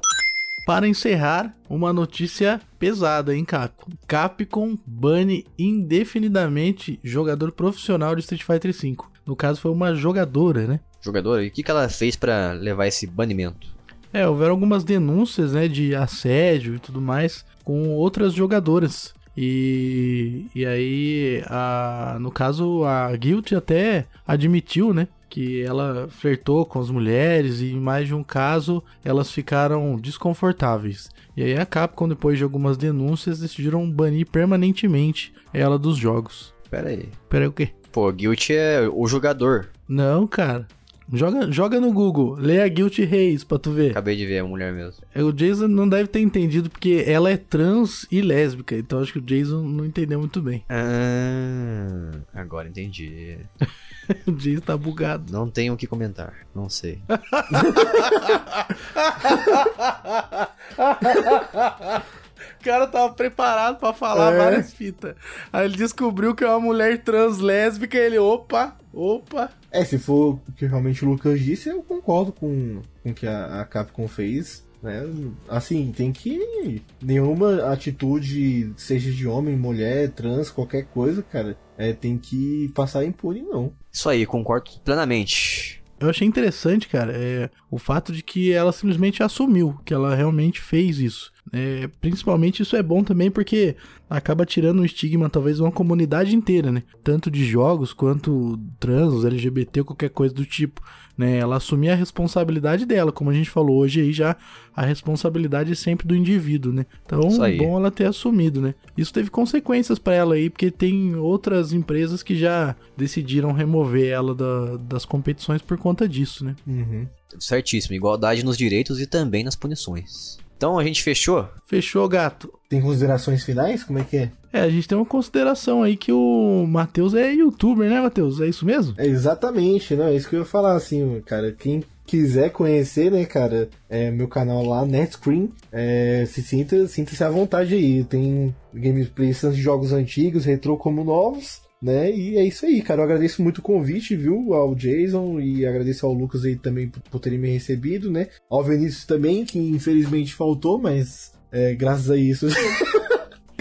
Para encerrar, uma notícia pesada, hein, Capcom? Capcom bane indefinidamente jogador profissional de Street Fighter V. No caso, foi uma jogadora, né? Jogadora? E o que, que ela fez para levar esse banimento? É, houveram algumas denúncias, né, de assédio e tudo mais com outras jogadoras. E, e aí, a, no caso, a Guild até admitiu, né? Que ela flertou com as mulheres e em mais de um caso elas ficaram desconfortáveis. E aí a Capcom, depois de algumas denúncias, decidiram banir permanentemente ela dos jogos. Pera aí. Pera aí o quê? Pô, Guild é o jogador. Não, cara. Joga, joga no Google, lê a Guilty Reis pra tu ver. Acabei de ver, é mulher mesmo. É, o Jason não deve ter entendido porque ela é trans e lésbica, então acho que o Jason não entendeu muito bem. Ah, agora entendi. o Jason tá bugado. Não tenho o que comentar, não sei. O cara tava preparado para falar é. várias fitas. Aí ele descobriu que é uma mulher trans lésbica e ele, opa, opa. É, se for o que realmente o Lucas disse, eu concordo com, com o que a, a Capcom fez. Né? Assim, tem que. Nenhuma atitude, seja de homem, mulher, trans, qualquer coisa, cara, é, tem que passar impune, não. Isso aí, concordo plenamente. Eu achei interessante, cara, é, o fato de que ela simplesmente assumiu que ela realmente fez isso. É, principalmente isso é bom também porque acaba tirando o estigma, talvez, uma comunidade inteira, né? Tanto de jogos quanto trans, LGBT, qualquer coisa do tipo. Né? Ela assumir a responsabilidade dela, como a gente falou hoje aí já, a responsabilidade é sempre do indivíduo, né? Então, bom ela ter assumido, né? Isso teve consequências para ela aí, porque tem outras empresas que já decidiram remover ela da, das competições por conta disso, né? Uhum. Certíssimo, igualdade nos direitos e também nas punições. Então a gente fechou? Fechou, gato. Tem considerações finais? Como é que é? É, a gente tem uma consideração aí que o Matheus é youtuber, né, Matheus? É isso mesmo? É exatamente, não, é isso que eu ia falar, assim, cara. Quem quiser conhecer, né, cara, é meu canal lá, Netscreen, é, se sinta, sinta-se à vontade aí. Tem gameplays de jogos antigos, retrô como novos né? E é isso aí, cara. Eu agradeço muito o convite, viu, ao Jason e agradeço ao Lucas aí também por, por terem me recebido, né? Ao Vinícius também, que infelizmente faltou, mas é, graças a isso.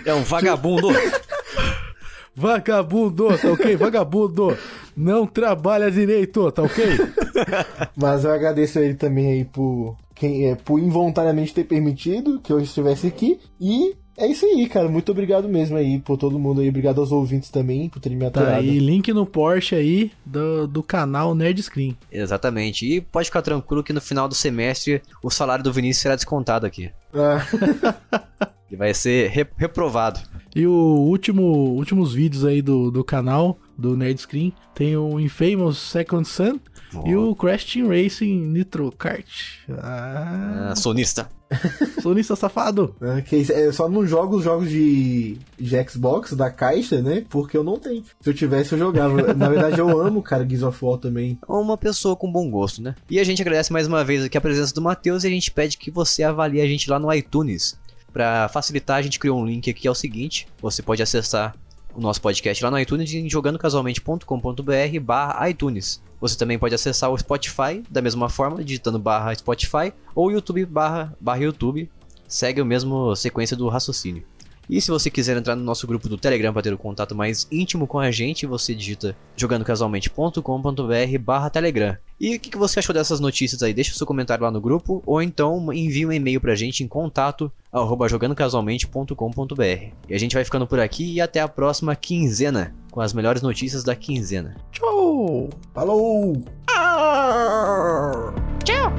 É um vagabundo. vagabundo, tá ok? Vagabundo. Não trabalha direito, tá ok? Mas eu agradeço a ele também aí por, quem, é, por involuntariamente ter permitido que eu estivesse aqui. E é isso aí, cara. Muito obrigado mesmo aí por todo mundo aí. Obrigado aos ouvintes também por terem me aturado. Tá aí, link no Porsche aí do, do canal Nerd Screen. Exatamente. E pode ficar tranquilo que no final do semestre o salário do Vinícius será descontado aqui. Ah. Ele vai ser re reprovado. E o último últimos vídeos aí do, do canal do Nerd Screen. Tem o Infamous Second Son Oh. e o Crash Team Racing Nitro Kart. Ah, Ah, sonista. sonista safado. né, que é só não jogo os jogos de, de Xbox da caixa, né? Porque eu não tenho. Se eu tivesse, eu jogava. Na verdade, eu amo, cara, Gears of War também. Uma pessoa com bom gosto, né? E a gente agradece mais uma vez aqui a presença do Matheus e a gente pede que você avalie a gente lá no iTunes. Pra facilitar, a gente criou um link aqui, é o seguinte: você pode acessar o nosso podcast lá no iTunes em jogandocasualmente.com.br barra iTunes. Você também pode acessar o Spotify da mesma forma, digitando barra Spotify ou YouTube barra, barra YouTube. Segue a mesma sequência do raciocínio. E se você quiser entrar no nosso grupo do Telegram para ter o um contato mais íntimo com a gente, você digita jogandocasualmente.com.br barra Telegram. E o que, você achou dessas notícias aí? Deixa o seu comentário lá no grupo ou então envie um e-mail pra gente em contato jogandocasualmente.com.br. E a gente vai ficando por aqui e até a próxima quinzena com as melhores notícias da quinzena. Tchau! Falou! Ah! Tchau!